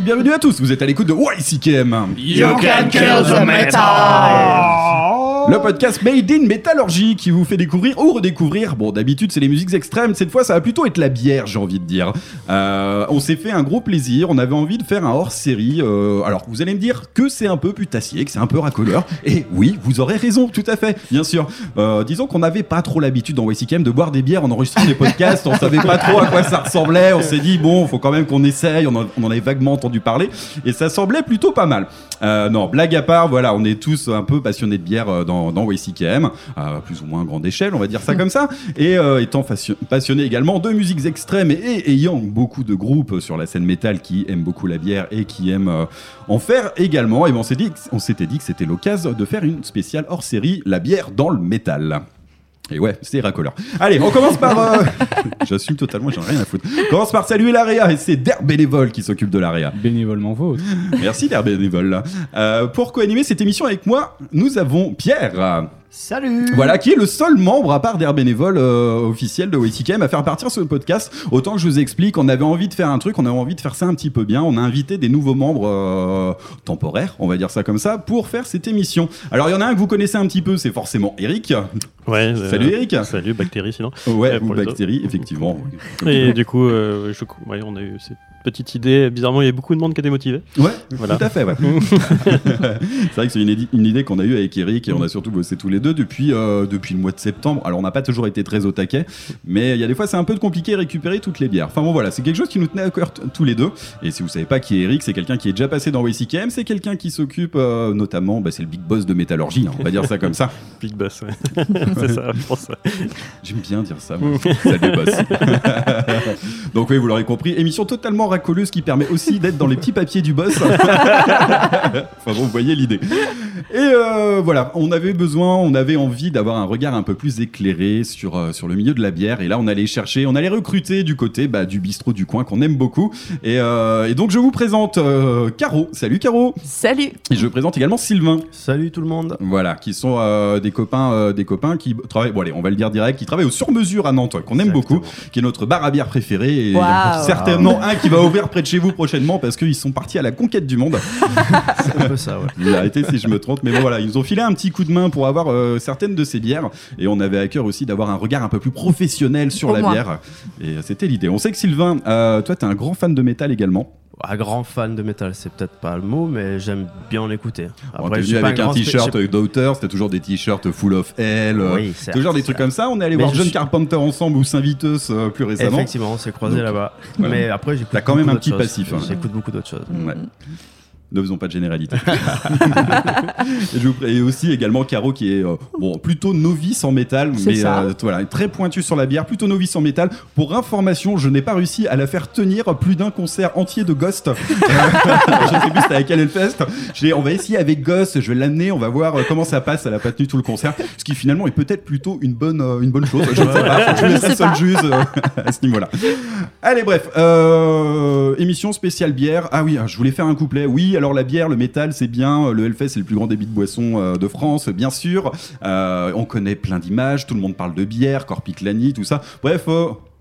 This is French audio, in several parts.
bienvenue à tous. Vous êtes à l'écoute de YCKM. You can kill the metal. Le podcast Made in Métallurgie qui vous fait découvrir ou redécouvrir. Bon, d'habitude, c'est les musiques extrêmes. Cette fois, ça va plutôt être la bière, j'ai envie de dire. Euh, on s'est fait un gros plaisir. On avait envie de faire un hors-série. Euh, alors, vous allez me dire que c'est un peu putassier, que c'est un peu racoleur. Et oui, vous aurez raison, tout à fait, bien sûr. Euh, disons qu'on n'avait pas trop l'habitude dans YCKM de boire des bières en enregistrant des podcasts. On savait pas trop à quoi ça ressemblait. On s'est dit, bon, faut quand même qu'on essaye. On, en- on avait vaguement entendu parler. Et ça semblait plutôt pas mal. Non, blague à part, voilà, on est tous un peu passionnés de bière euh, dans, dans YCKM, à plus ou moins grande échelle, on va dire ça comme ça, et euh, étant passionné également de musiques extrêmes et, ayant beaucoup de groupes sur la scène métal qui aiment beaucoup la bière et qui aiment euh, en faire également, et ben, on s'est dit, s'était dit que c'était l'occasion de faire une spéciale hors série, la bière dans le métal. Et ouais, c'est racoleur. Allez, on commence par. euh, J'assume totalement, j'en ai rien à foutre. On commence par saluer l'AREA et c'est Der Bénévole qui s'occupe de l'AREA. Bénévolement vôtre. Merci Der Bénévole. Euh, pour co-animer cette émission avec moi, nous avons Pierre. Salut Voilà, qui est le seul membre, à part Der Bénévole euh, officiel de WCKM, à faire partir ce podcast. Autant que je vous explique, on avait envie de faire un truc, on avait envie de faire ça un petit peu bien. On a invité des nouveaux membres euh, temporaires, on va dire ça comme ça, pour faire cette émission. Alors, il y en a un que vous connaissez un petit peu, c'est forcément Eric. Ouais. euh, Salut Eric. Salut, bactéries sinon. Ouais, Euh, ou bactéries, effectivement. Et du coup, euh, je, ouais, on a eu cette petite idée. Bizarrement, il y a beaucoup de monde qui a été motivé. Ouais, Voilà. tout à fait, ouais. c'est vrai que c'est une, idée qu'on a eue avec Eric et on a surtout bossé tous les deux depuis, euh, depuis le mois de septembre. Alors on n'a pas toujours été très au taquet, mais il y a des fois c'est un peu compliqué de récupérer toutes les bières. Enfin bon voilà, c'est quelque chose qui nous tenait à cœur tous les deux. Et si vous savez pas qui est Eric, c'est quelqu'un qui est déjà passé dans WCKM, c'est quelqu'un qui s'occupe euh, notamment, bah, c'est le big boss de métallurgie, hein, on va dire ça comme ça. Big Boss, ouais. c'est ça, je pense. J'aime bien dire ça, moi. ça débosse. Donc oui, vous l'aurez compris, émission totalement racoleuse qui permet aussi d'être dans les petits papiers du boss. enfin bon, vous voyez l'idée. Et euh, voilà, on avait besoin, on avait envie d'avoir un regard un peu plus éclairé sur, euh, sur le milieu de la bière. Et là, on allait chercher, on allait recruter du côté bah, du bistrot du coin qu'on aime beaucoup. Et, euh, et donc, je vous présente euh, Caro. Salut Caro. Salut Et je présente également Sylvain. Salut tout le monde Voilà, qui sont euh, des copains, euh, des copains qui travaillent. Bon allez, on va le dire direct, qui travaillent au sur-mesure à Nantes, qu'on aime beaucoup, qui est notre bar à bière préféré. Et il y en a Waouh. certainement un qui va ouvrir près de chez vous prochainement parce qu'ils sont partis à la conquête du monde. C'est un peu ça, ouais. Arrêtez si je me trompe, mais bon voilà, ils nous ont filé un petit coup de main pour avoir euh, certaines de ces bières et on avait à cœur aussi d'avoir un regard un peu plus professionnel sur Au la moins. bière. Et c'était l'idée. On sait que Sylvain, euh, toi t'es un grand fan de métal également. Un grand fan de métal, c'est peut-être pas le mot, mais j'aime bien en écouter. On Après, t'es je suis pas avec un t-shirt d'auteur, c'était toujours des t-shirts full of hell. euh, Oui, Toujours des trucs comme ça. On est allé Mais voir John suis- Carpenter ensemble ou Saint-Viteus euh, plus récemment. Effectivement, on s'est croisés là-bas. voilà. Mais après, j'écoute T'as quand même un petit passif, hein. J'écoute beaucoup d'autres choses. Ouais. Ne faisons pas de généralité. et, je vous pré- et aussi également Caro qui est euh, bon plutôt novice en métal, mais euh, voilà très pointu sur la bière, plutôt novice en métal. Pour information, je n'ai pas réussi à la faire tenir plus d'un concert entier de Ghost. Euh, je sais plus c'était avec Hellfest. On va essayer avec Ghost, je vais l'amener, on va voir euh, comment ça passe. Elle a pas tenu tout le concert, ce qui finalement est peut-être plutôt une bonne euh, une bonne chose. Je ne sais pas. Je Je sais pas. juge à ce niveau-là. Allez, bref, émission spéciale bière. Ah oui, je voulais faire un couplet. Oui, alors la bière, le métal, c'est bien. Le Hellfest, c'est le plus grand débit de boisson euh, de France, bien sûr. Euh, on connaît plein d'images. Tout le monde parle de bière, Corpiclani, tout ça. Bref.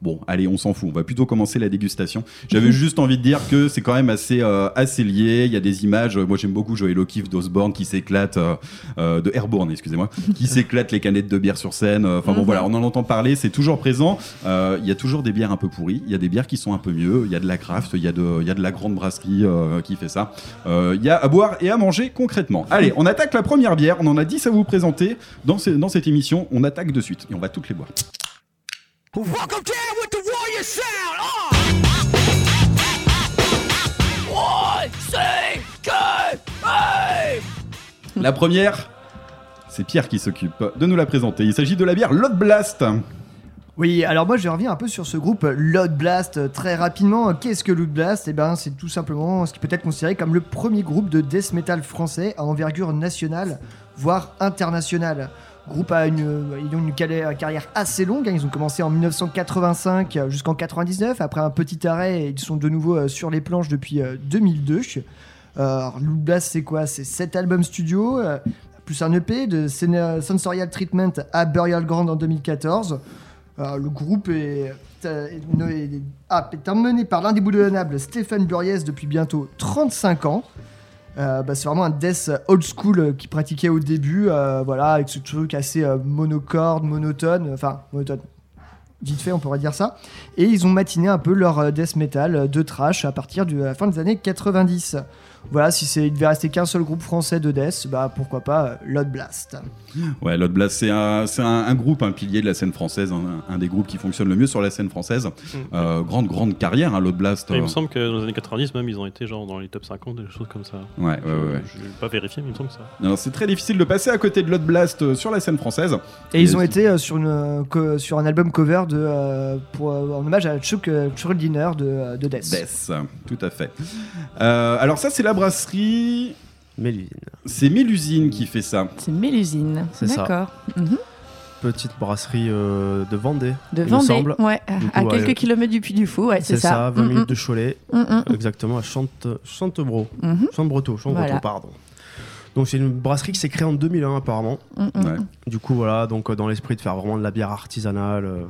Euh, Bon, allez, on s'en fout. On va plutôt commencer la dégustation. J'avais juste envie de dire que c'est quand même assez, euh, assez lié. Il y a des images. Moi, j'aime beaucoup Joël O'Keefe d'Osborne qui s'éclate, euh, euh, de Airborne, excusez-moi, qui s'éclate les canettes de bière sur scène. Euh, Enfin bon, Mhm. voilà, on en entend parler. C'est toujours présent. Euh, Il y a toujours des bières un peu pourries. Il y a des bières qui sont un peu mieux. Il y a de la craft. Il y a de, il y a de la grande brasserie euh, qui fait ça. Euh, Il y a à boire et à manger concrètement. Allez, on attaque la première bière. On en a 10 à vous présenter dans, dans cette émission. On attaque de suite et on va toutes les boire. Welcome down with the warrior sound. One, say, La première, c'est Pierre qui s'occupe de nous la présenter. Il s'agit de la bière Lot Blast. Oui, alors moi je reviens un peu sur ce groupe Loud Blast très rapidement. Qu'est-ce que Loud Blast? Eh ben c'est tout simplement ce qui peut être considéré comme le premier groupe de death metal français à envergure nationale, voire internationale. Groupe a une, euh, ils ont une carrière assez longue. hein. Ils ont commencé en 1985 jusqu'en 99. Après un petit arrêt, ils sont de nouveau euh, sur les planches depuis euh, 2002. Euh, alors, c'est quoi? C'est 7 albums studio. euh, plus un EP de Sen- Sensorial Treatment à Burial Ground en 2014. Euh, le groupe est, euh, est- est- ah, est emmené par l'indéboulonnable Stéphane Buriez depuis bientôt 35 ans. Euh, bah, c'est vraiment un death old school euh, qui pratiquait au début, euh, voilà, avec ce truc assez euh, monocorde, monotone, enfin monotone, vite fait on pourrait dire ça. Et ils ont matiné un peu leur euh, death metal euh, de trash à partir de la fin des années 90. Voilà, si c'est, il devait rester qu'un seul groupe français de death, bah pourquoi pas euh, Loud Blast. Ouais, Loud Blast, c'est un, c'est un, un groupe, un pilier de la scène française, un, un des groupes qui fonctionne le mieux sur la scène française. Euh, grande, grande carrière, hein, Loud Blast. Et il euh, me semble que dans les années 90, même, ils ont été genre dans les top 50, des choses comme ça. Ouais, ouais, ouais. ouais. Je n'ai pas vérifié, mais il me semble que ça. Non, C'est très difficile de passer à côté de Loud Blast euh, sur la scène française. Et ils ont été euh, sur, une, co- sur un album cover de, euh, pour, euh, en hommage à Chuck euh, Schuldiner de, euh, de Death. Death, tout à fait. Euh, alors ça, c'est la brasserie... Mélusine. C'est Mélusine qui fait ça. C'est Mélusine. C'est ça. D'accord. Mhm. Petite brasserie euh, de Vendée. De il me Vendée. semble. Ouais, à quelques ouais. kilomètres du Puy du Fou, ouais, c'est C'est ça, 20 Mm, minutes de Cholet, mm, exactement à Chante, Chantebro. mhm, Chambretot, Chambretot, Voilà. pardon. Donc c'est une brasserie qui s'est créée en 2001 apparemment. mm, mm, Ouais. mm. Du coup voilà, donc euh, dans l'esprit de faire vraiment de la bière artisanale, euh,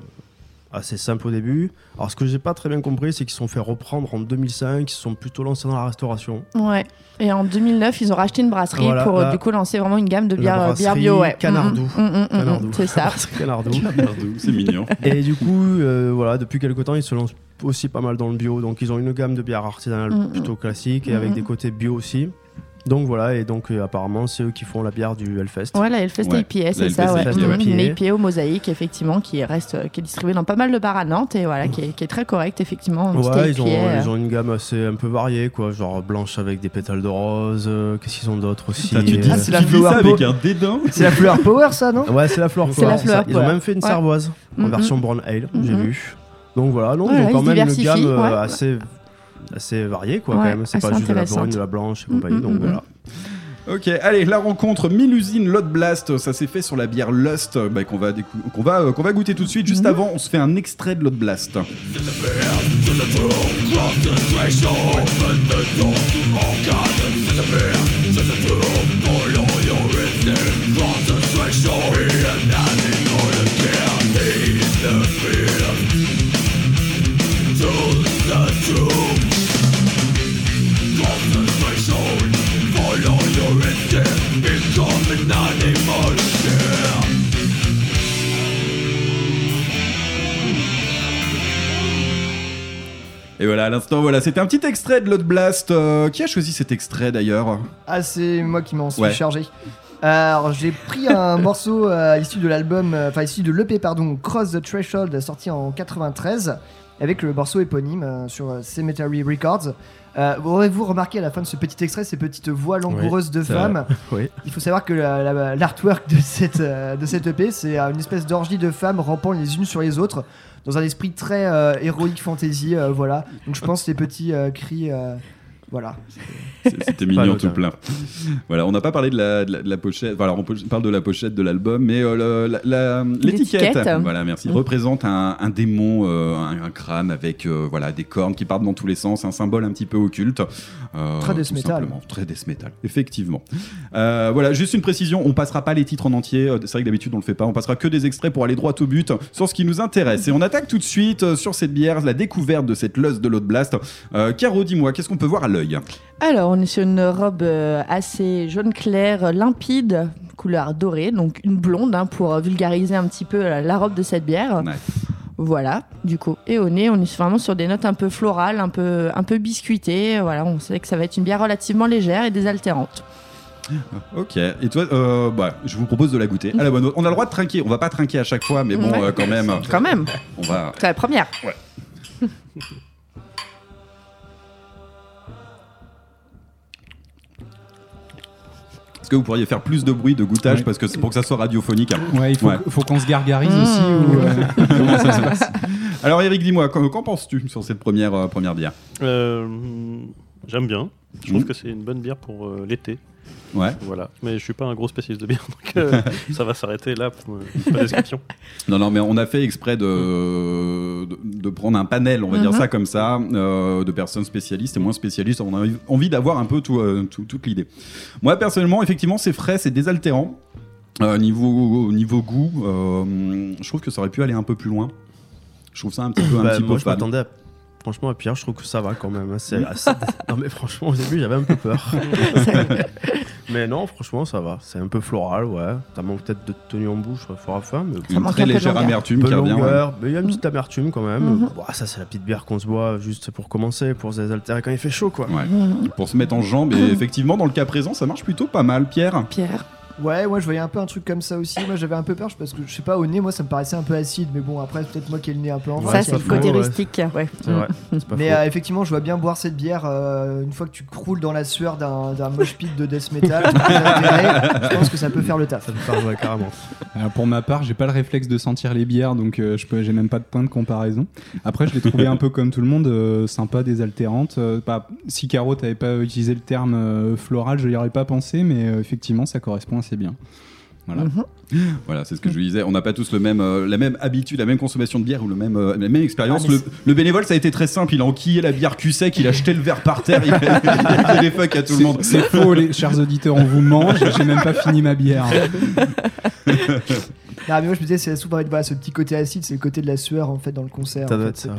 assez simple au début. Alors ce que j'ai pas très bien compris, c'est qu'ils se sont fait reprendre en 2005, ils se sont plutôt lancés dans la restauration. Ouais. Et en 2009, ils ont racheté une brasserie Voilà, pour euh, du coup lancer vraiment une gamme de la bière, euh, bio. Ouais. Canardou. Mm, mm, mm, Canardou. C'est ça. Canardou. Pardon, C'est mignon. Et du coup, euh, voilà, depuis quelques temps, ils se lancent aussi pas mal dans le bio. Donc, ils ont une gamme de bières artisanales plutôt classique et avec des côtés bio aussi. Donc voilà, et donc euh, apparemment, c'est eux qui font la bière du Hellfest. Ouais, la Hellfest Ouais, IPA, c'est ça, ouais. Ouais. Une IPA au mosaïque, effectivement, qui reste, euh, qui est distribuée dans pas mal de bars à Nantes et voilà, qui est, qui est très correcte, effectivement. Ouais, ils ont, euh, ils ont une gamme assez un peu variée, quoi. Genre blanche avec des pétales de rose. euh, Qu'est-ce qu'ils ont d'autre aussi Putain, tu dis, Ah, c'est tu la ça avec Power. un dédain. C'est la Flower Power, ça, non Ouais, c'est la fleur Power, la Ils ont même fait une Ouais. sarvoise en Mhm. version brown ale, j'ai Mhm. vu. Donc voilà, non, Ouais, ils ont quand même une gamme ouais. assez, assez variée, quoi, quand Ouais, même. C'est pas juste de la brune, de la blanche et Mhm, compagnie. Donc mhm. voilà. Ok, allez, la rencontre Milusine Lot Blast, ça s'est fait sur la bière Lust, bah, qu'on va, qu'on va, euh, qu'on va goûter tout de suite. Juste Mhm. avant, on se fait un extrait de Lot Blast. Et voilà, à l'instant, voilà, c'était un petit extrait de Lot Blast. euh, qui a choisi cet extrait d'ailleurs Ah, c'est moi qui m'en suis Ouais. chargé. Alors, j'ai pris un morceau euh, issu de l'album, euh, enfin issu de l'EP, pardon, Cross the Threshold, sorti en 93, avec le morceau éponyme euh, sur euh, Cemetery Records. Euh, Aurez-vous remarqué à la fin de ce petit extrait ces petites voix langoureuses de femmes Oui. Il faut savoir que la- la- l'artwork de cette, euh, de cette EP, c'est une espèce d'orgie de femmes rampant les unes sur les autres, dans un esprit très euh, héroïque fantasy, voilà. Donc je pense les petits cris, voilà. C'était mignon tout plein. Voilà, on n'a pas parlé de la, de la- de la pochette. Voilà, on parle de la pochette de l'album, mais euh, le- la- la- l'étiquette, voilà, merci, Mm. représente un, un démon, euh, un, un crâne avec euh, voilà des cornes qui partent dans tous les sens, un symbole un petit peu occulte. euh, Très death metal. simplement. Très death metal, effectivement. Euh, voilà, juste une précision, on passera pas les titres en entier. C'est vrai que d'habitude on le fait pas. On passera que des extraits pour aller droit au but sur ce qui nous intéresse. Et on attaque tout de suite sur cette bière, la découverte de cette lust de l'Out Blast. Euh, Caro, dis-moi, qu'est-ce qu'on peut voir à l'œil? Alors, on est sur une robe euh, assez jaune clair, euh, limpide, couleur dorée, donc une blonde hein, pour euh, vulgariser un petit peu la robe de cette bière. Ouais. Voilà, du coup. Et au nez, on est vraiment sur des notes un peu florales, un peu, un peu biscuitées. Voilà, on sait que ça va être une bière relativement légère et désaltérante. Ok. Et toi, euh, bah, je vous propose de la goûter. À la bonne. On a le droit de trinquer. On va pas trinquer à chaque fois, mais bon, Ouais. euh, quand même, Quand même, on va. c'est la première. Est-ce que vous pourriez faire plus de bruit de goûtage Ouais. parce que c'est pour que ça soit radiophonique. Ouais, il faut, Ouais. faut qu'on se gargarise Mmh. aussi. Ou, euh, comment ça se passe? Alors Eric, dis-moi, qu'en penses-tu sur cette première euh, première bière? Euh, J'aime bien. Je trouve Mhm. que c'est une bonne bière pour euh, l'été. Ouais. Voilà. Mais je suis pas un gros spécialiste de bière, donc euh, ça va s'arrêter là pour, euh, pour la description. Non, non, mais on a fait exprès de, de, de prendre un panel, on va dire Mhm. ça comme ça, euh, de personnes spécialistes et moins spécialistes. On a envie- d'avoir un peu tout, euh, tout- toute l'idée. Moi, personnellement, effectivement, c'est frais, c'est désaltérant. Euh, niveau, niveau goût, euh, je trouve que ça aurait pu aller un peu plus loin. Je trouve ça un petit peu, un Bah, petit moi, peu je fade. m'attendais à- Franchement, à Pierre, je trouve que ça va quand même. C'est assez- Non, mais franchement, au début, j'avais un peu peur. mais non, franchement, ça va. C'est un peu floral, ouais. Ça manque peut-être de tenue en bouche, fort à fin. Mais Une très un légère amertume qui revient. ouais. mais il y a une petite amertume quand même. Mhm. Ça, c'est la petite bière qu'on se boit juste pour commencer, pour se désaltérer quand il fait chaud, quoi. Ouais. Mhm. Pour se mettre en jambe. Et effectivement, dans le cas présent, ça marche plutôt pas mal, Pierre. Pierre. Ouais, moi je voyais un peu un truc comme ça aussi. Moi j'avais un peu peur parce que je sais pas, au nez, moi ça me paraissait un peu acide. Mais bon, après, peut-être moi qui ai le nez un peu en Ouais, ça, c'est le côté ouais. rustique. Ouais. Mais euh, effectivement, je vois bien boire cette bière euh, une fois que tu croules dans la sueur d'un d'un mosh pit de death metal. je pense que ça peut faire le taf. Ça me parle ouais, carrément. Alors, pour ma part, j'ai pas le réflexe de sentir les bières, donc euh, je peux, j'ai même pas de point de comparaison. Après, je l'ai trouvé un peu comme tout le monde, euh, sympa, désaltérante. Euh, pas, si Caro t'avais pas utilisé le terme euh, floral, je n'y aurais pas pensé, mais euh, effectivement, ça correspond assez bien. Voilà. Mhm. Voilà, c'est ce que je vous disais. On n'a pas tous le même, euh, la même habitude, la même consommation de bière ou le même, euh, la même expérience. Ah, le, le bénévole, ça a été très simple. Il a enquillé la bière cul sec, il a jeté le verre par terre, il a, fait des fuck à tout le monde. C'est faux, les chers auditeurs, on vous mange. J'ai même pas fini ma bière. Non, mais moi je me disais, c'est souvent voilà, ce petit côté acide, c'est le côté de la sueur en fait dans le concert. Ça en doit ça.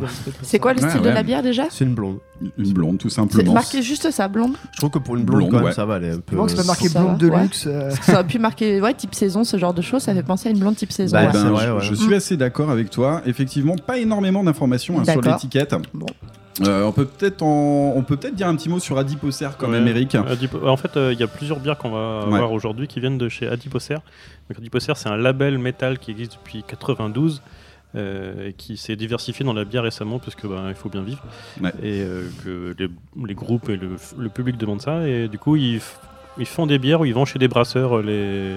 C'est quoi le style ouais. de la bière déjà C'est une blonde. Une blonde, tout C'est simplement. marqué juste ça, blonde. Je trouve que pour une blonde, Blonde, quand même, ouais. ça va, elle est un peu. Du moment que c'est pas marqué Ça blonde de ouais. luxe. euh, Ça aurait pu marquer ouais, type saison, ce genre de choses. Ça fait penser à une blonde type saison. Bah, ouais. Ben, c'est vrai, je, ouais. je suis assez d'accord avec toi. Effectivement, pas énormément d'informations hein, sur l'étiquette. Bon. Euh, on peut peut-être en- on peut peut-être dire un petit mot sur Adipocer quand Ouais. même, Eric. En fait, euh, il y a plusieurs bières qu'on va Ouais. voir aujourd'hui qui viennent de chez Adipocer. Donc Adipocer, c'est un label métal qui existe depuis 92 euh, et qui s'est diversifié dans la bière récemment parce que ben, il faut bien vivre Ouais. et que les, les groupes et le, le public demandent ça et du coup ils, f- ils font des bières où ils vont chez des brasseurs les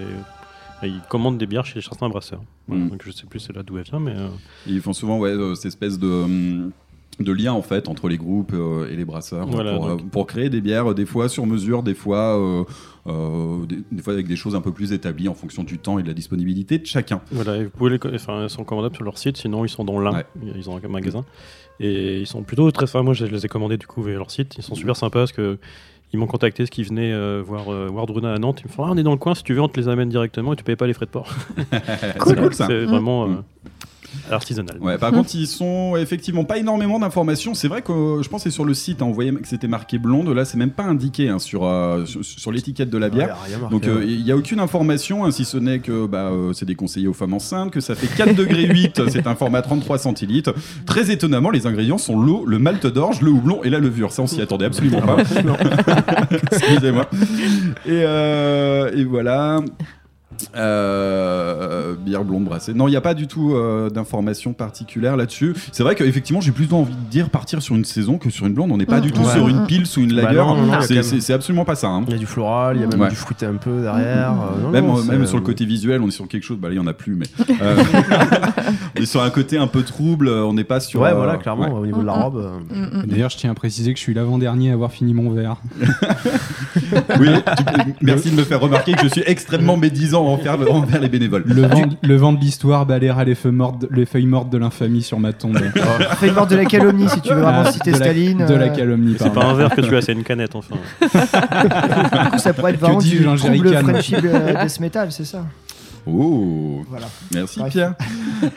et ils commandent des bières chez certains brasseurs. Voilà, Mm. Donc je sais plus c'est là d'où elle vient mais Ils font souvent ouais, cette espèce de, hum, de lien en fait entre les groupes euh, et les brasseurs Voilà, pour, donc. euh, pour créer des bières, des fois sur mesure, des fois, euh, des, des fois avec des choses un peu plus établies en fonction du temps et de la disponibilité de chacun. Voilà, et vous pouvez les, enfin, sont commandables sur leur site, sinon ils sont dans l'un, Ouais. ils ont un magasin. Et ils sont plutôt très fins. Moi, je les ai commandés du coup via leur site. Ils sont super sympas parce que ils m'ont contacté, ce qui venaient euh, voir euh, Wardruna à Nantes. Ils me font Ah, on est dans le coin, si tu veux, on te les amène directement et tu payes pas les frais de port. C'est cool ça. C'est vraiment euh, Mm. Artisanal. Ouais, par contre, ils sont effectivement pas énormément d'informations. C'est vrai que euh, je pense que c'est sur le site, hein, on voyait que c'était marqué blonde. Là, c'est même pas indiqué hein, sur, euh, sur, sur l'étiquette de la bière. Ouais, y a rien marqué, Donc euh, ouais. il n'y a aucune information, hein, si ce n'est que bah, euh, c'est déconseillé aux femmes enceintes, que ça fait 4 degrés 8, c'est un format 33 centilitres. Très étonnamment, les ingrédients sont l'eau, le malt d'orge, le houblon et la levure. Ça, on s'y attendait absolument pas. Excusez-moi. Et, euh, et voilà. Euh, bière blonde brassée. Non, il n'y a pas du tout euh, d'informations particulières là-dessus. C'est vrai qu'effectivement, j'ai plus envie de dire partir sur une saison que sur une blonde. On n'est pas Mm. du tout Ouais. sur une pile ou une Bah lager. C'est- absolument pas ça. hein. Il y a du floral, il y a même Ouais. du fruité un peu derrière. euh, non, Même, non, euh, même sur le côté visuel, on est sur quelque chose. Bah là, il y en a plus, mais euh, on est sur un côté un peu trouble. On n'est pas sur. Ouais, euh, voilà, clairement, ouais. au niveau de la Mm, mm. robe. euh, Mm, mm. D'ailleurs, je tiens à préciser que je suis l'avant-dernier à avoir fini mon verre. Oui, tu- merci de me faire remarquer que je suis extrêmement médisant envers, envers les bénévoles. Le vent, le vent de l'histoire balayera les feuilles mortes, les feuilles mortes de l'infamie sur ma tombe. Feuille morte de la calomnie si tu veux vraiment Ah, citer de la- Staline. De la euh, calomnie, C'est pas un verre que tu as, c'est une canette enfin. Du coup, ça pourrait être vraiment du trouble Frenchy euh, Death Metal, c'est ça? Oh, Voilà. merci Bref. Pierre.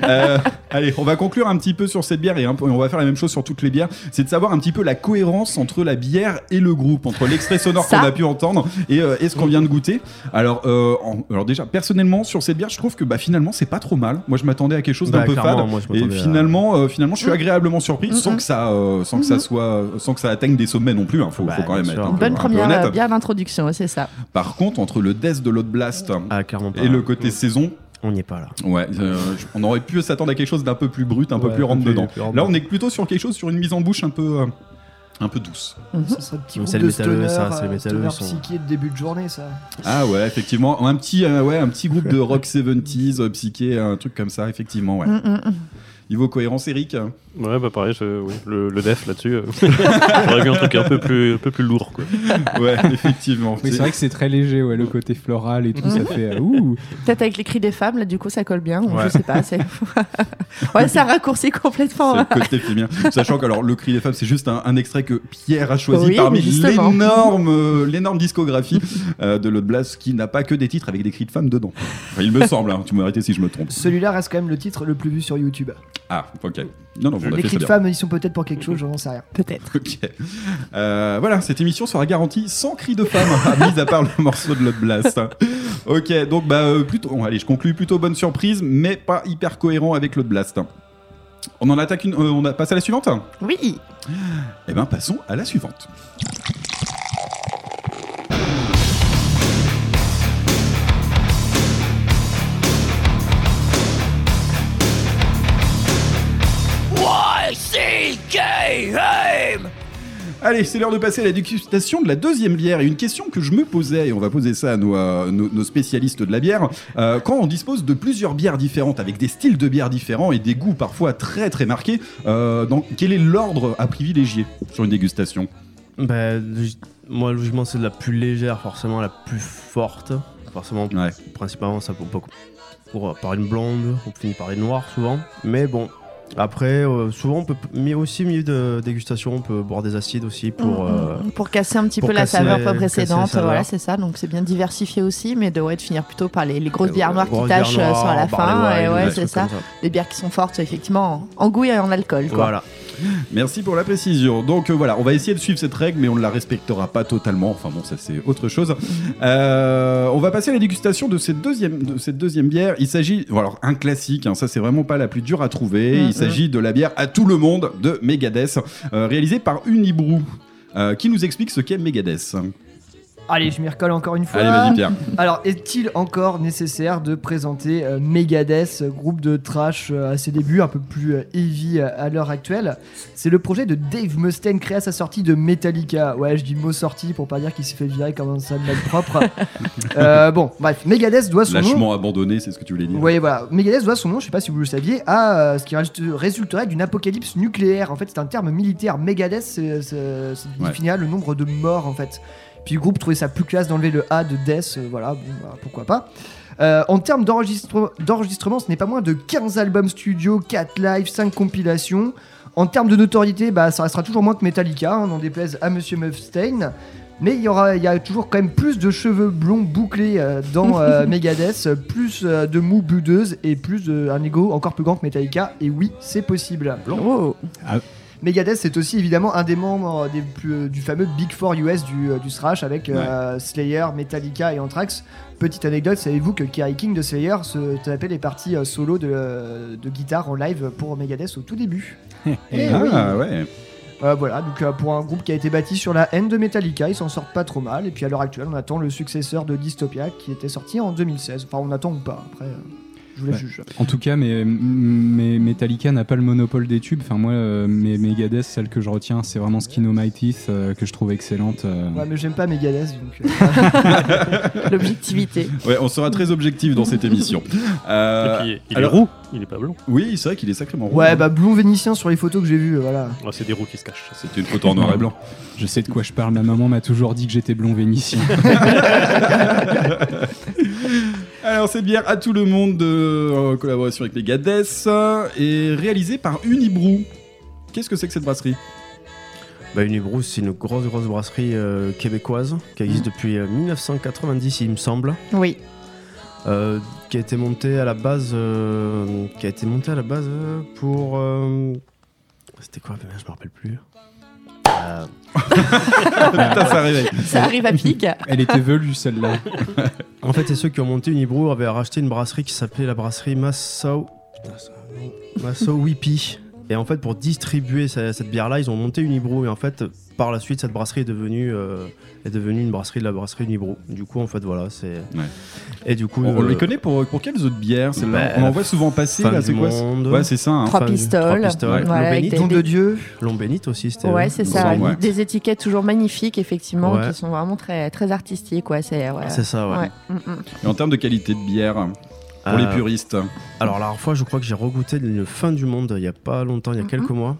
Euh, allez, on va conclure un petit peu sur cette bière et un on va faire la même chose sur toutes les bières. C'est de savoir un petit peu la cohérence entre la bière et le groupe, entre l'extrait sonore qu'on a pu entendre et, euh, et ce qu'on vient de goûter. Alors, euh, en- alors déjà, personnellement, sur cette bière, je trouve que bah, finalement, c'est pas trop mal. Moi, je m'attendais à quelque chose d'un Bah, peu fade. moi, Et à- finalement, euh, finalement, je suis Mm. agréablement surpris, Mm, sans que ça, euh, sans que ça soit, sans que ça atteigne des sommets non plus. hein. Faut, Bah, faut quand même être un Bonne un peu première euh, bière d'introduction, c'est ça. Par contre, entre le death de l'autre blast Ah, et le côté saison, On n'y est pas là. Ouais, euh, on aurait pu s'attendre à quelque chose d'un peu plus brut, un peu Ouais, plus rentre peu plus- dedans. plus rentre Là, on est plutôt sur quelque chose, sur une mise en bouche un peu, euh, un peu douce. Ça serait le petit Mais groupe c'est de le métalleux, stoner, ça, c'est le métalleux, sont- psyché de début de journée, ça. Ah ouais, effectivement, un petit, euh, ouais, un petit groupe de rock 70s, euh, psyché, un truc comme ça, effectivement, ouais. Mm, mm, mm. Niveau cohérence, Eric Ouais, bah pareil, je- oui, le, le def là-dessus. euh, J'aurais vu un truc un peu plus, un peu plus lourd. Quoi. Ouais, effectivement. Oui, c'est vrai que c'est très léger, ouais, le côté floral et tout, ça fait. euh, ouh. Peut-être avec les cris des femmes, là, du coup, ça colle bien. ou Ouais. Je sais pas. c'est- ouais, c'est un raccourci complètement. C'est le côté féminin. Sachant que alors, le cri des femmes, c'est juste un, un extrait que Pierre a choisi Oui, parmi mais l'énorme, euh, l'énorme discographie euh, de Lode Blast qui n'a pas que des titres avec des cris de femmes dedans. Enfin, il me semble, hein, tu m'as arrêté si je me trompe. Celui-là reste quand même le titre le plus vu sur YouTube. Ah, ok. Non, non, vous Les cris de femmes, ils sont peut-être pour quelque chose, j'en sais rien. Peut-être. Ok. Euh, voilà, cette émission sera garantie sans cri de femme, mis à part le morceau de Lode Blast. Ok, donc bah euh, plutôt, bon, allez, je conclue plutôt bonne surprise, mais pas hyper cohérent avec Lode Blast. On en attaque une, euh, on a passe à la suivante? Oui. Eh ben, passons à la suivante. Allez, c'est l'heure de passer à la dégustation de la deuxième bière. Et une question que je me posais, et on va poser ça à nos, euh, nos- nos spécialistes de la bière, euh, quand on dispose de plusieurs bières différentes, avec des styles de bières différents et des goûts parfois très très marqués, euh, quel est l'ordre à privilégier sur une dégustation? Bah, moi, logiquement, c'est de la plus légère, forcément la plus forte. Forcément, Ouais. principalement, ça peut pas pour, par une blonde, on finit par une noire souvent. Mais bon, après, euh, souvent, on peut, mais aussi, milieu de dégustation, on peut boire des acides aussi pour. Mm, euh, mm, pour casser un petit peu la saveur précédente, saveur. voilà, c'est ça. Donc c'est bien diversifié aussi, mais de, ouais, de finir plutôt par les, les grosses euh, bières noires qui euh, sur la noires, fin. Et ouais, c'est ça. Des bières qui sont fortes, effectivement, en, en goût et en alcool. Quoi. Voilà. Merci pour la précision. Donc euh, voilà, on va essayer de suivre cette règle, mais on ne la respectera pas totalement. Enfin bon, ça c'est autre chose. Euh, on va passer à la dégustation de cette deuxième, de cette deuxième bière. Il s'agit, bon, alors un classique, hein, ça c'est vraiment pas la plus dure à trouver. Mhm. Il s'agit de la bière à tout le monde de Megadeth, euh, réalisée par Unibrew. Qui nous explique ce qu'est Megadeth Allez, je m'y recolle encore une fois. Allez, vas-y Pierre. Alors, est-il encore nécessaire de présenter euh, Megadeth, groupe de trash euh, à ses débuts, un peu plus euh, heavy euh, à l'heure actuelle? C'est le projet de Dave Mustaine créé à sa sortie de Metallica. Ouais, je dis mot sorti pour pas dire qu'il s'est fait virer comme un sale propre. Euh, bon, bref, Megadeth doit son nom. Lâchement abandonné, c'est ce que tu voulais dire. Oui, voilà. Megadeth doit son nom, je sais pas si vous le saviez, à euh, ce qui résulte- résulterait d'une apocalypse nucléaire. En fait, c'est un terme militaire. Megadeth, c'est c'est- c'est Ouais. définit le nombre de morts, en fait. Puis le groupe trouvait ça plus classe d'enlever le A de Death, euh, voilà, bon, bah, pourquoi pas. Euh, en termes d'enregistre- d'enregistrement, ce n'est pas moins de 15 albums studio, 4 lives, 5 compilations. En termes de notoriété, bah, ça restera toujours moins que Metallica, hein, n'en déplaise à Monsieur Mustaine. Mais il y, aura, il y a toujours quand même plus de cheveux blonds bouclés euh, dans euh, Megadeth, plus euh, de mou budeuses et plus de, un ego encore plus grand que Metallica. Et oui, c'est possible. Oh. Megadeth, c'est aussi évidemment un des membres des plus- euh, du fameux Big Four US du, euh, du thrash avec euh, Slayer, Metallica et Anthrax. Petite anecdote, savez-vous que Kerry King de Slayer se tapait les parties euh, solo de, euh, de guitare en live pour Megadeth au tout début Eh Ah oui. ouais. Euh, voilà, donc euh, pour un groupe qui a été bâti sur la haine de Metallica, ils s'en sortent pas trop mal. Et puis à l'heure actuelle, on attend le successeur de Dystopia qui était sorti en 2016. Enfin, on attend ou pas, après, euh, je vous la Ouais. juge. En tout cas, mais, mais Metallica n'a pas le monopole des tubes. Enfin, moi, euh, mes Megadeth, celle que je retiens, c'est vraiment Skin o' My Teeth, euh, que je trouve excellente. euh. Ouais, mais j'aime pas Megadeth, donc. euh, L'objectivité. Ouais, on sera très objectif dans cette émission. Euh, Et puis, il alors- est roux, il est pas blanc. oui, c'est vrai qu'il est sacrément roux, ouais, bah blond vénitien sur les photos que j'ai vues, voilà. Ah, c'est des roux qui se cachent. C'est une photo en noir et blanc. Je sais de quoi je parle. Ma maman m'a toujours dit que j'étais blond vénitien. Alors, cette bière à tout le monde de en collaboration avec Megadeth est réalisée par Unibrew. Qu'est-ce que c'est que cette brasserie? Bah, Unibrew, c'est une grosse, grosse brasserie euh, québécoise qui existe depuis euh, 1990, il me semble. Oui. Euh, qui a été montée à la base, euh, qui a été montée à la base euh, pour. euh, C'était quoi? Je me rappelle plus. Euh, Putain, ça réveille. Ça arrive à pic. Elle était velue, celle-là. En fait, c'est ceux qui ont monté Unibrew avaient racheté une brasserie qui s'appelait la brasserie Massau. Putain, nom. Massau Whippy. Et en fait, pour distribuer ce- cette bière-là, ils ont monté Unibrew. Et en fait, par la suite, cette brasserie est devenue, euh, est devenue une brasserie de la brasserie Unibrew. Du coup, en fait, voilà, c'est. Ouais. Et du coup, On, on euh, les connaît pour, pour quelles autres bières C'est bah, là On en voit souvent passer, Fin là, du c'est quoi monde. Ouais, c'est ça. hein. Trois pistoles. Trois pistoles. Voilà, avec L'Aubénite, des- de Dieu. L'Ombénite aussi, c'était. Ouais, c'est ça. ouais. Des étiquettes toujours magnifiques, effectivement, Ouais. qui sont vraiment très, très artistiques. Ouais, c'est ça, ouais. Ouais. Mm, mm. Et en termes de qualité de bière, Pour les Euh, puristes. Alors la dernière fois, je crois que j'ai regoûté une fin du monde il y a pas longtemps, il y a quelques mois.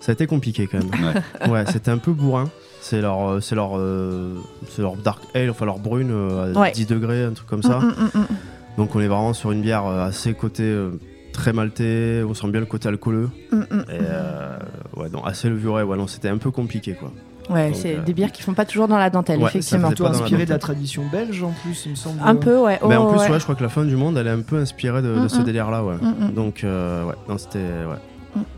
Ça a été compliqué quand même. Ouais. Ouais, c'était un peu bourrin. C'est leur, euh, c'est leur, euh, c'est leur dark ale, enfin leur brune euh, à Ouais. 10 degrés, un truc comme ça. Mm, mm, mm. Donc on est vraiment sur une bière assez côté euh, très maltais. On sent bien le côté alcooleux. Et euh, ouais, non, assez levuré. Ouais, non, c'était un peu compliqué quoi. Ouais, Donc, c'est euh, des bières qui font pas toujours dans la dentelle, Ouais, effectivement. la inspiré de la tradition belge en plus, il me semble. Un peu, ouais. Mais en Oh, plus, ouais. ouais, je crois que la fin du monde, elle est un peu inspirée de, de ce délire-là. Ouais. Donc euh, ouais, non, c'était ouais.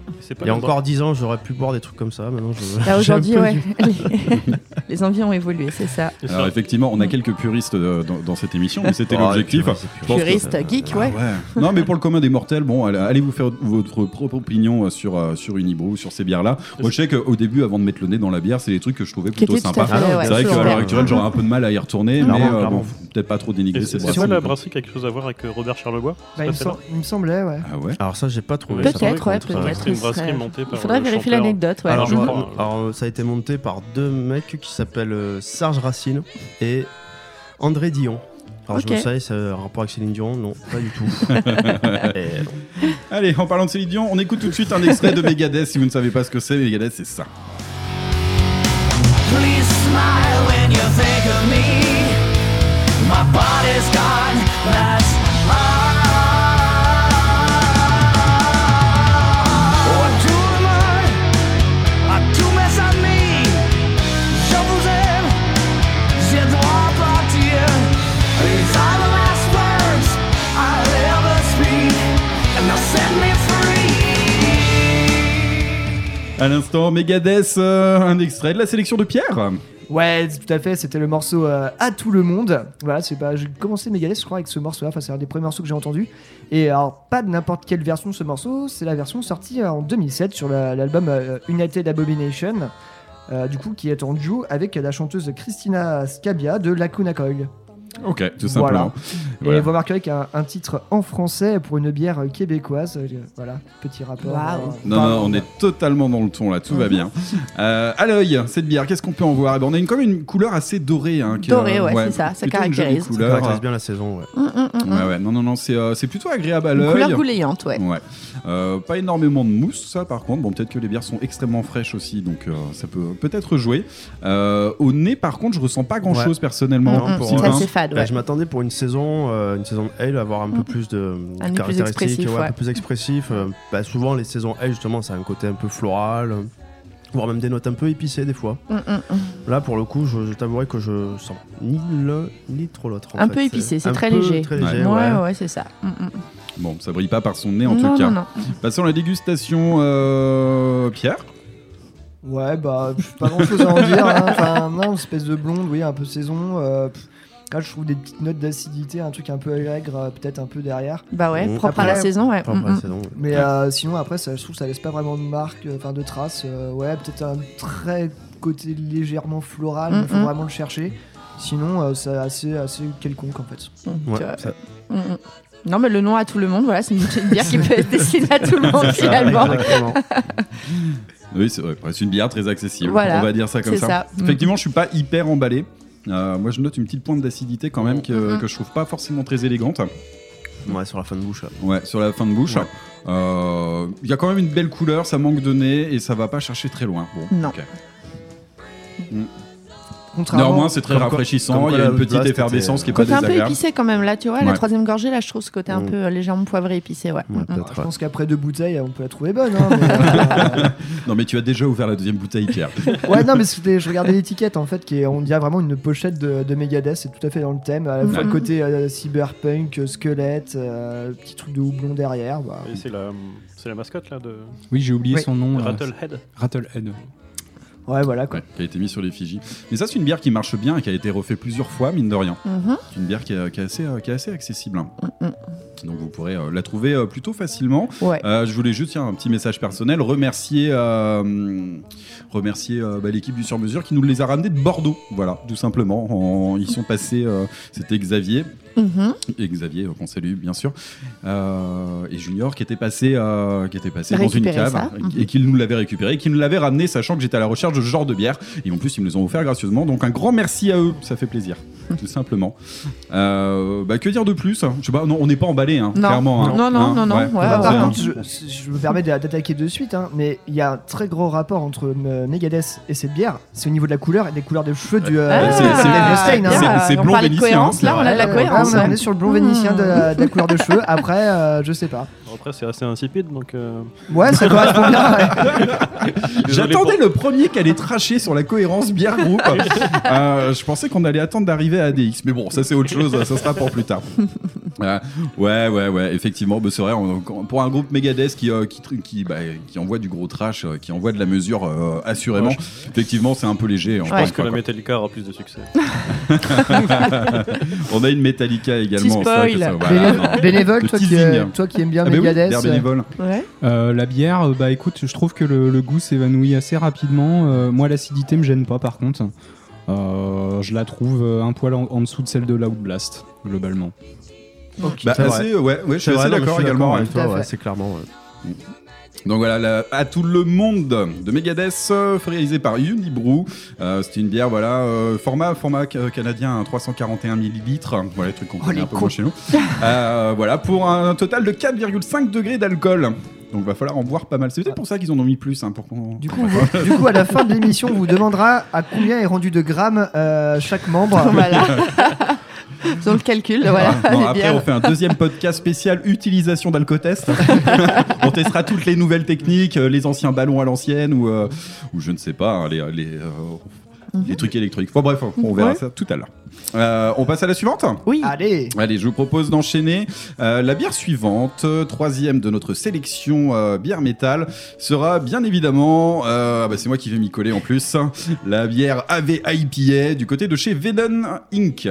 Pas Il y a encore 10 ans, j'aurais pu boire des trucs comme ça. Maintenant, je. Aujourd'hui, ouais. Les... les envies ont évolué, c'est ça. Alors effectivement, on a quelques puristes euh, dans, dans cette émission, mais c'était Oh, l'objectif. pense que- Puriste, geek, Ah ouais. Non, mais pour le commun des mortels, bon, allez, vous faire votre propre opinion euh, sur, euh, sur Unibrew, sur ces bières-là. Moi, je sais qu'au début, avant de mettre le nez dans la bière, c'est des trucs que je trouvais plutôt sympas. Ah ouais, c'est vrai qu'à l'heure actuelle, j'aurais un peu de mal à y retourner, mais euh, bon, peut-être pas trop dénigrer boisson. pas la brasserie quelque chose à voir avec Robert Charlebois? Bah, il, me semblait, ouais. Ah Alors ça, j'ai pas trouvé. Peut-être, ouais, peut-être. Brasserie serait- montée par Il faudrait le vérifier chanteur. l'anecdote, ouais. Alors, euh, ça a été monté par deux mecs qui s'appellent euh, Serge Racine et André Dion. Alors Ok. je me sais, c'est un rapport avec Céline Dion Non, pas du tout. Et. Allez, en parlant de Céline Dion, on écoute tout de suite un extrait de Megadeth. Si vous ne savez pas ce que c'est, Megadeth, c'est ça. Please smile when you think of me. My body's gone, that's À l'instant, Megadeth, euh, un extrait de la sélection de Pierre. Ouais, tout à fait, c'était le morceau euh, À tout le monde. Voilà, c'est pas. J'ai commencé Megadeth, je crois, avec ce morceau-là. Enfin, c'est un des premiers morceaux que j'ai entendu. Et alors, pas de n'importe quelle version de ce morceau, c'est la version sortie euh, en 2007 sur la- l'album euh, United Abomination. du coup, qui est en duo avec la chanteuse Christina Scabia de Lacuna Coil. Ok, tout Voilà. simplement. Et Voilà. vous remarquerez qu'il y a un, un titre en français pour une bière québécoise. Euh, Voilà, petit rapport. Waouh. euh, Non, non, on est totalement dans le ton là, tout va bien. Euh, à l'œil, cette bière, qu'est-ce qu'on peut en voir? Eh ben, On a une, comme une couleur assez dorée. Hein, Dorée, euh, ouais, c'est ça, ça caractérise. Ça caractérise bien la saison. Ouais. Hum, hum, hum, Ouais, ouais, non, non, non, c'est euh, c'est plutôt agréable à Une l'œil. couleur goulayante, ouais. Ouais. Euh, pas énormément de mousse, ça par contre. Bon, peut-être que les bières sont extrêmement fraîches aussi, donc euh, ça peut peut-être jouer. Euh, au nez, par contre, je ressens pas grand-chose Ouais. personnellement. Non, pour, C'est assez fade, Bah, ouais. je m'attendais pour une saison, euh, une saison ale, avoir un peu Mm. plus de Un plus caractéristiques, expressif, ouais, un peu plus expressif. Euh, bah, souvent, les saisons ale, justement, ça a un côté un peu floral, voire même des notes un peu épicées des fois. Hum, hum. Là, pour le coup, je, je t'avouerai que je sens ni l'un ni trop l'autre. Un fait. peu épicé, c'est très léger. Très Ouais. léger, Ouais, ouais. ouais, c'est ça. Bon, ça brille pas par son nez en non, tout cas. non, non. Passons à la dégustation, euh, Pierre. Ouais, bah, pas grand chose à en dire. hein. Enfin, non, une espèce de blonde, oui, un peu saison. euh, pff, là, je trouve des petites notes d'acidité, un truc un peu aigre, euh, peut-être un peu derrière. Bah ouais, Mmh. propre à la Après- saison, ouais. Après, c'est long. Mais euh, sinon, après, ça, je trouve que ça laisse pas vraiment de marque, euh, enfin de traces. euh, ouais, peut-être un très côté légèrement floral, mais il faut vraiment le chercher. Sinon, euh, c'est assez, assez quelconque en fait. Ouais, ça-. Non, mais le nom à tout le monde, voilà, c'est une, bière qui peut être destinée à tout le monde finalement. Oui, c'est vrai. C'est une bière très accessible. Voilà, On va dire ça comme ça. ça. Effectivement, je suis pas hyper emballé. Euh, moi, je note une petite pointe d'acidité quand même que, Mhm. que je trouve pas forcément très élégante. Ouais, sur la fin de bouche. là. Ouais, sur la fin de bouche. Ouais. Euh, Il y a quand même une belle couleur, ça manque de nez et ça va pas chercher très loin. Bon, Non. Néanmoins, c'est très comme rafraîchissant. comme Il y a une petite effervescence qui est pas Côté un peu désagréable. épicé quand même, là, tu vois, la Ouais. troisième gorgée, là, je trouve ce côté un Mm. peu euh, légèrement poivré épicé, ouais. Ouais, Mm, mm. je pense qu'après deux bouteilles, on peut la trouver bonne. hein, mais, euh, Non, mais tu as déjà ouvert la deuxième bouteille, Pierre. ouais, non, mais je regardais l'étiquette en fait, qui est, on dirait vraiment une pochette de, de Megadeth, c'est tout à fait dans le thème. À la fois le côté euh, cyberpunk, euh, squelette, euh, petit truc de houblon derrière. Bah, Et c'est la, c'est la mascotte là de Oui, j'ai oublié Oui. son nom. Rattlehead. Rattlehead. Ouais, voilà quoi. Ouais, qui a été mis sur l'effigie. Mais ça, c'est une bière qui marche bien et qui a été refait plusieurs fois, mine de rien. Mhm. C'est une bière qui est, qui est assez, euh, qui est assez accessible. hein. Mm. Donc vous pourrez euh, la trouver euh, plutôt facilement. Ouais. Euh, je voulais juste, tiens, un petit message personnel, remercier, remercier bah, l'équipe du Sur Mesure qui nous les a ramenés de Bordeaux. Voilà, tout simplement. En- ils sont passés, c'était Xavier, Mhm. et Xavier euh, qu'on salue bien sûr, euh, et Junior qui était passé, euh, qui était passé dans une cave ça. et qui nous l'avait récupéré, et qui nous l'avait ramené, sachant que j'étais à la recherche de ce genre de bière. Et en plus, ils me les ont offert gracieusement. Donc un grand merci à eux, ça fait plaisir. tout simplement. Euh, bah, que dire de plus Je sais pas, non, on n'est pas emballé, hein, Non. clairement. hein. Non, non, Hein, non, non, ouais, Ah, ouais, par ouais. contre, je, je me permets d'a- d'attaquer de suite, hein, mais il y a un très gros rapport entre Megadeth et cette bière. C'est au niveau de la couleur et des couleurs de cheveux du euh, Ah, c'est- hein. on blond vénitien, cohérence, hein, là, on a de la cohérence. On est sur le blond vénitien de, la- de la couleur de cheveux. Après, euh, je sais pas. Après, c'est assez insipide, donc. euh, Ouais, ça correspond bien. ouais. J'attendais le premier qui allait tracher sur la cohérence bière groupe. Euh, je pensais qu'on allait attendre d'arriver à ADX, mais bon, ça c'est autre chose, ça sera pour plus tard. Ouais, ouais, ouais, effectivement, bah, c'est vrai, on- pour un groupe Megadeth qui, euh, qui, tr- qui, bah, qui envoie du gros trash, euh, qui envoie de la mesure euh, assurément, Ouais, effectivement, c'est un peu léger. Je en pense que la quoi. Metallica aura plus de succès. On a une Metallica également. Petit c'est vrai que spoil. ça- voilà, Béné- non. Bénévole, Le toi qui, teasing. euh, toi qui aimes bien Ah bah oui, Megadeth. bière bénévole. Ouais. Euh, la bière, euh, bah écoute, je trouve que le, le goût s'évanouit assez rapidement. Euh, moi, l'acidité me gêne pas, par contre. Euh, je la trouve euh, un poil en, en dessous de celle de Loud Blast, globalement. Bah, C'est vrai. assez, ouais, ouais, je suis assez d'accord également. avec toi, ouais, c'est clairement. ouais. Donc voilà, la- à tout le monde de Megadeth, euh, réalisé par Unibrew. Euh, C'était une bière, voilà, euh, format, format ca- canadien, hein, 341 millilitres. Voilà, les trucs qu'on Oh, connaît un peu moins chez nous. Euh, voilà, pour un total de 4,5 degrés d'alcool. Donc va falloir en boire pas mal. C'est peut-être pour ça qu'ils en ont mis plus. Hein, pour Du coup, vous- du coup, à la fin de l'émission, on vous demandera à combien est rendu de grammes euh, chaque membre. Voilà. Sur le calcul, voilà. Ah, non, après, bières. on fait un deuxième podcast spécial utilisation d'alcotest. on testera toutes les nouvelles techniques, euh, les anciens ballons à l'ancienne ou, euh, ou je ne sais pas, hein, les, les, euh, les trucs électriques. Bon, bref, on verra Ouais. ça tout à l'heure. Euh, on passe à la suivante Oui. Allez, Allez, je vous propose d'enchaîner. Euh, la bière suivante, troisième de notre sélection euh, bière métal, sera bien évidemment, euh, ah bah, c'est moi qui vais m'y coller en plus, la bière AV IPA du côté de chez Venom Inc.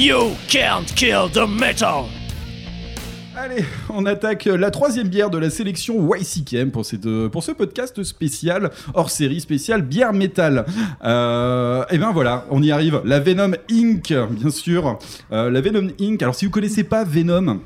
You can't kill the metal! Allez, on attaque la troisième bière de la sélection YCKM pour, cette, euh, pour ce podcast spécial, hors série spéciale bière métal. Euh, et ben voilà, on y arrive. La Venom Inc, bien sûr. Euh, la Venom Inc. Alors si vous connaissez pas Venom.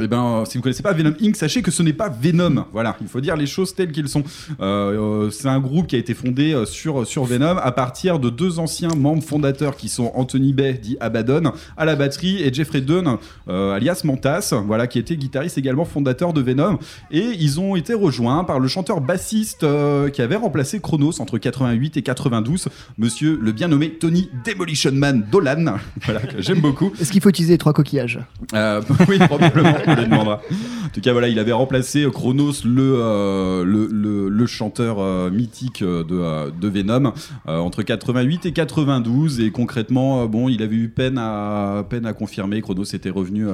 Eh ben, euh, si vous connaissez pas Venom Inc., sachez que ce n'est pas Venom. Voilà, il faut dire les choses telles qu'elles sont. Euh, euh, c'est un groupe qui a été fondé sur, sur Venom à partir de deux anciens membres fondateurs qui sont Anthony Bay, dit Abaddon, à la batterie, et Jeffrey Dunn, euh, alias Mantas, voilà, qui était guitariste également fondateur de Venom. Et ils ont été rejoints par le chanteur bassiste euh, qui avait remplacé Chronos entre 88 et 92, monsieur le bien nommé Tony Demolition Man Dolan, voilà, que j'aime beaucoup. est-ce qu'il faut utiliser les trois coquillages? Oui, probablement, En tout cas, voilà, il avait remplacé Chronos, le, euh, le, chanteur euh, mythique euh, de, de Venom, entre 88 et 92. Et concrètement, bon, il avait eu peine à, peine à confirmer. Chronos était revenu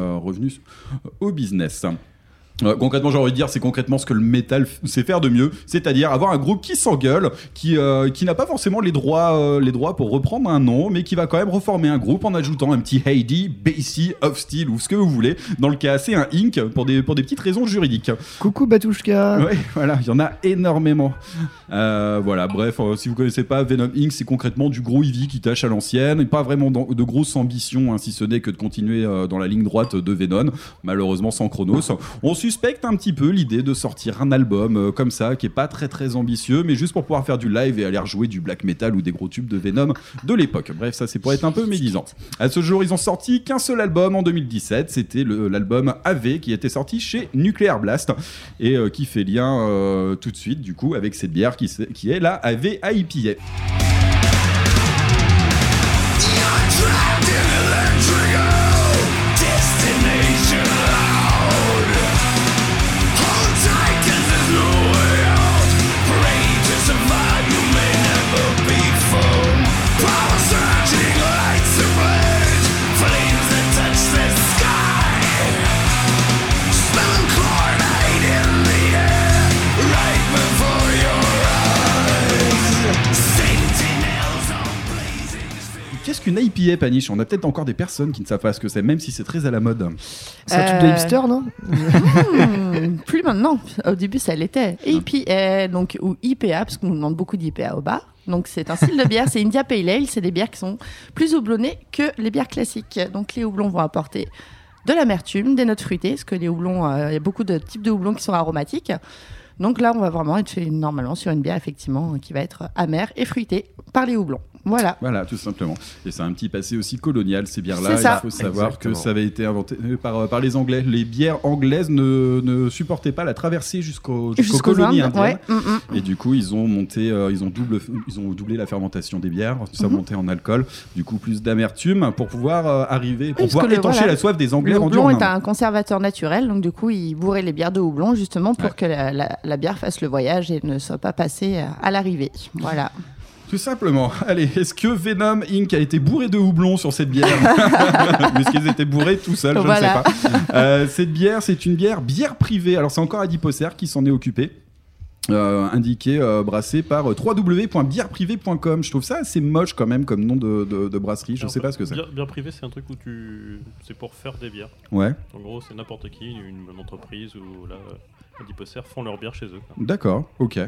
au business. Euh, concrètement, j'ai envie de dire, c'est concrètement ce que le métal sait faire de mieux, c'est-à-dire avoir un groupe qui s'engueule, qui, euh, qui n'a pas forcément les droits, euh, les droits pour reprendre un nom, mais qui va quand même reformer un groupe en ajoutant un petit Heidi, Basie, Of Steel ou ce que vous voulez. Dans le cas, c'est un Inc. pour des, pour des petites raisons juridiques. Coucou Batushka. Ouais, voilà, il y en a énormément. Voilà, bref, si vous connaissez pas Venom Inc., c'est concrètement du gros Eevee qui tâche à l'ancienne, et pas vraiment dans- de grosses ambitions, hein, si ce n'est que de continuer dans la ligne droite de Venom, malheureusement sans Chronos. On suspecte un petit peu l'idée de sortir un album euh, comme ça, qui est pas très très ambitieux, mais juste pour pouvoir faire du live et aller rejouer du black metal ou des gros tubes de Venom de l'époque. Bref, ça c'est pour être un peu médisant. À ce jour, ils ont sorti qu'un seul album en 2017, c'était le- l'album AV qui était sorti chez Nuclear Blast et euh, qui fait lien euh, tout de suite du coup avec cette bière qui, qui est la AV IPA. Paniche On a peut-être encore des personnes qui ne savent pas ce que c'est, même si c'est très à la mode. C'est un truc de Euh, hipster, non Hmm, plus maintenant. Au début, ça l'était. IPA, donc, ou IPA, parce qu'on nous demande beaucoup d'IPA au bar. Donc, c'est un style de bière, c'est India Pale Ale. C'est des bières qui sont plus houblonnées que les bières classiques. Donc, les houblons vont apporter de l'amertume, des notes fruitées, parce que les houblons, euh, il y a beaucoup de types de houblons qui sont aromatiques. Donc là, on va vraiment être fait normalement sur une bière effectivement qui va être amère et fruitée par les houblons. Voilà. Voilà, tout simplement. Et c'est un petit passé aussi colonial, ces bières-là. Il faut savoir Exactement. que ça avait été inventé euh, par, par les Anglais. Les bières anglaises ne, ne supportaient pas la traversée jusqu'au- jusqu'aux Jusqu'aux colonies indiennes. ouais. Mm, mm. Et du coup, ils ont monté, euh, ils ont double, ils ont doublé la fermentation des bières, ça Mhm. montait en alcool, du coup plus d'amertume pour pouvoir euh, arriver, pour pouvoir étancher voilà. la soif des Anglais Le houblon est un conservateur naturel, donc du coup, il bourrait les bières de houblon justement pour Ouais. que la, la- la bière fasse le voyage et ne soit pas passée à l'arrivée. Voilà. Tout simplement. Allez, est-ce que Venom Inc. a été bourré de houblon sur cette bière Puisqu'ils étaient bourrés tout seuls, je Voilà. ne sais pas. Euh, cette bière, c'est une bière bière privée. Alors, c'est encore Adiposer qui s'en est occupé. Euh, indiqué, euh, brassé par euh, www.bièreprivé.com. Je trouve ça assez moche quand même comme nom de, de- de brasserie. Je Alors, sais pas ce que c'est. Bière, bière privée, c'est un truc où tu. C'est pour faire des bières. Ouais, En gros, c'est n'importe qui, une, une entreprise ou là, euh, Adiposer font leur bière chez eux. d'accord, ok.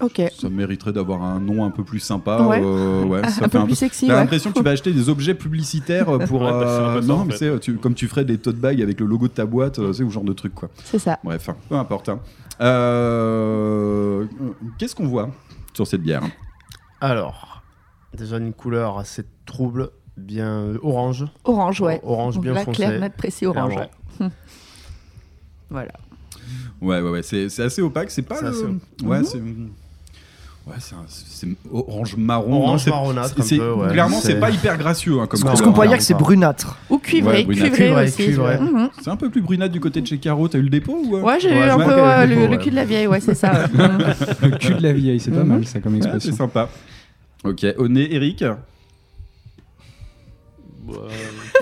Ok. Ça mériterait d'avoir un nom un peu plus sympa. Ouais. euh, ouais, ça un fait peu plus sexy, T'as ouais. l'impression que tu vas acheter des objets publicitaires euh, pour. Ouais, bah, euh, non, mais c'est tu, comme tu ferais des tote bags avec le logo de ta boîte, euh, c'est ou genre de truc quoi. C'est ça. Bref, hein, peu importe. hein. Euh, Qu'est-ce qu'on voit sur cette bière? Alors, déjà une couleur assez trouble, bien euh, orange. Orange, ouais. Orange Donc bien là, foncé. clair, net, précis, orange. Ouais. Voilà. Ouais, ouais, ouais, c'est c'est assez opaque. C'est pas. C'est le- assez Ouais, c'est. Ouais, c'est orange marron. Orange non, c'est- marronâtre, un c'est- peu, ouais. Clairement, c'est pas hyper gracieux hein, comme Est-ce couleur. qu'on pourrait dire que c'est brunâtre Ou cuivré, Ouais, brunâtre. cuivré, Cuivré, aussi. cuivré. C'est un peu plus brunâtre du côté de chez Caro. T'as eu le dépôt ou euh Ouais, j'ai Ouais, eu un peu le, ouais. cul de la vieille, ouais, c'est ça. Le cul de la vieille, c'est pas Mhm. mal ça comme Ouais, c'est expression. sympa. Ok, au nez, Eric? Bah,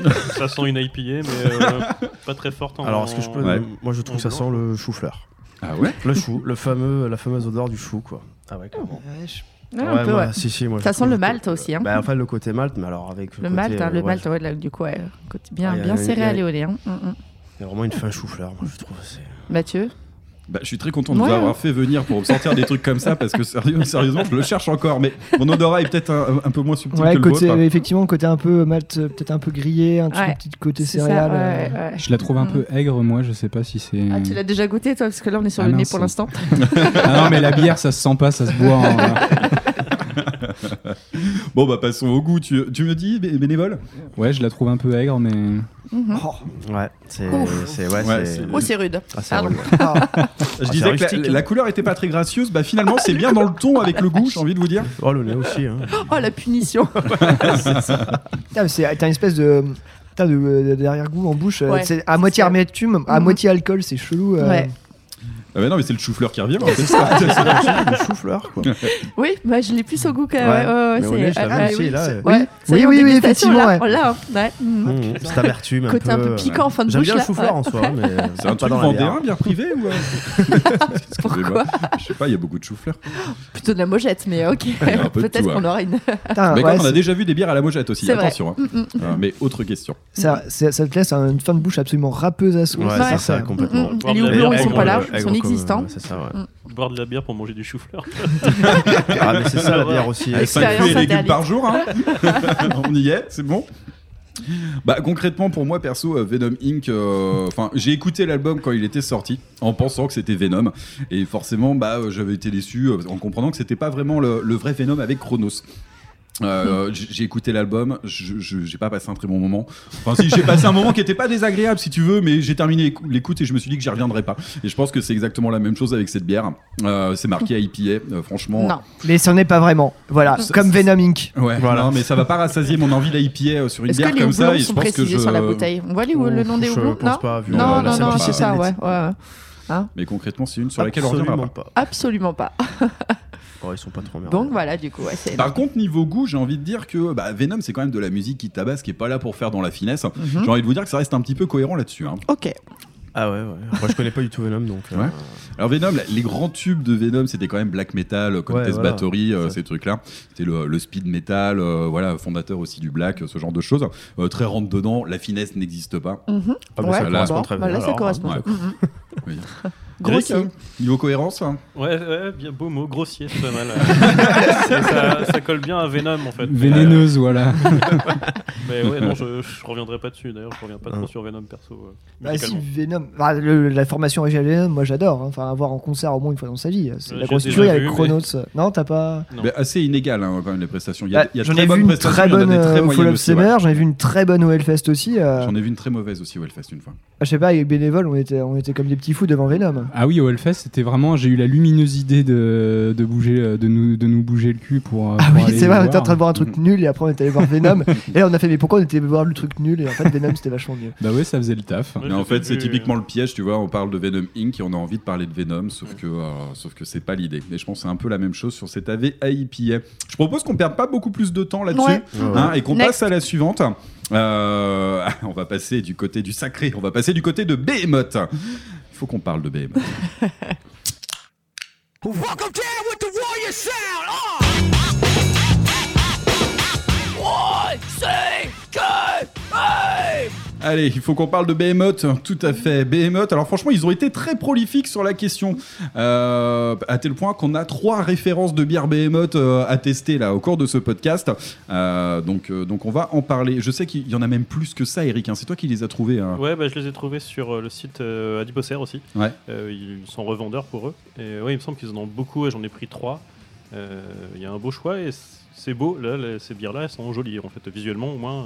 euh, ça sent une IPA, mais euh, pas très forte en. Alors, est-ce que je peux. Ouais. Moi, je trouve que ça sent le chou-fleur. Ah ouais? Le chou, le fameux, la fameuse odeur du chou, quoi. Ah ouais, clairement. Ouais, un peu, moi, ouais. si, si, moi, Ça je sent le que- malt aussi, hein. Bah, enfin, le côté malt, mais alors avec le, Le côté, malt, hein, euh, le ouais, malt, ouais, là, du coup, ouais, côté bien, Ah, bien serré à l'éolien. Il y a vraiment une fin chou-fleur, moi, je trouve. Mathieu? Bah, je suis très content de Ouais. vous avoir fait venir pour sortir des trucs comme ça parce que sérieux- sérieusement, je le cherche encore. Mais mon odorat est peut-être un, un peu moins subtil Ouais, que le côté, vôtre. effectivement, côté un peu malt, peut-être un peu grillé, un petit, Ouais. petit côté ouais, euh, ouais. Je la trouve un Mm. peu aigre, moi, je sais pas si c'est. Ah, tu l'as déjà goûté, toi Parce que là, on est sur Ah, le nez pour l'instant. Ah non, mais la bière, ça se sent pas, ça se boit. en- Bon, bah, passons au goût. Tu, tu me dis, bé- bénévole? Ouais, je la trouve un peu aigre, mais. Mhm. Ouais, c'est. Ouf. c'est- Ouais, Ouais, c'est. c'est- Oh, c'est rude. Ah, c'est Pardon. rude. ah, Je disais que rustique. la, la couleur était pas très gracieuse. Bah, finalement, c'est bien dans le ton avec le goût, j'ai envie de vous dire. Oh, le nez aussi. Hein. Oh, la punition. putain, mais c'est- T'as une espèce de. putain, de, de derrière-goût en bouche. euh, Ouais. c'est à moitié C'est- amertume, à Mhm. moitié alcool, c'est chelou. euh. Ouais. Ah, bah non, mais c'est le chou-fleur qui revient. C'est ça, le chou-fleur, quoi. Oui, bah, je l'ai plus au goût quand même. Ouais. Ouais, ouais, c'est- ah, là, euh. ouais. Oui, oui, oui, effectivement, là, ouais. hein. Ouais. Mhm. Mmh, cette amertume un Côté peu. un peu piquant en fin de J'aime bouche, bien le là. chou-fleur Ouais. en soi, mais. C'est un truc dans la vendéen, bière. bière privée ou euh Excusez-moi. Je sais pas, il y a beaucoup de chou-fleur. Plutôt de la mojette, mais ok. Peut-être tout, qu'on hein. aura une. On a déjà vu des bières à la mojette aussi, attention. hein. Mm, mm. Euh, mais autre question. ça, te laisse une fin de bouche absolument râpeuse à souhait. Ouais, c'est ça. ça, complètement. Mm, mm. Les houblons, ils sont pas là, euh, ils sont C'est ça, ouais. Boire de la bière pour manger du chou-fleur. Ah, mais c'est ça la bière aussi. Avec 5 Expérience fruits et légumes par jour, hein. on y est, c'est bon. Bah concrètement pour moi perso euh, Venom Inc. euh, Enfin j'ai écouté l'album quand il était sorti en pensant que c'était Venom et forcément bah euh, j'avais été déçu en comprenant que c'était pas vraiment le, le vrai Venom avec Chronos. Euh, j'ai écouté l'album, j'ai pas passé un très bon moment. Enfin, si j'ai passé un moment qui était pas désagréable, si tu veux, mais j'ai terminé l'écou- l'écoute et je me suis dit que j'y reviendrai pas. Et je pense que c'est exactement la même chose avec cette bière. Euh, c'est marqué IPA, euh, franchement. Non. Mais ce n'est pas vraiment. Voilà, Ça- comme Venom Inc. Ouais, Voilà. non, mais ça va pas rassasier mon envie d'IPA euh, sur une que bière comme ça. Et je sont pense que je. sur la bouteille On voit les, le nom des houblons Non, pas, vu non, non, non, c'est ça, ouais. Mais concrètement, c'est une sur laquelle on reviendra pas. pas. Absolument pas. Oh, ils sont pas trop Donc voilà, du coup, ouais, c'est. Par contre, niveau goût, j'ai envie de dire que bah, Venom, c'est quand même de la musique qui tabasse, qui est pas là pour faire dans la finesse. Mhm. J'ai envie de vous dire que ça reste un petit peu cohérent là-dessus. hein. Ok. Ah ouais, ouais. Moi, je connais pas du tout Venom, donc. euh, Ouais. Alors Venom, les grands tubes de Venom, c'était quand même black metal, Contest Ouais, voilà. Battery, euh, Ça. ces trucs-là. C'était le, le speed metal, euh, voilà, fondateur aussi du black, ce genre de choses. Euh, très rentre dedans, la finesse n'existe pas. Mhm. Ah, bah, Ouais, ça correspond bon, très bah bien. là, ça correspond. ouais. Mhm. Oui. Grossier. Eric, Niveau cohérence hein Ouais, ouais, bien beau mot, grossier, c'est pas mal. Ça, ça colle bien à Venom en fait. Vénéneuse, voilà. Mais ouais, non, je, je reviendrai pas dessus d'ailleurs, je reviens pas trop Ah. sur Venom perso. euh, Bah si. Venom, bah, le- la formation originale Venom, moi j'adore. hein. Enfin, avoir en concert au moins une fois dans sa vie. C'est Ouais, la grosse tuerie vu, avec mais- Chronos. Non, t'as pas. Non. Assez inégal hein, quand même les prestations. Il y a, Bah, y a J'en très ai vu bonnes une prestations, très il y en a bonne des très euh, Fall of j'en ai vu une très bonne au Hellfest aussi. euh, J'en ai vu une très mauvaise aussi au Hellfest une fois. Je sais pas, avec Bénévole, on était, on était comme des petits fous devant Venom. Ah oui, au Hellfest, c'était vraiment. J'ai eu la lumineuse idée de, de bouger, de nous, de nous bouger le cul pour. euh, Ah pour oui, c'est vrai, on était en train de voir un truc Mhm. nul et après on était allé voir Venom. et là on a fait, mais pourquoi on était allé voir le truc nul Et en fait, Venom c'était vachement mieux. Bah ouais, ça faisait le taf. Ouais, Mais en fait, c'est typiquement le piège, tu vois. On parle de Venom Inc. et on a envie de parler de Venom, sauf que, euh, sauf que c'est pas l'idée. Et je pense que c'est un peu la même chose sur cette AV AIPA. Je propose qu'on perde pas beaucoup plus de temps là-dessus Ouais. hein, et qu'on passe à la suivante. Euh, on va passer du côté du sacré, on va passer du côté de Behemoth. Faut qu'on parle de Behemoth. Welcome down with the warrior sound. Uh! Allez, il faut qu'on parle de Behemoth, tout à fait. Behemoth, alors franchement, ils ont été très prolifiques sur la question, euh, à tel point qu'on a trois références de bière Behemoth euh, à tester là au cours de ce podcast. Euh, donc, euh, donc on va en parler. Je sais qu'il y en a même plus que ça, Eric. hein. C'est toi qui les as trouvés. hein. Ouais, bah, je les ai trouvés sur le site Adiposer aussi. Ouais. Ils sont revendeurs pour eux. Et ouais, il me semble qu'ils en ont beaucoup et j'en ai pris trois. Il y a un beau choix et c'est beau. Là, ces bières-là, elles sont jolies en fait. Visuellement, au moins,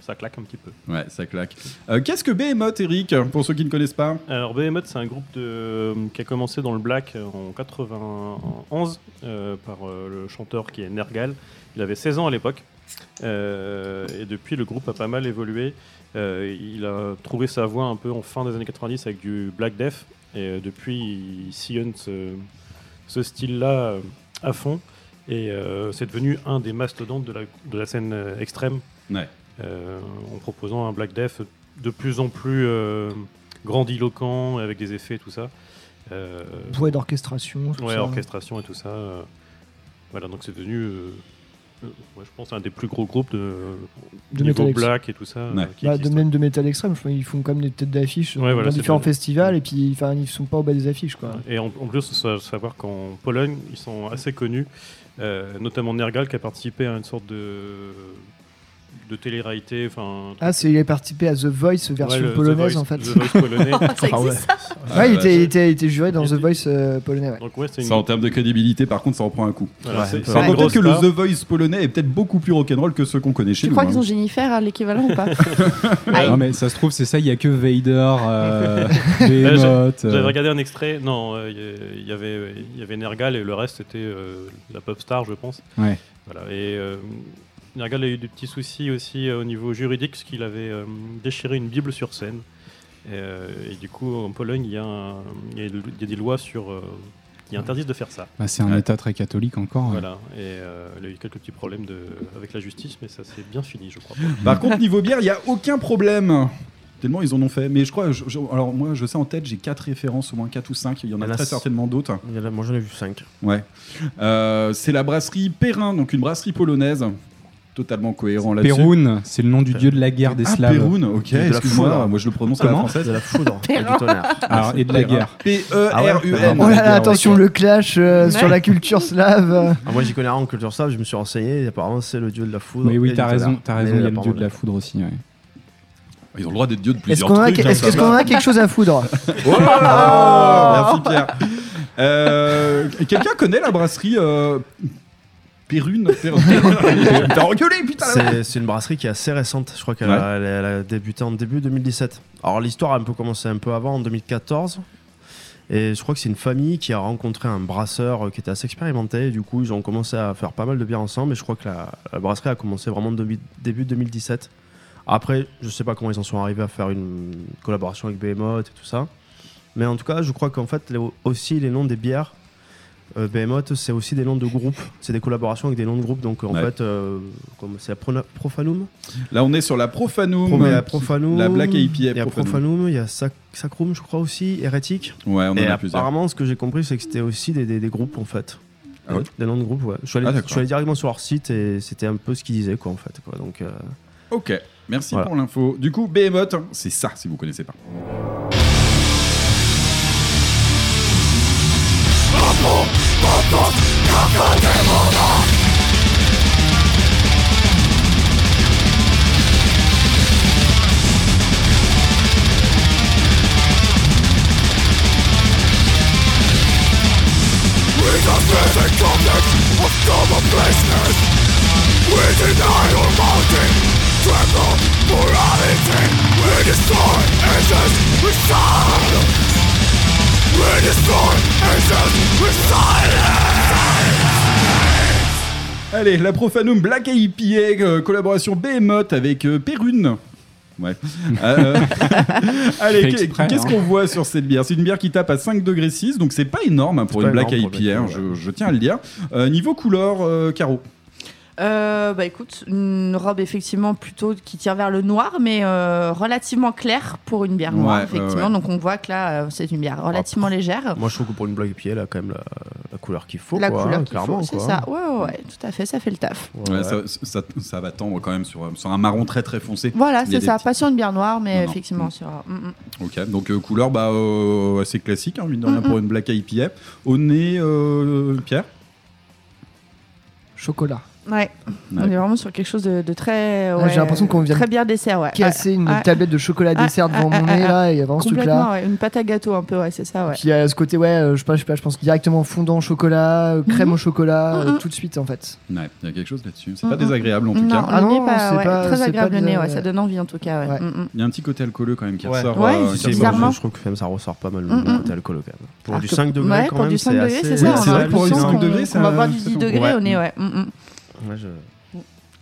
ça claque un petit peu. Ouais, ça claque. Euh, Qu'est-ce que Behemoth, Eric, pour ceux qui ne connaissent pas? Alors Behemoth, c'est un groupe de, qui a commencé dans le black en 91 euh, par euh, le chanteur qui est Nergal. Il avait 16 ans à l'époque. Euh, et depuis, le groupe a pas mal évolué. Euh, il a trouvé sa voie un peu en fin des années 90 avec du Black Death. Et euh, depuis, il sillonne ce, ce style-là euh, à fond. Et euh, c'est devenu un des mastodontes de la, de la scène euh, extrême Ouais. Euh, en proposant un Black Death de plus en plus euh, grandiloquent, avec des effets et tout ça. Euh, Bouée d'orchestration. ouais, ça. orchestration et tout ça. euh, voilà, donc c'est devenu, euh, euh, ouais, je pense, un des plus gros groupes de, De niveau Metal Black et tout ça. euh, Ouais. qui Bah, de même de métal extrême, je crois qu'ils font comme des têtes d'affiche Ouais, voilà, dans différents festivals et puis ils sont pas au bas des affiches quoi. Et en, en plus, il faut savoir qu'en Pologne, ils sont assez connus, euh, notamment Nergal qui a participé à une sorte de, de télé-réalité. enfin, Ah, c'est il a participé à The Voice version ouais, le- The polonaise Voice- en fait. The Voice polonais. Ça Ah ouais. existe ça Ouais, il Euh, était, il était, il était juré dans The Voice euh, polonais. Ouais. Donc ouais, c'est une, Ça, en termes de crédibilité, par contre, ça en prend un coup. voilà, Ouais, c'est- peut-être que le. The Voice polonais est peut-être beaucoup plus rock'n'roll que ceux qu'on connaît chez Tu nous. crois hein. qu'ils ont Jennifer à l'équivalent ou pas Aïe. Non, mais ça se trouve, c'est ça, il y a que Vader, euh, Behemoth. J'avais euh, regardé un extrait, non, euh, il y, avait, il y avait Nergal et le reste c'était euh, la pop star, je pense. Ouais. Voilà, et euh, Nergal a eu des petits soucis aussi euh, au niveau juridique, parce qu'il avait euh, déchiré une Bible sur scène. Et, euh, et du coup, en Pologne, il y, a y y des lois sur, euh, qui interdisent de faire ça. bah, c'est un Ouais. état très catholique encore. Voilà, et euh, il a eu quelques petits problèmes de, avec la justice, mais ça s'est bien fini, je crois. Par contre, niveau bière, il n'y a aucun problème. Tellement ils en ont fait. Mais je crois, je- je- alors moi, je sais en tête, j'ai quatre références, au moins quatre ou cinq. Il y en a y très certainement d'autres. Il y en a- Moi j'en ai vu 5. Ouais. Euh, c'est la brasserie Perrin, donc une brasserie polonaise. Totalement cohérent là-dessus. Perun, c'est le nom du dieu de la guerre des Ah, Slaves. Perun, ok, De la excuse-moi, foudre. moi je le prononce à la française. De la foudre et Perrin. du tonnerre. Alors, et de la guerre. P-E-R-U-N. Oh là là, attention le clash euh, Ouais. sur la culture slave. Ah, moi j'y connais rien en culture slave, je me suis renseigné, et apparemment c'est le dieu de la foudre. Mais oui, t'as raison, t'as raison, il y a le dieu de la foudre aussi. ouais. Ils ont le droit d'être dieux de plusieurs trucs. hein, est-ce- qu'on a quelque chose à foudre? Oh là là Merci Pierre. Euh, Quelqu'un connaît la brasserie Perrune T'as putain C'est c'est une brasserie qui est assez récente, je crois qu'elle a, elle a- elle a débuté en début 2017. Alors l'histoire a un peu commencé un peu avant, en 2014. Et je crois que c'est une famille qui a rencontré un brasseur euh, qui était assez expérimenté. Et du coup, ils ont commencé à faire pas mal de bières ensemble. Et je crois que la, la brasserie a commencé vraiment demi- début 2017. Après, je sais pas comment ils en sont arrivés à faire une collaboration avec Behemoth et tout ça. Mais en tout cas, je crois qu'en fait, les- aussi les noms des bières, euh, Behemoth, c'est aussi des noms de groupes. C'est des collaborations avec des noms de groupes. Donc en Ouais. fait, euh, comme c'est la Prona- Profanum. Là on est sur la Profanum. La Black IPA Il y a Profanum. Il y a Sac- Sacrum, je crois aussi, Hérétique. Ouais, on en Et a plusieurs. apparemment, ce que j'ai compris, c'est que c'était aussi des, des- des groupes en fait. Ah ouais des noms de groupes, ouais. Je suis, allé, Ah, je d'accord. suis allé directement sur leur site et c'était un peu ce qu'ils disaient, quoi, en fait. Quoi. Donc, euh, Ok, merci Voilà. pour l'info. Du coup, Behemoth, c'est ça si vous connaissez pas. Ritmo, potok, kaka demona We are the comet of common blessedness We deny our mountain Tremble morality We destroy essence We shine Allez, la Profanum Black IPA, euh, collaboration Behemoth avec euh, Perrune. Ouais. Euh, allez, qu'est- exprès, qu'est-ce hein. qu'on voit sur cette bière? C'est une bière qui tape à 5 degrés 6, donc c'est pas énorme hein, pour une Black énorme IPA, hein, je, je tiens à le dire. Euh, niveau couleur, euh, Caro. Euh, bah écoute, une robe effectivement plutôt qui tire vers le noir, mais euh, relativement claire pour une bière noire, Ouais, ouais, effectivement. ouais. Donc on voit que là, euh, c'est une bière relativement légère. Moi, je trouve que pour une blague pied, elle a quand même la, la couleur qu'il faut. La quoi, couleur hein, qu'il clairement. faut, c'est ça. Ouais, ouais, ouais, tout à fait, ça fait le taf. Ouais, Ouais, Ça, ça- ça va tendre quand même sur, sur un marron très très foncé. Voilà, c'est ça. petits- Pas sur une bière noire, mais Non, effectivement Mm. sur. mm, mm. Ok, donc euh, couleur bah, euh, assez classique, hein, mine de rien, pour une Black IPA. Au nez, euh, Pierre? Chocolat. Ouais. On est vraiment sur quelque chose de, de très. Ouais, ouais, j'ai l'impression qu'on vient de Très bien dessert, ouais. Casser une tablette de chocolat Ouais, dessert devant ouais, mon nez là, et il y a vraiment ce. Une pâte à gâteau un peu, ouais, c'est ça, ouais. Qui a ce côté, ouais, euh, je sais pas, je sais pas, je pense directement fondant au chocolat, euh, crème Mhm. au chocolat, euh, Mhm. tout de suite en fait. Ouais, il y a quelque chose là-dessus. C'est pas Mhm. désagréable en tout non, cas. Ah non, pas- c'est ouais, pas- très c'est agréable pas le nez, ouais, ça donne envie en tout cas. Ouais. Ouais. Il y a un petit côté alcooleux quand même qui ressort. Ouais, c'est bizarrement. je, trouve que ça ressort pas mal le côté alcoolo quand même. Pour du que- 5 degrés, quand pour même, du 5 degrés, assez- c'est on c'est pour du l'impression 5 qu'on- degrés, qu'on ça- va voir du ça 10 tombe. degrés au nez, ouais. Mm, mm. Ouais, je-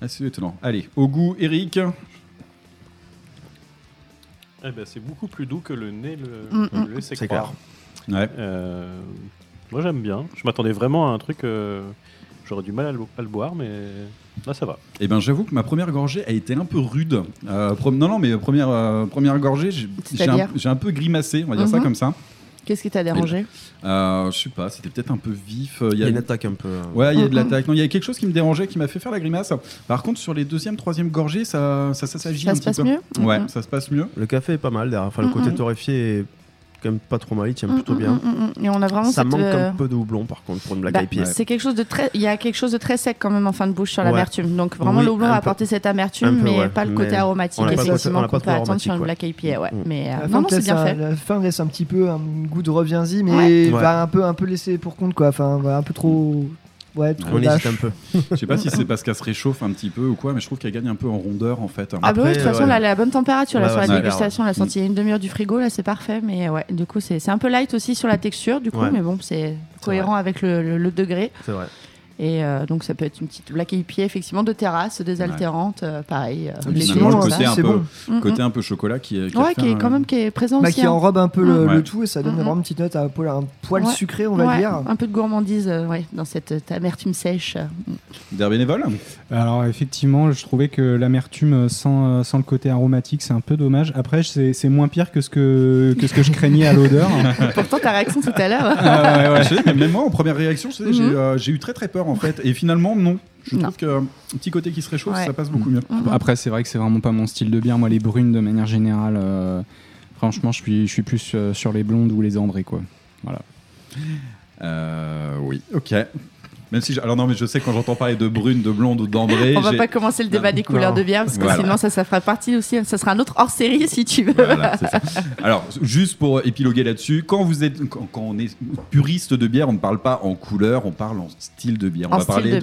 Assez étonnant. Allez, au goût, Eric. Eh ben, c'est beaucoup plus doux que le nez le, Mm, le mm. laissait C'est croire. Ouais. Euh, moi j'aime bien. Je m'attendais vraiment à un truc. euh, J'aurais du mal à le, à le boire, mais là ça va. Eh ben, j'avoue que ma première gorgée a été un peu rude. Euh, non, non, mais première, euh, première gorgée, j'ai un, un peu grimacé, on va dire ça Mhm. comme ça. Qu'est-ce qui t'a dérangé Euh, je sais pas, c'était peut-être un peu vif. euh, Il y a une attaque un peu. euh, Ouais, il y a de Mhm. l'attaque. Non, il y a quelque chose qui me dérangeait, qui m'a fait faire la grimace. Par contre, sur les deuxième, troisième gorgées, ça, ça, ça s'agit Ça un se petit passe peu. mieux? Ouais, Mhm. ça se passe mieux. Le café est pas mal derrière. Enfin, le côté mm. torréfié est quand même pas trop mal. Il tient Mm, plutôt mm, bien. mm, mm. Et on a vraiment Ça cette, manque euh, un peu de houblon par contre pour une black bah, IPA. C'est quelque chose de très. Il y a quelque chose de très sec quand même en fin de bouche sur Ouais. l'amertume. Donc vraiment Oui, le houblon va peu. apporter cette amertume, peu, mais ouais. pas le Mais côté aromatique a effectivement on a pas qu'on peut attendre sur une black IPA. Ouais. Mm. Mais euh, La non, non, c'est bien fait. La fin laisse un petit peu un goût de reviens-y, mais Ouais. Ouais. bah, un peu un peu laissé pour compte quoi. Enfin, un peu trop. Ouais, trop On lâche. hésite un peu. Je sais pas si c'est parce qu'elle se réchauffe un petit peu ou quoi, mais je trouve qu'elle gagne un peu en rondeur en fait. Ah bah oui, de toute façon, elle est à la bonne température là, sur ouais, la dégustation. Elle a sorti une demi-heure du frigo, là, c'est parfait. Mais ouais, du coup, c'est c'est un peu light aussi sur la texture, du coup, Ouais. mais bon, c'est cohérent avec le, le- le degré. C'est vrai. Et euh, donc, ça peut être une petite black IPA, effectivement, de terrasse, désaltérante, euh, pareil. euh, Et les le côté un c'est peu, bon. Côté un peu chocolat qui est, qui Ouais, qui est quand même qui est présent Bah, aussi. qui hein. enrobe un peu le, Ouais. le tout et ça donne vraiment une petite note un, peu, un poil Ouais. sucré, on va Ouais, dire. Un peu de gourmandise euh, ouais, dans cette amertume sèche. D'air bénévole Alors effectivement, je trouvais que l'amertume euh, sans, euh, sans le côté aromatique, c'est un peu dommage. Après, c'est c'est moins pire que ce que, que ce que je craignais à l'odeur. Pourtant, ta réaction tout à l'heure. Ah ouais, ouais. Je sais, mais même moi, en première réaction, je sais, j'ai euh, j'ai eu très très peur en fait. Et finalement, non. Je Non. trouve qu'un petit côté qui se réchauffe, Ouais. ça passe beaucoup mieux. Mhm. Après, c'est vrai que c'est vraiment pas mon style de bière. Moi, les brunes, de manière générale, euh, franchement, je suis, je suis plus sur les blondes ou les ambrées, quoi. Voilà. Euh, oui, ok. Même si, je- alors non, mais je sais quand j'entends parler de brune, de blonde ou d'ambrée, On va pas commencer le débat des couleurs de bière parce que Voilà. sinon ça, ça fera partie aussi. Ça sera un autre hors série si tu veux. Voilà, ça. Alors, juste pour épiloguer là-dessus, quand vous êtes, quand, quand on est puriste de bière, on ne parle pas en couleur, on parle en style de bière. On En va parler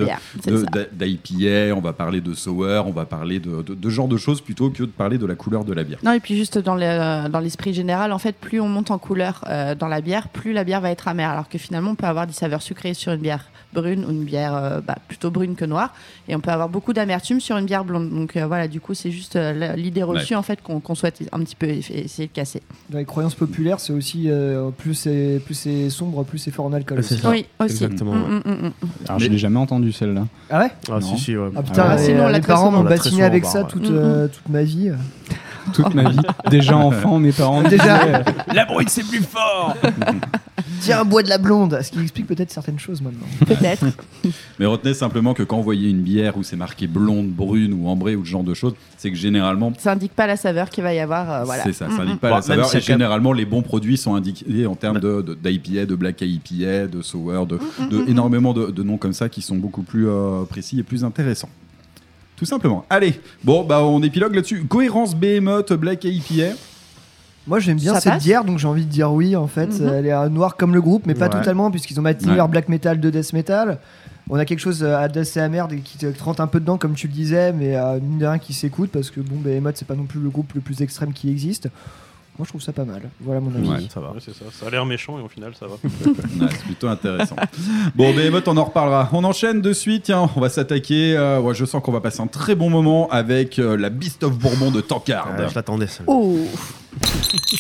d'IPA, on va parler de sour, on va parler de, de, de genre de choses plutôt que de parler de la couleur de la bière. Non, et puis juste dans le- dans l'esprit général, en fait, plus on monte en couleur euh, dans la bière, plus la bière va être amère. Alors que finalement, on peut avoir des saveurs sucrées sur une bière brune ou une bière euh, bah, plutôt brune que noire. Et on peut avoir beaucoup d'amertume sur une bière blonde. Donc euh, voilà, du coup, c'est juste euh, l'idée reçue en fait qu'on souhaite un petit peu essayer de casser. Dans les croyances populaires, c'est aussi euh, plus c'est plus c'est sombre, plus c'est fort en alcool. Aussi. ça. Oui, aussi. Exactement, Mm, ouais. mm, mm. Alors, je l'ai jamais entendu celle-là. Ah ouais? Ah, Non. si, si, ouais. Ah putain, Ah, les, sinon, on l'a les très parents m'ont souvent avec ça toute, toute ma vie. Toute ma vie. Déjà enfant, mes parents Déjà. disaient, La brune, c'est plus fort Tiens, bois de la blonde. Ce qui explique peut-être certaines choses maintenant. Peut-être. Mais retenez simplement que quand vous voyez une bière où c'est marqué blonde, brune ou ambrée ou ce genre de choses, c'est que généralement, Ça indique pas la saveur qu'il va y avoir. euh, voilà. c'est ça, ça indique pas Bon, la même saveur. si Et généralement, les bons produits sont indiqués en termes de, de- d'IPA, de black IPA, de sour, de, de énormément de, de noms comme ça qui sont beaucoup plus euh, précis et plus intéressants. Tout simplement. Allez, bon, bah on épilogue là-dessus. Cohérence Behemoth Black IPA. Moi j'aime bien Ça cette passe bière donc j'ai envie de dire oui en fait. Mhm. Elle est euh, noire comme le groupe mais pas Ouais. totalement puisqu'ils ont maintenu Ouais. leur black metal de death metal. On a quelque chose euh, d'assez amer et qui te trente un peu dedans comme tu le disais mais euh, mine de rien qui s'écoute parce que bon Behemoth c'est pas non plus le groupe le plus extrême qui existe. Moi je trouve ça pas mal. Voilà mon avis. Ouais. Ça va. Ouais, c'est ça. Ça a l'air méchant et au final, ça va. Ouais, c'est plutôt intéressant. bon, Behemoth, on en reparlera. On enchaîne de suite. Tiens, on va s'attaquer. euh, ouais, je sens qu'on va passer un très bon moment avec euh, la Beast of Bourbon de Tankard. Euh, je l'attendais celle Oh.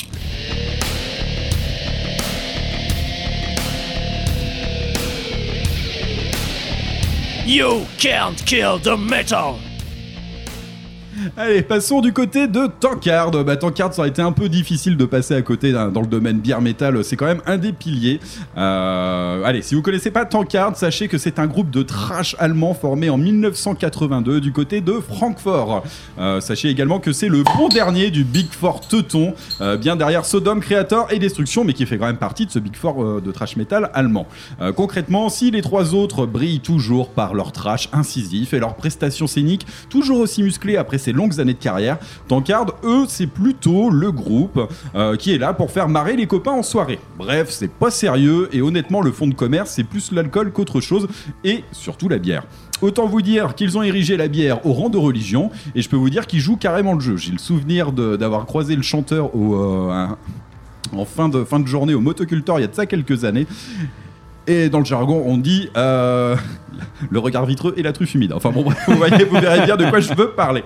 You can't kill the metal! Allez, passons du côté de Tankard. Bah, Tankard, ça aurait été un peu difficile de passer à côté dans le domaine bière métal. C'est quand même un des piliers. Euh, allez, si vous connaissez pas Tankard, sachez que c'est un groupe de trash allemand formé en 1982 du côté de Francfort. Euh, sachez également que c'est le bon dernier du Big Four Teuton, euh, bien derrière Sodom, Creator et Destruction, mais qui fait quand même partie de ce Big Four de trash metal allemand. Concrètement, si les trois autres brillent toujours par leur trash incisif et leurs prestations scéniques toujours aussi musclées après ces longues années de carrière, Tankard, eux, c'est plutôt le groupe euh, qui est là pour faire marrer les copains en soirée. Bref, c'est pas sérieux et honnêtement, le fond de commerce, c'est plus l'alcool qu'autre chose et surtout la bière. Autant vous dire qu'ils ont érigé la bière au rang de religion et je peux vous dire qu'ils jouent carrément le jeu. J'ai le souvenir d'avoir croisé le chanteur au, euh, en fin de, fin de journée au motoculteur il y a de ça quelques années. Et dans le jargon, on dit euh, le regard vitreux et la truffe humide. Enfin bon, bref, vous voyez, vous verrez bien de quoi je veux parler.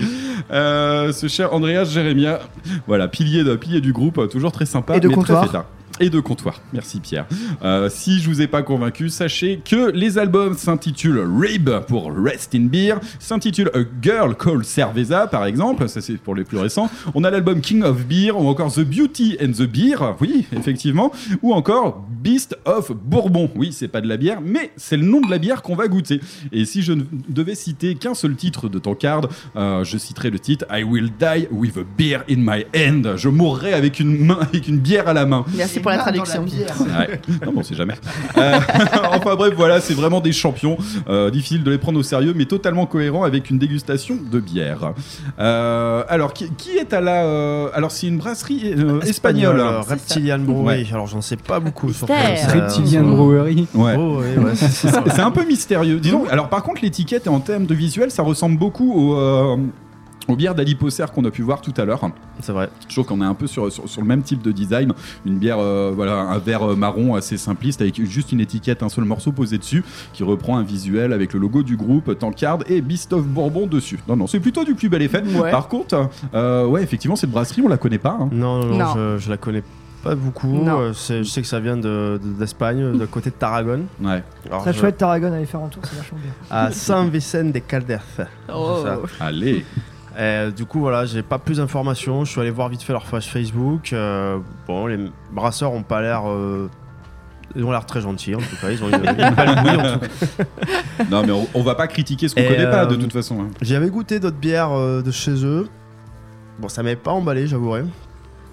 Euh, ce cher Andreas Jérémia, voilà, pilier, de, pilier du groupe, toujours très sympa. Et de mais très comptoir. fêtard. Et de comptoir. Merci Pierre. Euh, si je vous ai pas convaincu, sachez que les albums s'intitulent Rib pour Rest in Beer, s'intitulent A Girl Called Cerveza par exemple, ça c'est pour les plus récents. On a l'album King of Beer ou encore The Beauty and the Beer, oui effectivement, ou encore Beast of Bourbon. Oui, c'est pas de la bière, mais c'est le nom de la bière qu'on va goûter. Et si je ne devais citer qu'un seul titre de Tankard, euh, je citerai le titre I Will Die with a Beer in my hand. Je mourrai avec une main, avec une bière à la main. Merci pour la traduction. Ouais. Non, bon, on sait jamais. Euh, enfin bref, voilà, c'est vraiment des champions. Euh, difficile de les prendre au sérieux, mais totalement cohérents avec une dégustation de bière. Euh, alors, qui, qui est à la. euh, alors, c'est une brasserie euh, espagnole. Reptilian Brewery. Alors j'en sais pas beaucoup sur. Reptilian Brewery. Ouais. Oh, ouais, ouais, c'est un peu mystérieux. Disons, alors par contre, l'étiquette en termes de visuel, ça ressemble beaucoup au, euh, aux bières d'Alipocer qu'on a pu voir tout à l'heure. C'est vrai. Je trouve qu'on est un peu sur, sur, sur le même type de design. Une bière, euh, voilà, un verre euh, marron assez simpliste avec juste une étiquette, un seul morceau posé dessus qui reprend un visuel avec le logo du groupe, Tankard et Beast of Bourbon dessus. Non, non, c'est plutôt du plus bel effet. Ouais. Par contre, euh, ouais, effectivement, cette brasserie, on la connaît pas. hein. Non, non, non, Non. Je, je la connais pas beaucoup. Euh, Je sais que ça vient de- de- d'Espagne, de, côté de Tarragone. Ouais. Alors, Très je- chouette Tarragone, aller faire un tour, c'est vachement bien. À San Vicente de Calder. Oh. Allez. Euh, du coup, voilà, j'ai pas plus d'informations. Je suis allé voir vite fait leur page Facebook. Euh, bon, les brasseurs ont pas l'air. euh, Ils ont l'air très gentils en tout cas. Ils ont une, une belle bouille en tout cas. Non, mais on, on va pas critiquer ce qu'on Et, connaît pas de euh, toute façon. hein. J'avais goûté d'autres bières euh, de chez eux. Bon, ça m'avait pas emballé, j'avouerai.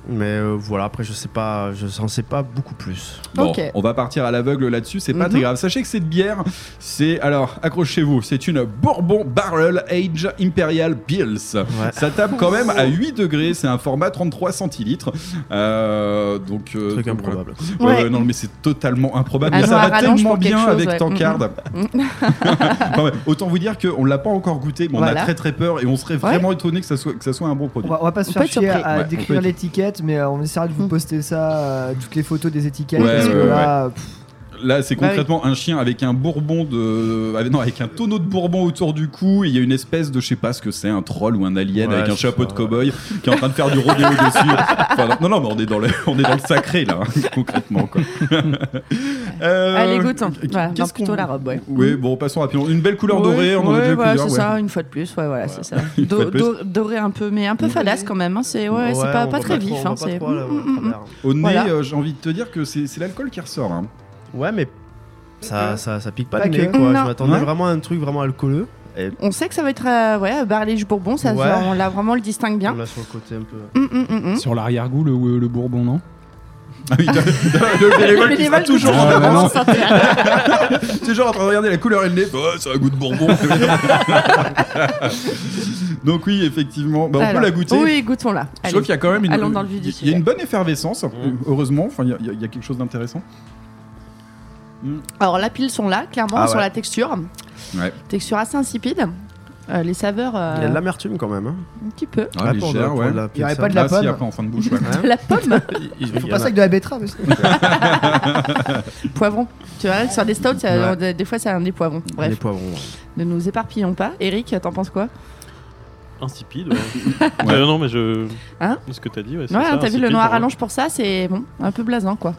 Mais euh, voilà, après, je sais pas, je n'en sais pas beaucoup plus. Bon, on va partir à l'aveugle là-dessus, c'est pas Mhm. très grave. Sachez que cette bière, c'est alors accrochez-vous, c'est une Bourbon Barrel Age Imperial Pils. Ça tape quand même à 8 degrés, c'est un format 33 centilitres. Euh, donc euh, Truc donc, improbable. Ouais, non, mais c'est totalement improbable. Un mais ça va tellement bien chose, avec ouais. Tankard. Mhm. Enfin, autant vous dire qu'on l'a pas encore goûté, mais on a très très peur et on serait vraiment étonné que ça soit, que ça soit un bon On produit. va, on va pas se faire chier à décrire être- mais euh, on essaiera de vous Mm. poster ça, euh, toutes les photos des étiquettes, Ouais, parce que ouais, là, pff, Là, c'est Bah oui. concrètement un chien avec un bourbon de. avec- non, avec un tonneau de bourbon autour du cou. Il y a une espèce de, je sais pas ce que c'est, un troll ou un alien Ouais, avec un chapeau ça, de cow-boy qui est en train de faire du rodéo dessus. Enfin, non, non, mais on est dans le, on est dans le sacré, là, hein, concrètement, quoi. Euh, Allez, goûte. qu'est- Voilà, non, plutôt la robe, ouais. Oui, bon, passons rapidement. Une belle couleur Ouais, dorée, on en a ouais, déjà voilà, plusieurs. c'est ouais. ça, une fois de plus, ouais, voilà, c'est ça. Do- do- doré un peu, mais un peu fadasse quand même. hein, C'est ouais, c'est Ouais, pas, très vif. hein, Mm, mm, mm. Au nez, euh, j'ai envie de te dire que c'est l'alcool qui ressort. Ouais, mais ça, ça, ça pique pas, Pas le nez, que. quoi. Non. Je m'attendais Ouais. vraiment à un truc vraiment alcooleux. Et On sait que ça va être euh, ouais, barlège bourbon, ça, Ouais. ça, on l'a vraiment le distingue bien. sur le côté un peu. Mm, mm, mm, mm. Sur l'arrière-goût, le, le bourbon, non? Ah oui, le bénévole qui sera bénévole toujours en avance. en santé. toujours en train de regarder la couleur et le nez. Oh, ça a un goût de bourbon. Donc oui, effectivement, Bah, on peut Alors, la goûter. Oui, goûtons-la. Je Allez. trouve qu'il y a quand même une, Allons dans le vif du il y a sujet. une bonne effervescence, heureusement. Enfin, il y a- il y, a- il y a quelque chose d'intéressant. Alors, la pile sont là, clairement, Ah sur ouais. la texture. Ouais. Texture assez insipide. Euh, les saveurs, euh, Il y a de l'amertume quand même. Hein. un petit peu. Ah, Ouais, légère, ouais. la Il y aurait pas de la Ah, si, pomme. après en fin de bouche. ouais. La pomme, Il- Faut pas ça avec de la betterave aussi. poivron. Tu vois, sur des stouts, ça- Ouais. des, des fois, ça a des poivrons. Bref, Les poivrons. ouais. ne nous éparpillons pas. Eric, t'en penses quoi? Insipide, ouais. Euh, non, mais je. Hein? Ce que t'as dit, ouais. c'est Ouais, t'as vu le noir pour moi. rallonge pour ça, c'est bon, un peu blasant quoi.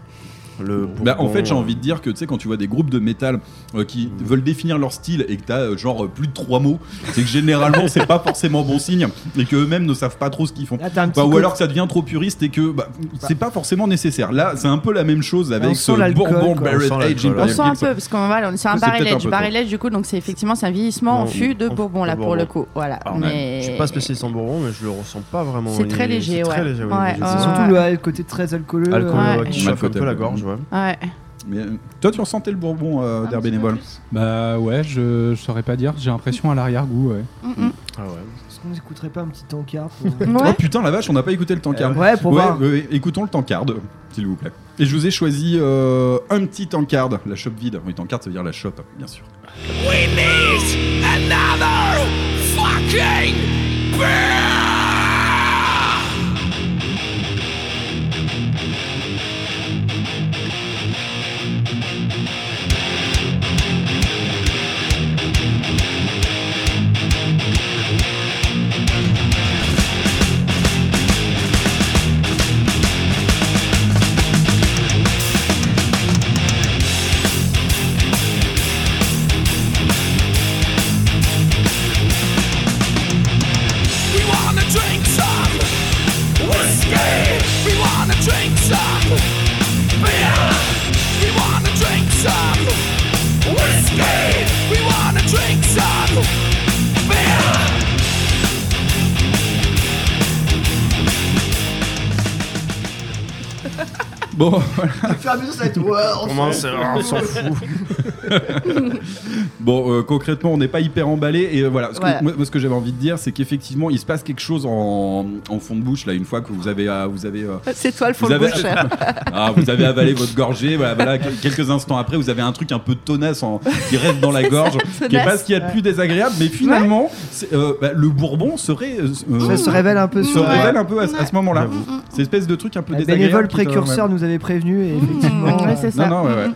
Le Bah, en fait, j'ai euh, envie de dire que tu sais, quand tu vois des groupes de métal euh, qui veulent définir leur style et que t'as euh, genre euh, plus de trois mots, c'est que généralement c'est pas forcément bon signe et qu'eux-mêmes ne savent pas trop ce qu'ils font. Là, Bah, ou alors que ça devient trop puriste et que bah, c'est pas forcément nécessaire. Là, c'est un peu la même chose avec ce Bourbon. Barrel On sent Age On sent un peu, parce qu'on va, on est sur un barrel peu Barrel edge, du coup, donc c'est effectivement c'est un vieillissement en fût de bourbon là pour le coup. Voilà. Mais... Je suis pas spécialiste en bourbon, mais je le ressens pas vraiment. C'est très léger, ouais. C'est surtout le côté très alcooleux. Qui chauffe un peu la gorge, ouais. Ouais. Mais, euh, toi, tu ressentais le Bourbon euh, d'Air Bénévole Bah ouais, je, je saurais pas dire. J'ai l'impression à l'arrière-goût, ouais. Mm, Ah ouais. Est-ce qu'on n'écouterait pas un petit tankard pour-. Oh putain, la vache, on n'a pas écouté le tankard. Ouais, pour Ouais, voir. écoutons le tankard, s'il vous plaît. Et je vous ai choisi euh, un petit tankard, la shop vide. Oui, tankard, ça veut dire la shop, bien sûr. We need another fucking beer! Wanna drink some beer. Bon, voilà. Mesure, ça va être. Ouais, on Comment s'en- c'est on s'en fout. Bon, euh, concrètement, on n'est pas hyper emballé. Et euh, voilà, ce que, moi, ce que j'avais envie de dire, c'est qu'effectivement, il se passe quelque chose en, en fond de bouche, là, une fois que vous avez. euh, vous avez euh, C'est toi le fond Vous de avez- bouche. ah, vous avez avalé votre gorgée, voilà, voilà, quel- quelques instants après, vous avez un truc un peu tenace en- qui reste dans la gorge, qui est pas ce qu'il y a de plus désagréable, mais finalement, euh, bah, le bourbon serait. euh, Ça se révèle un peu se révèle un peu à, ce- à ce moment-là. C'est espèce de truc un peu Le désagréable. bénévole précurseur nous avait prévenu et effectivement. ouais, c'est ça. Non, non, ouais, ouais.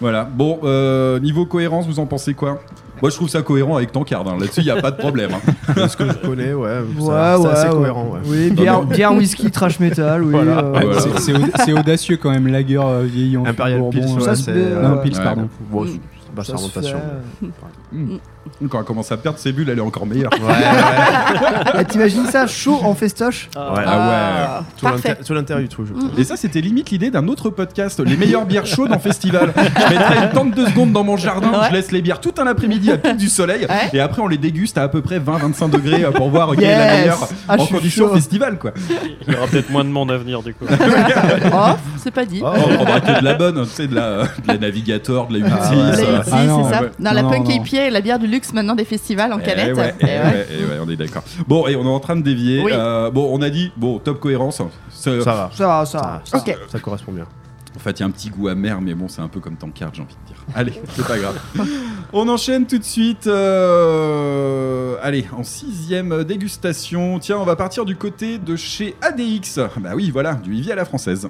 Voilà. Bon, euh, niveau cohérence, vous en pensez quoi? Moi, je trouve ça cohérent avec Tankard. hein. Là-dessus, il n'y a pas de problème. hein. Ce que je connais, ouais. Ouais, ça- ouais, C'est assez ouais. cohérent, ouais. Oui, bière, bière, whisky, trash metal, oui. Voilà. euh, voilà. c'est- C'est au- c'est audacieux quand même, lager euh, vieilli en Imperial Pils, euh, ça c'est. euh, Non. Pils, Ouais. pardon. Bon, c'est basse ça se fermentation. fait, Quand elle commence à perdre ses bulles, elle est encore meilleure. Ouais, ouais. Eh, T'imagines ça chaud en festoche Ouais. Ah Tout Parfait. l'intér- Tout l'intérieur du truc. Et ça, c'était limite l'idée d'un autre podcast, les meilleures bières chaudes en festival. Je mettrais une tente de secondes dans mon jardin, Ouais. je laisse les bières tout un après-midi à pique du soleil, Ouais. et après on les déguste à à peu près 20-25 degrés euh, pour voir quelle est la meilleure Ah, je en condition chaud. festival, quoi. Il y aura peut-être moins de monde à venir du coup. Oh, c'est pas dit. Oh, on prendra que de la bonne, tu sais, de la, de la Navigator, de la Ultis. Ah, La ouais. Yulzi, Ah non, c'est ça. ouais. Dans la Non, punk la bière du luxe maintenant des festivals en Eh canette. ouais, Eh eh ouais. ouais, ouais, on est d'accord. Bon, et on est en train de dévier. Oui. Euh, bon, on a dit, bon, top cohérence. Ça va. Ça va, ça va. Ça correspond bien. En fait, il y a un petit goût amer, mais bon, c'est un peu comme Tankard, j'ai envie de dire. Allez, c'est pas grave. On enchaîne tout de suite. euh, Allez, en sixième dégustation. Tiens, on va partir du côté de chez ADX. Bah oui, voilà, du Ivy à la française.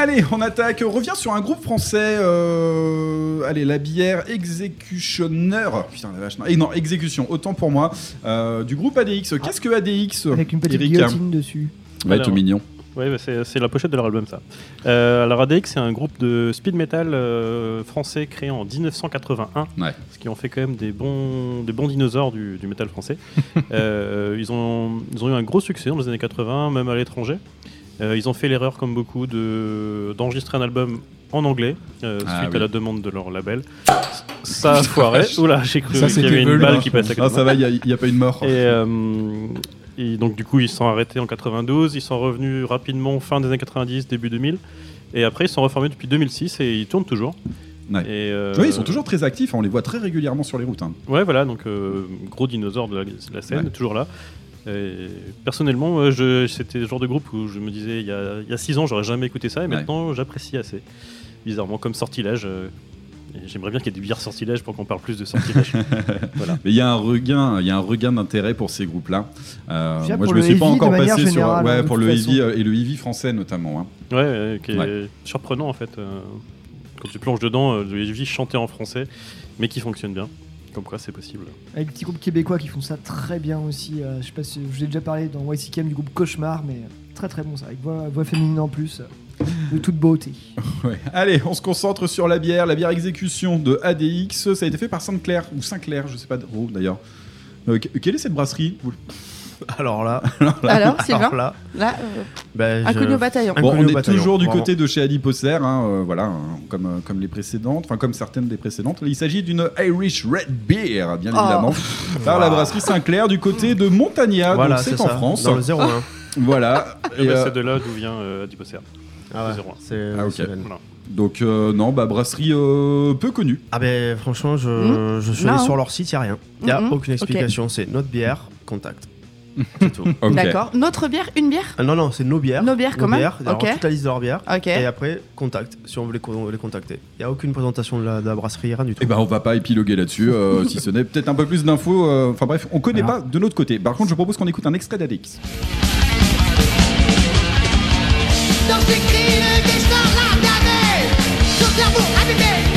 Allez, on attaque. On revient sur un groupe français. euh, Allez, la bière Executioner. Putain, la vache. Non, et non, Exécution, autant pour moi. Euh, du groupe ADX. Qu'est-ce que ADX Avec une petite Eric guillotine dessus. Ouais, tout Alors. mignon. Ouais, bah, c'est la pochette de leur album, ça. Euh, alors, ADX, c'est un groupe de speed metal euh, français créé en 1981. Ouais. Ce qui ont fait quand même des bons, des bons dinosaures du, du métal français. Euh, ils, ont, ils ont eu un gros succès dans les années 80, même à l'étranger. Euh, ils ont fait l'erreur, comme beaucoup, de- d'enregistrer un album en anglais, euh, Ah suite oui. à la demande de leur label. Ça a foiré. Oula, j'ai cru Ça, qu'il y avait une balle qui passait à côté Ah, ça va, il n'y a, pas une mort. Et, euh, et donc du coup ils sont arrêtés en 92, ils sont revenus rapidement fin des années 90, début 2000. Et après ils sont reformés depuis 2006 et ils tournent toujours. Ouais. Et, euh, Oui, ils sont toujours très actifs. On les voit très régulièrement sur les routes. hein. Ouais voilà, donc euh, gros dinosaure de la, de la scène, Ouais. toujours là. Et personnellement, moi, je, c'était le genre de groupe où je me disais il y a, il y a six ans j'aurais jamais écouté ça et Ouais. maintenant j'apprécie assez. Bizarrement comme sortilège. euh, J'aimerais bien qu'il y ait des bières sortilèges pour qu'on parle plus de sortilège. voilà. Mais il y a un regain, il y a un regain d'intérêt pour ces groupes-là. Euh, moi, je me le suis pas heavy, encore passé sur, ouais, hein, pour le heavy euh, et le heavy français notamment. hein. Ouais, euh, qui est Ouais. surprenant en fait. euh, quand tu plonges dedans, euh, les vies chanter en français, mais qui fonctionne bien. Comme quoi, c'est possible. Avec des petits groupes québécois qui font ça très bien aussi. euh, je sais pas si je vous ai déjà parlé dans YCKM du groupe Cauchemar, mais très très bon ça, avec voix, voix féminine en plus, euh, de toute beauté. Ouais. Allez, on se concentre sur la bière. La bière exécution de ADX. Ça a été fait par Sainte-Claire ou Saint-Clair, je sais pas trop d'ailleurs. Euh, que- quelle est cette brasserie? Alors là, Alors, Sylvain alors là, Là, euh, ben, je- inconnu au bataillon. Bon, Inconnu on au est bataillon, toujours du vraiment. côté de chez Adiposer, hein, euh, voilà, hein, comme, euh, comme les précédentes, enfin comme certaines des précédentes. Il s'agit d'une Irish Red Beer, bien Oh. évidemment, par la brasserie Sinclair du côté de Montagna, voilà, donc c'est en ça, France. Dans le 01. Voilà. Et Et, bah, euh, c'est de là d'où vient euh, Adiposer. Ah ouais, Le 01. c'est Ah, ok. c'est Ven. Voilà. donc euh, non, bah brasserie euh, peu connue. Ah ben franchement, je, Hmm je suis Non. allé sur leur site, il n'y a rien. Il n'y a Mhm. aucune explication. C'est notre bière, contact. C'est tout. D'accord. Notre bière, une bière? Ah non, non, c'est nos bières. Nos bières, quand même bières, alors Ok. toute la liste de leurs bières. Ok. Et après, contact, si on veut les, co- les contacter. Il n'y a aucune présentation de la, de la brasserie, rien du tout. Eh ben, on va pas épiloguer là-dessus, euh, si ce n'est peut-être un peu plus d'infos. euh, Enfin bref, on connaît Alors. pas de notre côté. Par contre, je propose qu'on écoute un extrait d'ADX. Dans ces cris, le destin l'a damné Son cerveau abîmé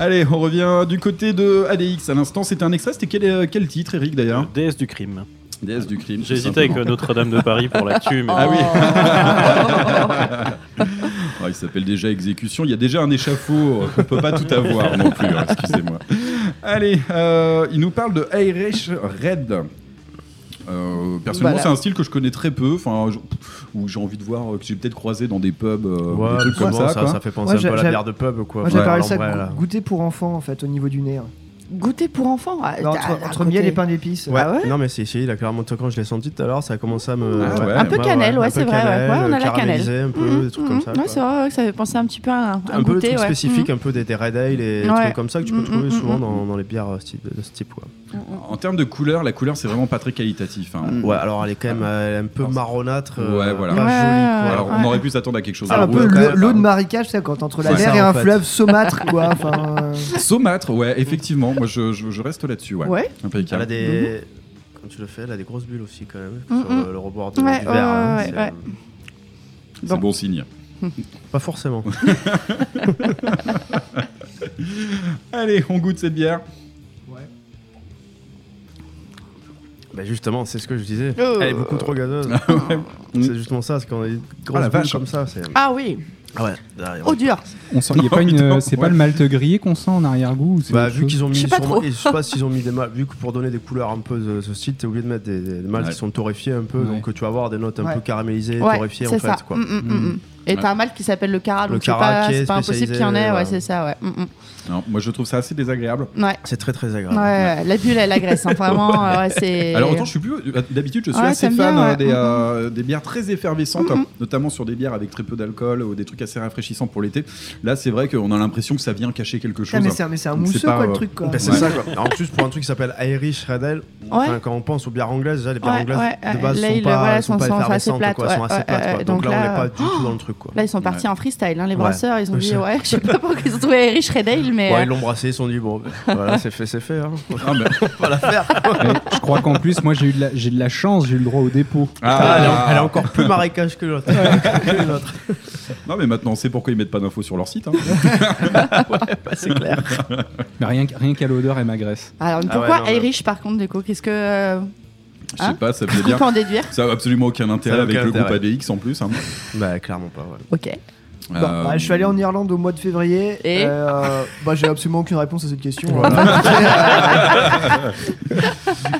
Allez, on revient du côté de ADX. À l'instant, c'était un extrait. C'était quel, euh, quel titre, Eric, d'ailleurs Déesse du crime. Déesse du crime. Hésité avec euh, Notre-Dame de Paris pour la tue, mais Ah oui. Oh. Il s'appelle déjà Exécution. Il y a déjà un échafaud. euh, On peut pas tout avoir non plus. hein, Excusez-moi. Allez, euh, il nous parle de Irish Red. Euh, personnellement, Voilà. c'est un style que je connais très peu, enfin, où j'ai envie de voir, euh, que j'ai peut-être croisé dans des pubs, euh, Ouais, des trucs comme ça. quoi. ça fait penser un peu à j'ai- la bière de pub, quoi. Moi Ouais. parlé ça là. go- goûter pour enfants en fait au niveau du nez. Goûter pour enfants ah, entre miel et pain d'épices. Ouais. Ah ouais non mais c'est il a clairement quand je l'ai senti tout à l'heure, ça a commencé à me Ah ouais. Un peu cannelle, ouais, un peu c'est vrai, ouais. cannelle, Ouais, on a la cannelle. caramélisé, un peu Mhm, des trucs mhm. comme ça. Ouais, c'est vrai que ça fait penser un petit peu à un, un un peu goûter, de trucs ouais. spécifiques, un peu des, des red ale et des Ouais. trucs comme ça que tu peux Mm, trouver souvent dans, dans les bières de ce type quoi. En termes de couleur, la couleur, c'est vraiment pas très qualitatif. hein. Mm. Ouais, alors elle est quand même euh, un peu marronâtre, euh, Ouais, voilà. pas Ouais, jolie ouais, Alors, on aurait pu s'attendre à quelque chose. De un peu l'eau de marécage, c'est quand entre la mer ça, et un fait. fleuve saumâtre quoi. Euh, Saumâtre, ouais, effectivement. Moi, je, je- je reste là-dessus. Ouais. Ouais. Impeccable. Elle a des quand tu le fais, elle a des grosses bulles aussi quand même Mhm. sur le, le rebord de, Ouais, du ouais, verre. hein, ouais, c'est, ouais. euh, C'est bon signe. Pas forcément. Allez, on goûte cette bière. Bah justement, c'est ce que je disais. Oh. Elle est beaucoup trop gazeuse. c'est justement ça, c'est quand on a des grosses Ah, vache. comme ça. Ah oui, Ah ouais. derrière. oh dur. On sent, y a Non, pas une, putain, c'est ouais. pas le malt grillé qu'on sent en arrière-goût Bah, vu qu'ils ont mis, Je sais pas sûrement- trop. et je sais pas s'ils ont mis des maltes, vu que pour donner des couleurs un peu de ce style, t'es obligé de mettre des, des maltes Ouais. qui sont torréfiés un peu, Ouais. donc tu vas avoir des notes un Ouais. peu caramélisées, Ouais, torréfiées en fait. ça. Quoi. Mm, mm, mm, mm. Et t'as un mâle qui s'appelle le Cara, Le donc c'est pas, c'est impossible qu'il y en ait. Ouais, c'est ça, ouais. Mm, mm. Non, moi je trouve ça assez désagréable. Ouais. C'est très très agréable. ouais, la bulle, elle agresse. hein, Vraiment, euh, ouais, c'est. Alors autant je suis plus d'habitude je suis Ouais, assez fan bien, euh, ouais. des, euh, des bières très effervescentes, notamment sur des bières avec très peu d'alcool ou des trucs assez rafraîchissants pour l'été. Là c'est vrai qu'on a l'impression que ça vient cacher quelque chose. Mais c'est un, mousseux pas, quoi le euh, truc quoi. Bah, c'est Ouais. ça quoi. En plus pour un truc qui s'appelle Irish Red Ale, enfin, quand on pense aux bières anglaises, déjà les bières Ouais, anglaises ouais, de base là, sont pas, voilà, sont sont- pas sont assez effervescentes sont assez plates Donc là on n'est pas du tout dans le truc quoi. Là, ils sont partis en freestyle, hein, les Ouais. brasseurs. Ils ont dit, Ouais. ouais, je sais pas pourquoi ils ont trouvé Rich Red Ale, mais. Ouais, euh, ils l'ont brassé, ils se sont dit bon, ben, voilà, c'est fait, c'est fait. Hein. Ah, mais- On va la faire. Mais je crois qu'en plus, moi, j'ai eu, de la- j'ai de la chance, j'ai eu le droit au dépôt. Ah, elle, est, elle est encore plus marécage que l'autre. Que l'autre. Non mais maintenant on sait pourquoi ils mettent pas d'infos sur leur site. hein. Bah, c'est clair. Mais rien, qu'- rien qu'à l'odeur, elle m'agresse. Alors, Ah pourquoi ouais, non, mais- Irish par contre, du coup? Qu'est-ce que. Je sais Hein pas, ça veut On dire. peut en déduire Ça a absolument aucun intérêt Ça avec aucun le groupe intérêt. ADX en plus. hein. Bah clairement pas. Ouais. Ok. Bah, Euh, bah, je suis allé en Irlande au mois de février. Et euh, bah, j'ai absolument aucune réponse à cette question.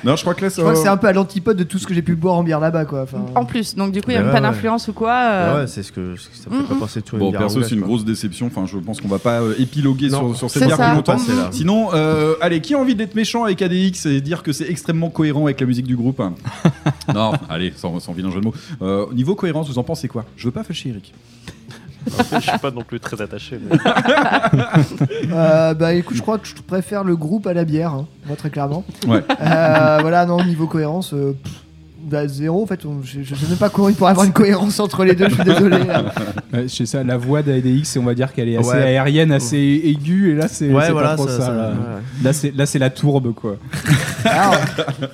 Non, je crois que là, ça c'est un peu à l'antipode de tout ce que j'ai pu boire en bière là-bas, quoi. Enfin, En plus, donc du coup, il n'y a même pas ouais. d'influence ou quoi euh, Ouais, c'est ce que ça me fait Mm, pas mm. penser tout Bon, perso, c'est une grosse déception. Enfin, je pense qu'on va pas épiloguer Non. sur, sur cette bière plus longtemps. Sinon, euh, allez, qui a envie d'être méchant avec ADX et dire que c'est extrêmement cohérent avec la musique du groupe? Non, allez, sans, sans vilain jeu de mots. Euh, niveau cohérence, vous en pensez quoi? Je veux pas fâcher Eric. Je suis pas non plus très attaché. mais- euh, bah écoute, je crois que je préfère le groupe à la bière, hein, moi très clairement. Ouais. Euh, voilà, non, niveau cohérence, euh, pff, bah, zéro en fait. on- je, sais même pas comment il pourrait avoir une cohérence entre les deux, je suis désolé. Ouais, je sais ça, la voix d'ADX, on va dire qu'elle est assez Ouais. aérienne, assez aiguë, et là, c'est Ouais, c'est voilà, pas trop ça- ça. ça- là. ouais. Là, c'est là, c'est la tourbe, quoi. Alors,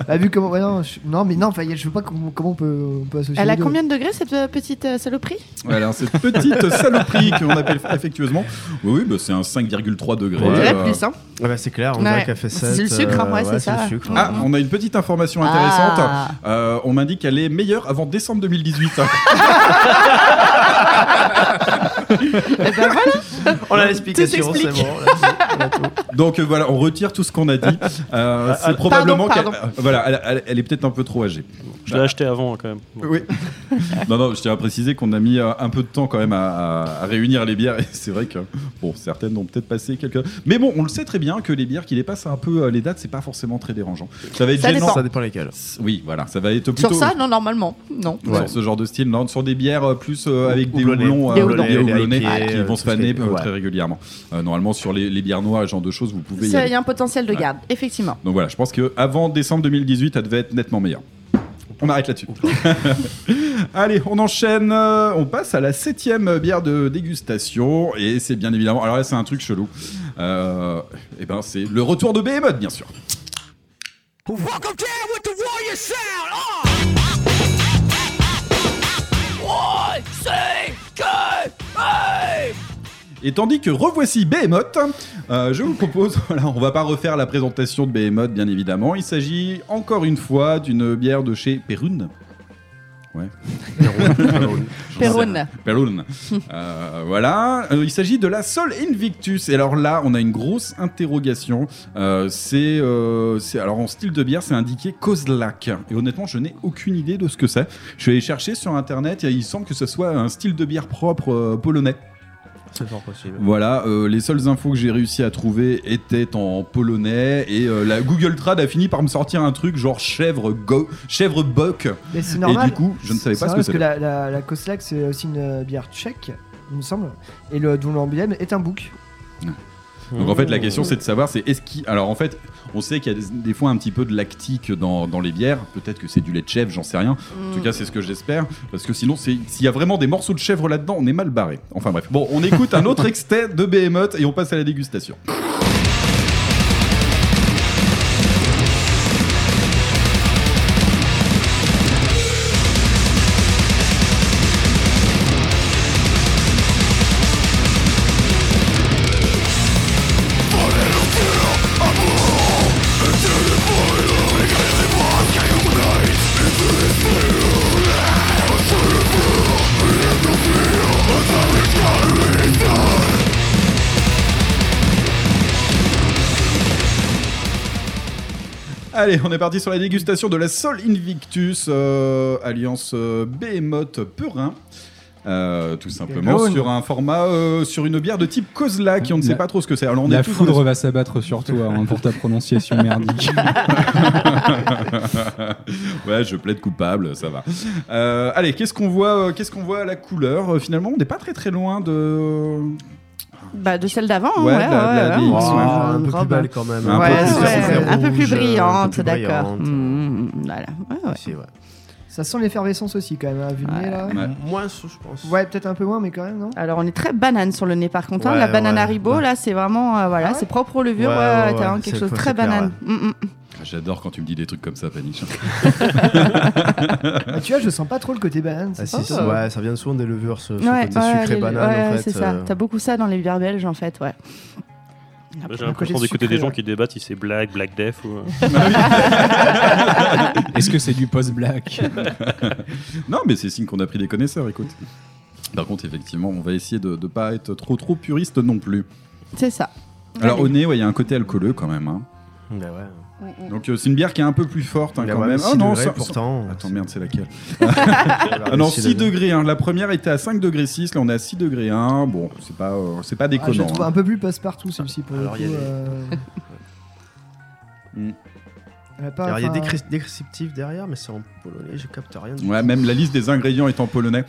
bah, vu comment. ouais, non, je- non, mais non, enfin, je sais pas comment, comment on, peut, on peut associer. Elle a deux. combien de degrés cette euh, petite euh, saloperie? Voilà, cette petite saloperie qu'on appelle affectueusement. Oui, oui, bah, c'est un 5,3 degrés. On dirait Euh, plus, hein Ouais, bah, c'est clair, on Ouais. dirait qu'elle fait 7. C'est le sucre, hein, ouais, c'est ça. le sucre. Ah, on a une petite information intéressante. On m'indique qu'elle est meilleure avant décembre 2018. Eh ben voilà On a l'explication, c'est bon. Donc euh, voilà, on retire tout ce qu'on a dit. Euh, c'est probablement pardon. qu'elle euh, voilà, elle, elle- elle est peut-être un peu trop âgée. Je l'ai acheté avant quand même. Bon. Oui. non, non, je tiens à préciser qu'on a mis euh, un peu de temps quand même à, à- à réunir les bières et c'est vrai que bon, certaines ont peut-être passé quelques. Mais bon, on le sait très bien que les bières qui dépassent un peu euh, les dates, c'est pas forcément très dérangeant. Ça va être Ça gênant. dépend. Ça dépend lesquels. Oui, voilà, ça va être plutôt Sur ça, non, normalement, non. sur ce genre de style, non, sur des bières euh, plus euh, avec des Houblonnées. houblons, Des euh, houblons. des Qui euh, vont se faner euh, ouais. très régulièrement. Euh, normalement, sur les, les bières noires, ce genre de choses, vous pouvez Ça, Il y a un potentiel de garde, effectivement. Donc voilà, je pense que avant décembre 2018, elle devait être nettement meilleure. On arrête là-dessus. Allez, on enchaîne. euh, On passe à la septième bière de dégustation. Et c'est bien évidemment. Alors là, c'est un truc chelou. Euh, et ben, c'est le retour de Behemoth, bien sûr. Welcome down with the warrior sound. Uh. Et tandis que revoici Behemoth, euh, je vous propose, voilà, on va pas refaire la présentation de Behemoth, bien évidemment. Il s'agit encore une fois d'une bière de chez Perun. Ouais. Perrone. Perun. Euh, voilà. Euh, il s'agit de la Sol Invictus. Et alors là, on a une grosse interrogation. Euh, c'est, euh, c'est- alors en style de bière, c'est indiqué Kozlak. Et honnêtement, je n'ai aucune idée de ce que c'est. Je allé chercher sur internet. Et il semble que ce soit un style de bière propre euh, polonais. C'est fort possible. Voilà, euh, les seules infos que j'ai réussi à trouver étaient en polonais et euh, la Google Trad a fini par me sortir un truc genre chèvre go, chèvre bock. Mais c'est Et normal. du coup, je ne savais pas ce que parce c'était. la, la, la Koslak, c'est aussi une euh, bière tchèque, il me semble, et le, dont l'emblème est un bouc. Donc en fait, la question c'est de savoir, c'est est-ce qu'il. Alors en fait, on sait qu'il y a des, fois un petit peu de lactique dans, les bières. Peut-être que c'est du lait de chèvre, j'en sais rien. En tout cas, c'est ce que j'espère. Parce que sinon, s'il y a vraiment des morceaux de chèvre là-dedans, on est mal barré. Enfin bref. Bon, on écoute un autre extrait de Behemoth et on passe à la dégustation. Allez, on est parti sur la dégustation de la Sol Invictus, euh, alliance euh, Behemoth Purin. Euh, tout simplement sur un format, euh, sur une bière de type Kozla, qui on ne sait La- pas trop ce que c'est. Alors on est La foudre va s'abattre sur toi hein, pour ta prononciation merdique. ouais, je plaide coupable, ça va. Euh, allez, qu'est-ce qu'on voit, qu'est-ce qu'on voit à la couleur Finalement, on n'est pas très très loin de. Bah, de celle d'avant, hein, Ouais, ouais, la- ouais, un peu plus belle quand même. Un Ouais, peu plus un peu brillante, d'accord. brillante. Mmh, voilà. Ouais, ouais. Ici, ouais. Ça sent l'effervescence aussi quand même, hein, vu le nez là. Ouais. Moins, je pense. Ouais, peut-être un peu moins, mais quand même, non? Alors, on est très banane sur le nez, par contre. hein. Ouais, la banane ouais, Haribo, ouais. là, c'est vraiment, euh, voilà, Ah ouais? c'est propre aux levures. Ouais, t'as quelque chose de très banane. Mm. J'adore quand tu me dis des trucs comme ça, Paniche. Ah, Tu vois, je sens pas trop le côté banane. Ah, c'est si, ça. ouais, ça vient souvent des levures, ce, ce Ouais, côté ouais, sucré les- banane ouais, en fait. c'est ça. euh, T'as beaucoup ça dans les bières belges, en fait, ouais. J'ai l'impression d'écouter des gens qui débattent si c'est Black, Black Death ou. euh, Est-ce que c'est du post-black? Non, mais c'est signe qu'on a pris des connaisseurs, écoute. Par contre, effectivement, on va essayer de ne pas être trop trop puriste non plus. C'est ça. Alors au nez, ouais, il y a un côté alcooleux quand même. hein. bah ouais. Donc euh, c'est une bière qui est un peu plus forte hein, quand ouais, même. six non, degrés, ça- pourtant. Attends, merde, c'est laquelle Ah Ah non, 6 degrés. hein. La première était à 5 degrés 6, là on est à 6 degrés 1. Bon, c'est pas, euh, c'est pas Ah, je la déconnant. trouve hein. un peu plus passe-partout celle-ci pour Alors, le il y coup. a des- euh, Mm. Alors, il y a des descriptifs derrière, mais c'est en polonais, je capte rien. Ouais, même la liste des ingrédients est en polonais.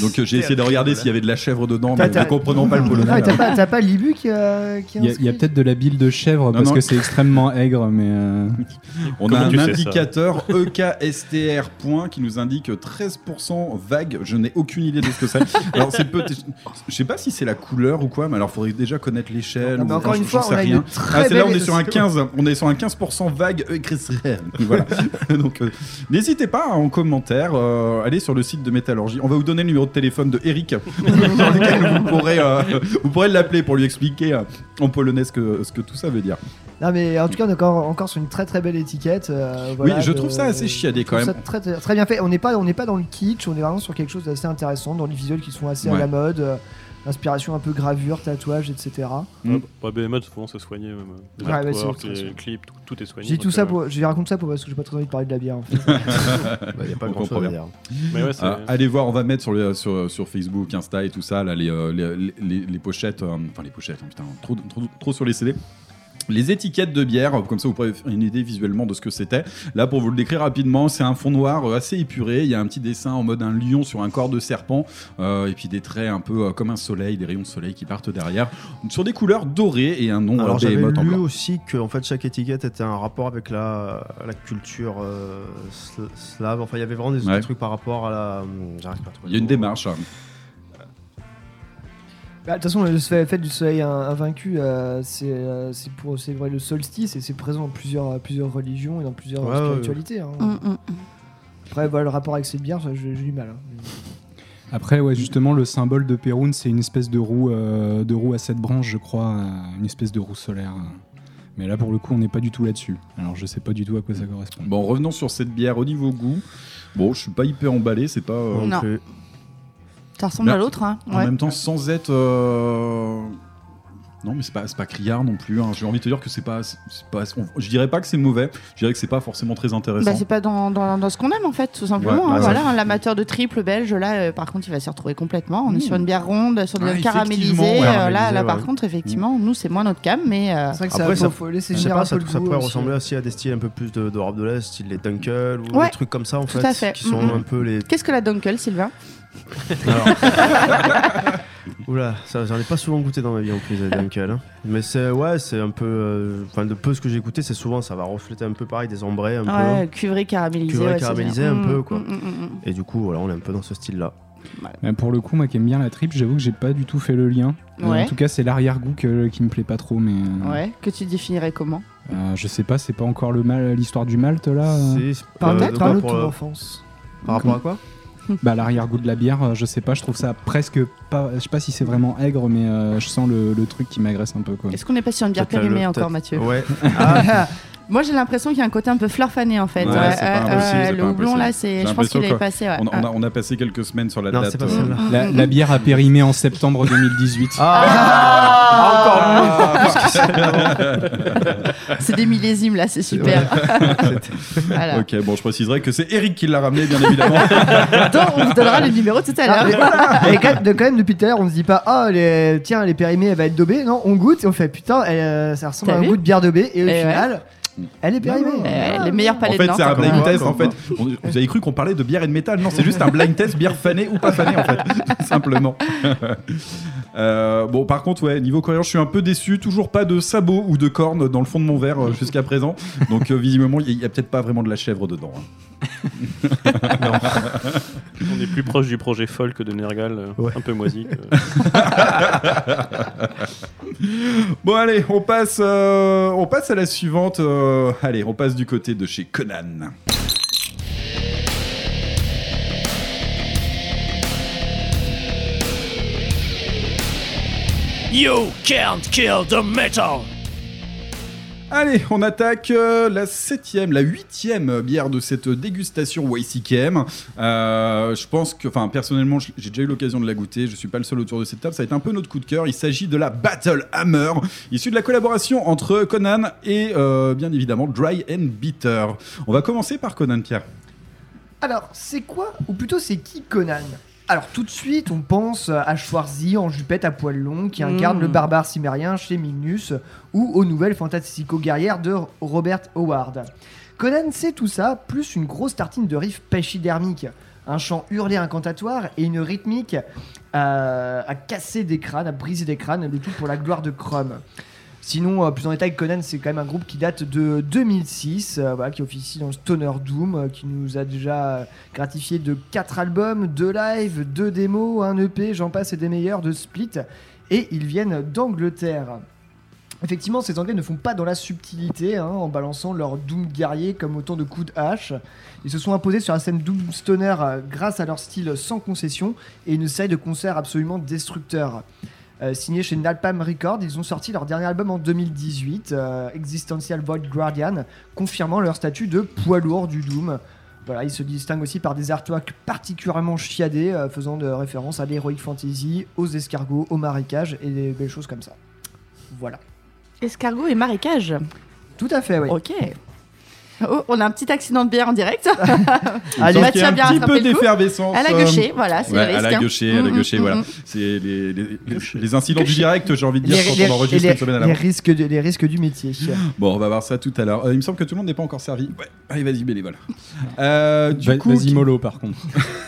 Donc euh, j'ai essayé de regarder s'il y avait de la chèvre dedans, mais ne comprenant pas le Ah, polonais. mais t'as pas, t'as pas l'Ibu qui, euh, qui est Il y a, il peut-être de la bile de chèvre parce non. que c'est extrêmement aigre, mais euh, On Comment a un indicateur EKSTR point qui nous indique 13% vague. Je n'ai aucune idée de ce que c'est. Alors c'est peut je sais pas si c'est la couleur ou quoi, mais alors faudrait déjà connaître l'échelle. Ou- encore une fois, on a rien. Ah, c'est là on est sur un 15, on est sur un 15% vague EKSTR. Voilà. Donc euh, n'hésitez pas en commentaire, euh, allez sur le site de Métallurgie. On va vous donner le numéro de téléphone de Eric, dans lequel vous pourrez, euh, vous pourrez l'appeler pour lui expliquer en polonais ce que, ce que tout ça veut dire. Non, mais en tout cas, on est encore, encore sur une très très belle étiquette. voilà, oui, je de- trouve ça assez chiadé quand même. ça très, bien fait. On n'est pas, on n'est pas dans le kitsch, on est vraiment sur quelque chose d'assez intéressant, dans les visuels qui sont assez à la mode. Inspiration un peu gravure, tatouage, etc. Mm. Ouais, BMA, souvent, ça soignait. Même. Les Ouais, bah, artworks, c'est- les c'est- clips, tout, tout est soigné. Je dis tout ça euh, pour, je raconte ça pour parce que j'ai pas très envie de parler de la bière. En fait. Bah, Il n'y a pas On grand chose comprend à bien. dire. Mais ouais, c'est. Ah, allez voir, on va mettre sur, le- sur, sur Facebook, Insta et tout ça, là, les, euh, les, les- les- les pochettes, euh, enfin les pochettes, hein, putain, trop, trop, trop sur les CD. Les étiquettes de bière, comme ça vous pourrez faire une idée visuellement de ce que c'était. Là, pour vous le décrire rapidement, c'est un fond noir euh, assez épuré. Il y a un petit dessin en mode un lion sur un corps de serpent, euh, et puis des traits un peu euh, comme un soleil, des rayons de soleil qui partent derrière, sur des couleurs dorées et un nom Alors j'avais en lu blanc. aussi que en fait chaque étiquette était un rapport avec la, la culture euh, sl- slave. Enfin il y avait vraiment des, Ouais. trucs par rapport à la. hum, pas à Il y a une démarche. hein. Bah, De toute façon, le fait fait du soleil in- invaincu, euh, c'est euh, c'est pour c'est vrai le solstice et c'est présent dans plusieurs, plusieurs religions et dans plusieurs Ouais, ouais, spiritualités. hein. Mm, mm. Après, voilà, le rapport avec cette bière, ça, j'ai j'ai du mal. hein. après ouais justement le symbole de Perun c'est une espèce de roue euh, de roue à sept branches je crois, euh, une espèce de roue solaire. Mais là pour le coup on n'est pas du tout là-dessus. Alors je sais pas du tout à quoi ça correspond. Bon, revenons sur cette bière au niveau goût. Bon, je suis pas hyper emballé, c'est pas. euh, Non. Ça ressemble Là, à l'autre, hein. En ouais. même temps, sans être. euh, Non, mais c'est pas, c'est pas criard non plus. hein. J'ai envie de te dire que c'est pas, c'est pas. on- Je dirais pas que c'est mauvais. Je dirais que c'est pas forcément très intéressant. Bah, c'est pas dans, dans, dans ce qu'on aime en fait, tout simplement. Ouais, hein. ouais, voilà, l'amateur de triple belge, là, euh, par contre, il va s'y retrouver complètement. On est Mmh. sur une bière ronde, sur effectivement, ouais, euh, là, caramélisé, là, par contre, effectivement, nous, c'est moins notre cam, mais euh, C'est vrai que Après, ça, faut laisser ça, ça pourrait aussi. ressembler aussi à des styles un peu plus de- d'Europe de, l'Est, style les Dunkel ou Ouais, des trucs comme ça en tout fait, à fait. qui sont Mhm. un peu les. qu'est-ce que la Dunkel, Sylvain? Alors- Oula, ça j'en ai pas souvent goûté dans ma vie en plus Dunkel. hein. Mais c'est ouais, c'est un peu, euh, enfin de peu ce que j'ai goûté, c'est souvent ça va refléter un peu pareil des ambrés un Ouais, peu. cuivré caramélisé. Cuivré ouais, c'est caramélisé un peu, Mm, quoi. mm, mm. Et du coup voilà, on est un peu dans ce style-là. Pour le coup moi qui aime bien la tripe j'avoue que j'ai pas du tout fait le lien. Euh, Ouais. en tout cas c'est l'arrière-goût que- qui me plaît pas trop mais euh, Ouais, que tu définirais comment? euh, je sais pas c'est pas encore le mal l'histoire du malt là. euh? Par euh, peut-être de par enfance. Par rapport à quoi? Bah l'arrière-goût de la bière, euh, je sais pas, je trouve ça presque pas, je sais pas si c'est vraiment aigre, mais euh, je sens le, le truc qui m'agresse un peu quoi. Est-ce qu'on n'est pas sur une bière périmée encore, Mathieu? Ouais. Ah, Moi, j'ai l'impression qu'il y a un côté un peu fleur fanée en fait. Ouais, euh, euh, le houblon là, c'est, je pense qu'il est passé. Ouais. On a, on, a, Ouais. on a passé quelques semaines sur la Non, date. pas euh, celle-là. La, la bière a périmé en septembre 2018. Ah, encore Ah, C'est des millésimes là, c'est super. voilà. Ok, bon, je préciserai que c'est Eric qui l'a ramené, bien évidemment. Attends, on vous donnera le numéro tout à Ah, mais l'heure. Et quand, même, de- quand même, depuis tout à l'heure, on se dit pas, oh, les, tiens, elle est périmée, elle va être daubée. Non, on goûte et on fait, putain, elle, ça ressemble à un goût de bière daubée. Et au Et ouais. final, elle est périmée. Euh, les meilleurs En palais de fait, c'est un blind Ouais, test. En fait, On- vous avez cru qu'on parlait de bière et de métal? Non, c'est juste un blind test bière fanée ou pas fanée, en fait, tout simplement. Euh, bon, par contre, ouais, niveau coréen, je suis un peu déçu. Toujours pas de sabots ou de cornes dans le fond de mon verre euh, jusqu'à présent. Donc, euh, visiblement, il y, a peut-être pas vraiment de la chèvre dedans. hein. On est plus proche du projet folk de Nergal, euh, Ouais. un peu moisi. que- Bon, allez, on passe, euh, on passe à la suivante. euh, allez, on passe du côté de chez Conan. You can't kill the metal! Allez, on attaque euh, la septième, la huitième bière de cette dégustation YCKM. Euh, je pense que, enfin, personnellement, j'ai déjà eu l'occasion de la goûter. Je suis pas le seul autour de cette table. Ça va être un peu notre coup de cœur. Il s'agit de la Battle Hammer, issue de la collaboration entre Conan et, euh, bien évidemment, Dry and Bitter. On va commencer par Conan, Pierre. Alors, c'est quoi, ou plutôt c'est qui Conan? Alors, tout de suite, on pense à Schwarzy en jupette à poils longs qui incarne Mm. le barbare cimérien chez Mignus ou aux nouvelles fantastico-guerrières de Robert Howard. Conan, c'est tout ça, plus une grosse tartine de riff pachydermique, un chant hurlé incantatoire et une rythmique à, à casser des crânes, à briser des crânes, le tout pour la gloire de Chrome. Sinon, euh, plus en détail, Conan, c'est quand même un groupe qui date de 2006, euh, qui officie dans le Stoner Doom, euh, qui nous a déjà gratifié de 4 albums, 2 lives, 2 démos, un EP, j'en passe et des meilleurs, de Split, et ils viennent d'Angleterre. Effectivement, ces Anglais ne font pas dans la subtilité, hein, en balançant leur Doom guerrier comme autant de coups de hache. Ils se sont imposés sur la scène Doom Stoner grâce à leur style sans concession et une série de concerts absolument destructeurs. Euh, signé chez Napalm Records, ils ont sorti leur dernier album en 2018, euh, Existential Void Guardian, confirmant leur statut de poids lourd du Doom. Voilà, ils se distinguent aussi par des artworks particulièrement chiadés, euh, faisant de référence à l'heroic fantasy, aux escargots, aux marécages et des belles choses comme ça. Voilà. Escargot et marécage. Tout à fait, oui. Ok. Oh, on a un petit accident de bière en direct. Allez, Mathieu a a un bien petit peu d'effervescence. Elle a euh, gauché, voilà, c'est Ouais, le elle risque. a hein. gauché, elle a Mm, mm, voilà. C'est les, les- les- les incidents du direct, j'ai envie de dire, les, quand les- on enregistre les- une semaine à l'avance. risques de- les risques du métier. Bon, on va voir ça tout à l'heure. Euh, il me semble que tout le monde n'est pas encore servi. Ouais, allez, vas-y, bénévole. Euh, du Va- coup, Vas-y mollo par contre.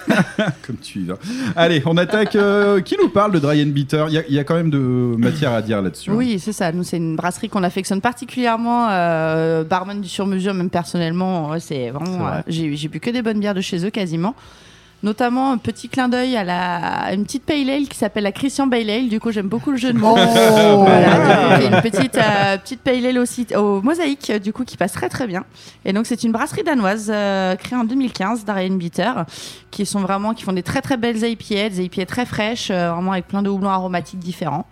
comme tu y vas. Allez, on attaque. euh, qui nous parle de Dry and Bitter? Il y, a- il y a quand même de matière à dire là-dessus. hein. Oui, c'est ça. Nous, c'est une brasserie qu'on affectionne particulièrement. Euh, barman du sur-mesure, même personnellement. c'est vraiment. vrai. euh, j'ai j'ai bu que des bonnes bières de chez eux quasiment. Notamment un petit clin d'œil à, la, à une petite pale ale qui s'appelle la Christian Pale Ale. Du coup, j'aime beaucoup le jeu de mots. Oh Voilà, donc, il y a une petite, euh, petite pale ale aussi au mosaïque, du coup, qui passe très très bien. Et donc, c'est une brasserie danoise euh, créée en 2015, Darien Bitter, qui sont vraiment, qui font des très très belles IPA, des IPA très fraîches, euh, vraiment avec plein de houblons aromatiques différents.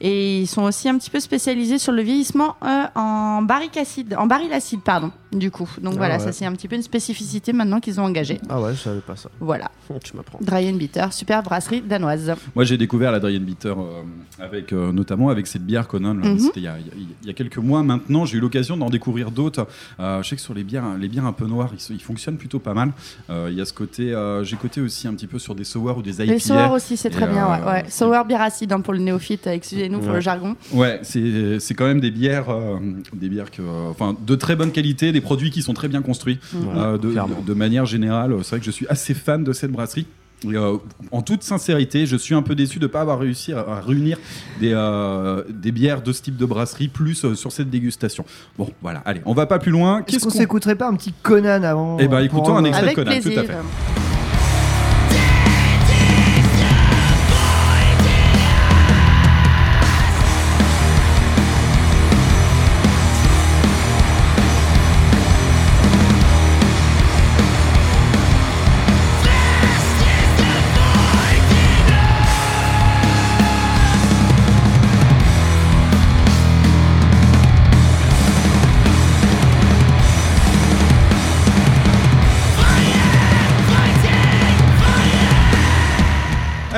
Et ils sont aussi un petit peu spécialisés sur le vieillissement euh, en barrique acide, en baril acide, pardon, du coup. Donc Ah voilà, ouais. ça c'est un petit peu une spécificité maintenant qu'ils ont engagée. Ah ouais, je savais pas ça. Voilà, Tu m'apprends. Dry and Bitter, super brasserie danoise. Moi, j'ai découvert la Dry and Bitter euh, avec, euh, notamment avec cette bière Conan. Mhm. C'était il y, a, il y quelques mois maintenant. J'ai eu l'occasion d'en découvrir d'autres. Euh, je sais que sur les bières, les bières un peu noires, ils, fonctionnent plutôt pas mal. Euh, Il y a ce côté, euh, j'ai coté aussi un petit peu sur des sour ou des IPA. Les sour aussi, c'est très bien. Ouais, ouais. Sour bière acide hein, pour le néophyte, excusez-nous pour Ouais. le jargon. Ouais, c'est c'est quand même des bières, euh, des bières que, euh, enfin, de très bonne qualité, des produits qui sont très bien construits. Euh, de, de- de manière générale, c'est vrai que je suis assez fan de cette brasserie. Et, euh, en toute sincérité, je suis un peu déçu de ne pas avoir réussi à, à réunir des, euh, des bières de ce type de brasserie plus euh, sur cette dégustation. Bon, voilà, allez, on va pas plus loin. Est-ce Qu'est-ce qu'on qu'on s'écouterait pas un petit Conan avant Eh ben, écoutons un extrait. Avec Conan, tout à fait.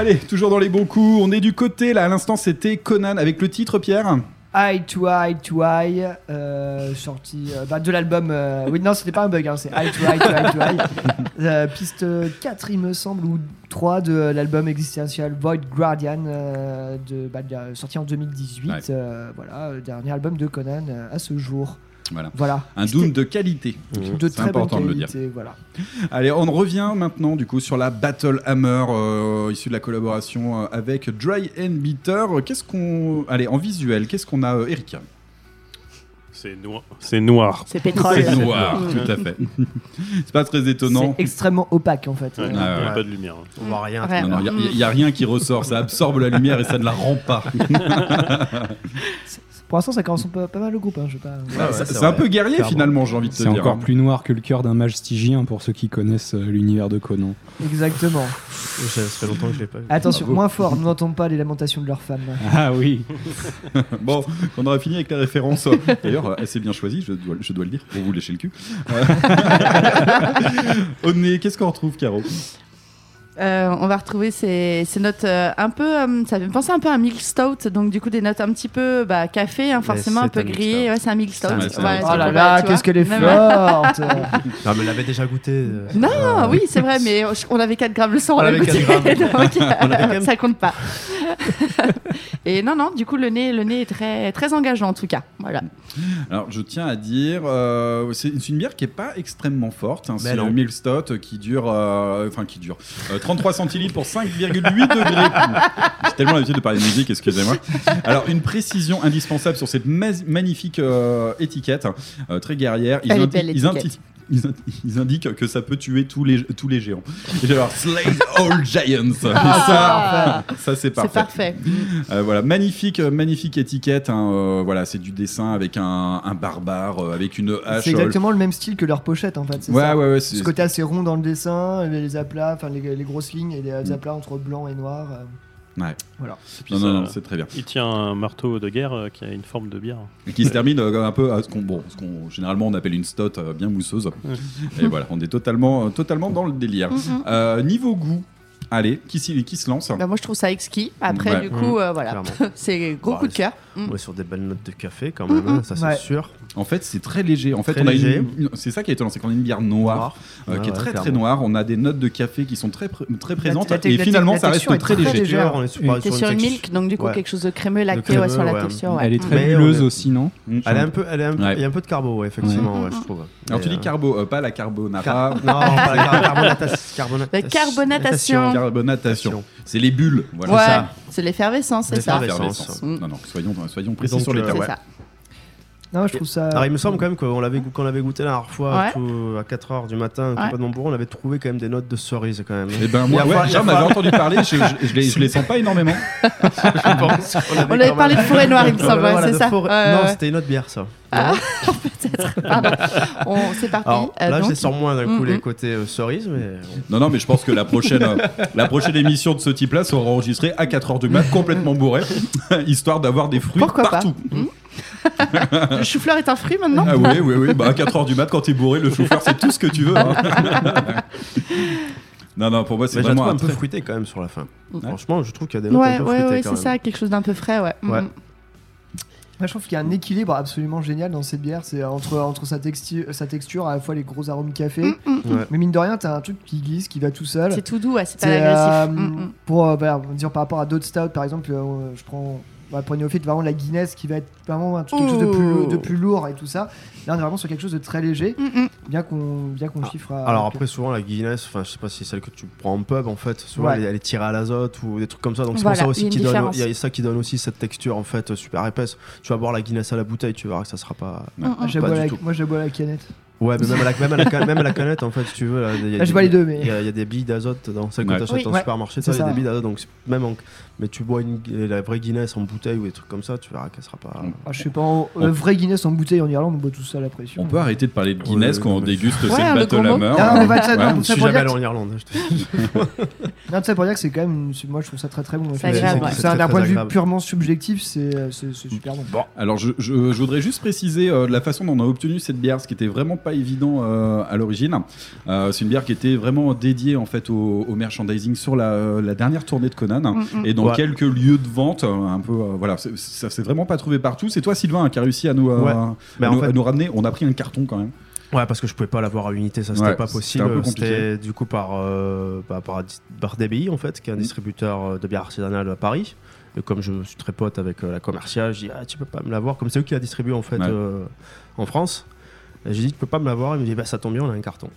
Allez, toujours dans les bons coups. On est du côté, là, à l'instant, c'était Conan avec le titre, Pierre Eye to Eye to Eye, euh, sorti euh, bah, de l'album. euh, oui, non, c'était pas un bug, hein, c'est Eye to Eye to Eye to Eye. Euh, piste 4, il me semble, ou 3 de l'album existentiel Void Guardian, de, bah, sorti en 2018. Ouais. voilà, le dernier album de Conan à ce jour. Voilà. Voilà. Un Doom de qualité. de très bonne important de le dire. qualité, voilà. Allez, on revient maintenant du coup sur la Battle Hammer euh, issue de la collaboration euh, avec Dry and Bitter. Qu'est-ce qu'on allez en visuel Qu'est-ce qu'on a, euh, Eric? C'est noir. C'est noir. C'est pétrole. C'est noir, tout à fait. C'est pas très étonnant. C'est extrêmement opaque en fait. Ouais, Euh, il n'y a ouais. pas de lumière. hein. On voit rien. Ouais. Il n'y a, rien qui ressort, ça absorbe la lumière et ça ne la rend pas. Pour l'instant, ça commence pas, pas mal le groupe. Hein, je pas. Ouais, ouais, c'est c'est c'est un peu guerrier Clairement. finalement, j'ai envie de te C'est dire. encore hein. plus noir que le cœur d'un mage stygien pour ceux qui connaissent euh, l'univers de Conan. Exactement. Ça fait longtemps que je l'ai pas vu. Attention, Bravo. moins fort, nous n'entendons pas les lamentations de leurs femmes. Ah oui. Bon, on aura fini avec les références. D'ailleurs, euh, assez bien choisi, je dois, je dois le dire, pour vous lécher le cul. Euh, Au nez, qu'est-ce qu'on retrouve, Caro? Euh, on va retrouver ces, ces notes euh, un peu. euh, ça fait me penser un peu à un milk stout, donc du coup des notes un petit peu bah, café, hein, forcément un peu un grillé. Ouais, c'est un milk stout. un. Ouais, Oh c'est là là, qu'est-ce qu'elle est Non, forte Non, mais elle l'avait déjà goûté. euh. Non, oui, c'est vrai, mais on avait 4 grammes le soir, on, On l'a avait goûté, 4 grammes. donc, On ça compte pas. Et non, non, du coup, le nez, le nez est très, très engageant en tout cas. Voilà. Alors, je tiens à dire, euh, c'est une bière qui est pas extrêmement forte. hein. C'est le Milk Stout qui dure, euh, enfin qui dure, euh, 33 centilitres pour 5,8 degrés. J'ai tellement l'habitude de parler de musique, excusez-moi. Alors, une précision indispensable sur cette ma- magnifique euh, étiquette, euh, très guerrière. Elle est belle, ils, ils indi- ils indiquent que ça peut tuer tous les, tous les géants. Et alors, Slay all giants. Et ça, ça c'est C'est parfait. parfait. Euh, voilà, magnifique, euh, magnifique étiquette. hein, euh, voilà, c'est du dessin avec un, un barbare, euh, avec une hache. C'est exactement le même style que leur pochette en fait. c'est Ouais, ça. ouais, ouais. Ce côté assez rond dans le dessin, les, les aplats, enfin les, les grosses lignes et les aplats entre blanc et noir. Ouais. Voilà. Puis Non, ça- non, non, c'est très bien. Il tient un marteau de guerre euh, qui a une forme de bière. Et qui se termine euh, un peu à ce qu'on, bon, ce qu'on généralement on appelle une stout euh, bien mousseuse. Et voilà, on est totalement, totalement dans le délire. Mhm. Euh, niveau goût, allez, qui, se lance Bah, moi, je trouve ça exquis. Après, Ouais. du coup, euh, voilà. C'est gros Bah, coup de cœur. Mm. On est sur des belles notes de café quand même, hein, ça c'est Ouais. sûr. En fait, c'est très léger. En fait, Très on a léger. une- une- c'est ça qui est étonnant, c'est qu'on a une bière noire, euh, qui est ouais, très très clairement. noire. On a des notes de café qui sont très pr- très présentes la- et la- finalement la ça reste très très léger. légère. On est sur, T'es sur une texture- milk, donc du coup, Ouais. quelque chose de crémeux, lacté, crémeux, ouais, sur la texture. ouais. Elle est très bulleuse aussi, non. Elle est un peu, elle est un peu- Ouais. il y a un peu de carbo, ouais, effectivement, ouais, je trouve. Alors tu dis carbo, euh, pas la carbonara. car- Non, pas la car- carbonatation. La carbonatation. C'est les bulles. Voilà. C'est l'effervescence, c'est ça. Mm. Non, non, soyons, précis sur les euh, termes. Non, je trouve ça. Alors il me semble quand même qu'on l'avait qu'on l'avait goûté la dernière fois Ouais. tout- à 4h du matin, Ouais. complètement bourré, on avait trouvé quand même des notes de cerise quand même. Eh ben moi, a ouais, j'en avais entendu parler, je, je, je les, je les sens pas énormément. Je pense On avait parlé de forêt noire, il me semble, Voilà, c'est ça. forêt- Non, c'était une autre bière ça. Ah, peut-être. Pardon. On- C'est parti. Alors Euh, là, je donc- les sors moins d'un coup Mm, les mm. côtés euh, mais Non, non, mais je pense que la prochaine, euh, la prochaine émission de ce type-là sera enregistrée à 4h du mat, complètement bourré, histoire d'avoir des fruits Pourquoi pas partout. Le chou-fleur est un fruit maintenant Ah oui, oui, oui. Bah, à 4h du mat, quand t'es bourré, le chauffeur, c'est tout ce que tu veux. hein. non, non, pour moi, c'est vraiment un un peu fruité quand même sur la fin. Ouais. Franchement, je trouve qu'il y a des notes Ouais, un peu ouais, fruitées ouais, c'est ça, quelque chose d'un peu frais, ouais. Mm, Ouais. mm. Moi, je trouve qu'il y a un équilibre absolument génial dans cette bière. C'est entre, entre sa, texti- sa texture, à la fois les gros arômes café. Mm, mm. Ouais. Mais mine de rien, t'as un truc qui glisse, qui va tout seul. C'est tout doux, ouais, c'est pas agressif. euh, Mm, mm. Pour, euh, va dire par rapport à d'autres stouts, par exemple, euh, je prends bah, pour néophyte vraiment la Guinness qui va être vraiment un truc, quelque chose de plus, de plus lourd et tout ça. Là, on est vraiment sur quelque chose de très léger, Mm, mm. bien qu'on bien qu'on Ah, chiffre. à- Alors après souvent la Guinness, enfin je sais pas si c'est celle que tu prends en pub en fait, souvent Ouais. elle, est- elle est tirée à l'azote ou des trucs comme ça, donc c'est Voilà, pour ça aussi une qui donne, il y a ça qui donne aussi cette texture en fait super épaisse. Tu vas boire la Guinness à la bouteille, tu verras que ça sera pas. Ah, je la pas bois du à la- tout. moi, je bois la canette. Ouais, mais même à la, même à la, même à la canette en fait, si tu veux, là, il y a Ah, je des- les deux, mais- il y, a- il y a des billes d'azote dans celles que Ouais. t'achètes Oui. en Ouais, supermarché, ça, il y a ça. des billes d'azote, donc même en, mais tu bois une, la vraie Guinness en bouteille ou des trucs comme ça, tu verras qu'elle sera pas. Ah, je sais pas, en- euh, vrai Guinness en bouteille en Irlande, on boit tout ça à la pression. On peut arrêter de parler de Guinness Ouais, quand non, on déguste Ouais, cette gros mot. Hammer. Non, Ouais. non, Je suis jamais allé en Irlande. Non, tout ça pour dire que c'est quand même, une- moi je trouve ça très très bon. D'un point de vue purement subjectif, c'est c'est- super bon. Alors, je, je- je voudrais juste préciser euh, la façon dont on a obtenu cette bière, ce qui était vraiment pas évident euh, à l'origine. Euh, c'est une bière qui était vraiment dédiée en fait au, au merchandising sur la, la dernière tournée de Conan Mm, mm. et dans Ouais. quelques lieux de vente, euh, un peu. euh, voilà, ça s'est vraiment pas trouvé partout. C'est toi, Sylvain, hein, qui a réussi à nous, euh, Ouais. à Mais en nous, fait- à nous ramener. On a pris un carton quand même. Ouais, parce que je pouvais pas l'avoir à unité, ça c'était Ouais, pas possible. C'était du coup par, euh, bah, par, par DBI en fait, qui est un Mhm. distributeur de bière artisanale à Paris. Et comme je suis très pote avec euh, la commerciale, je dis ah, tu peux pas me l'avoir. Comme c'est eux qui la distribué en fait Ouais. euh, en France. J'ai dit tu peux pas me l'avoir. Il me dit bah ça tombe bien, on a un carton.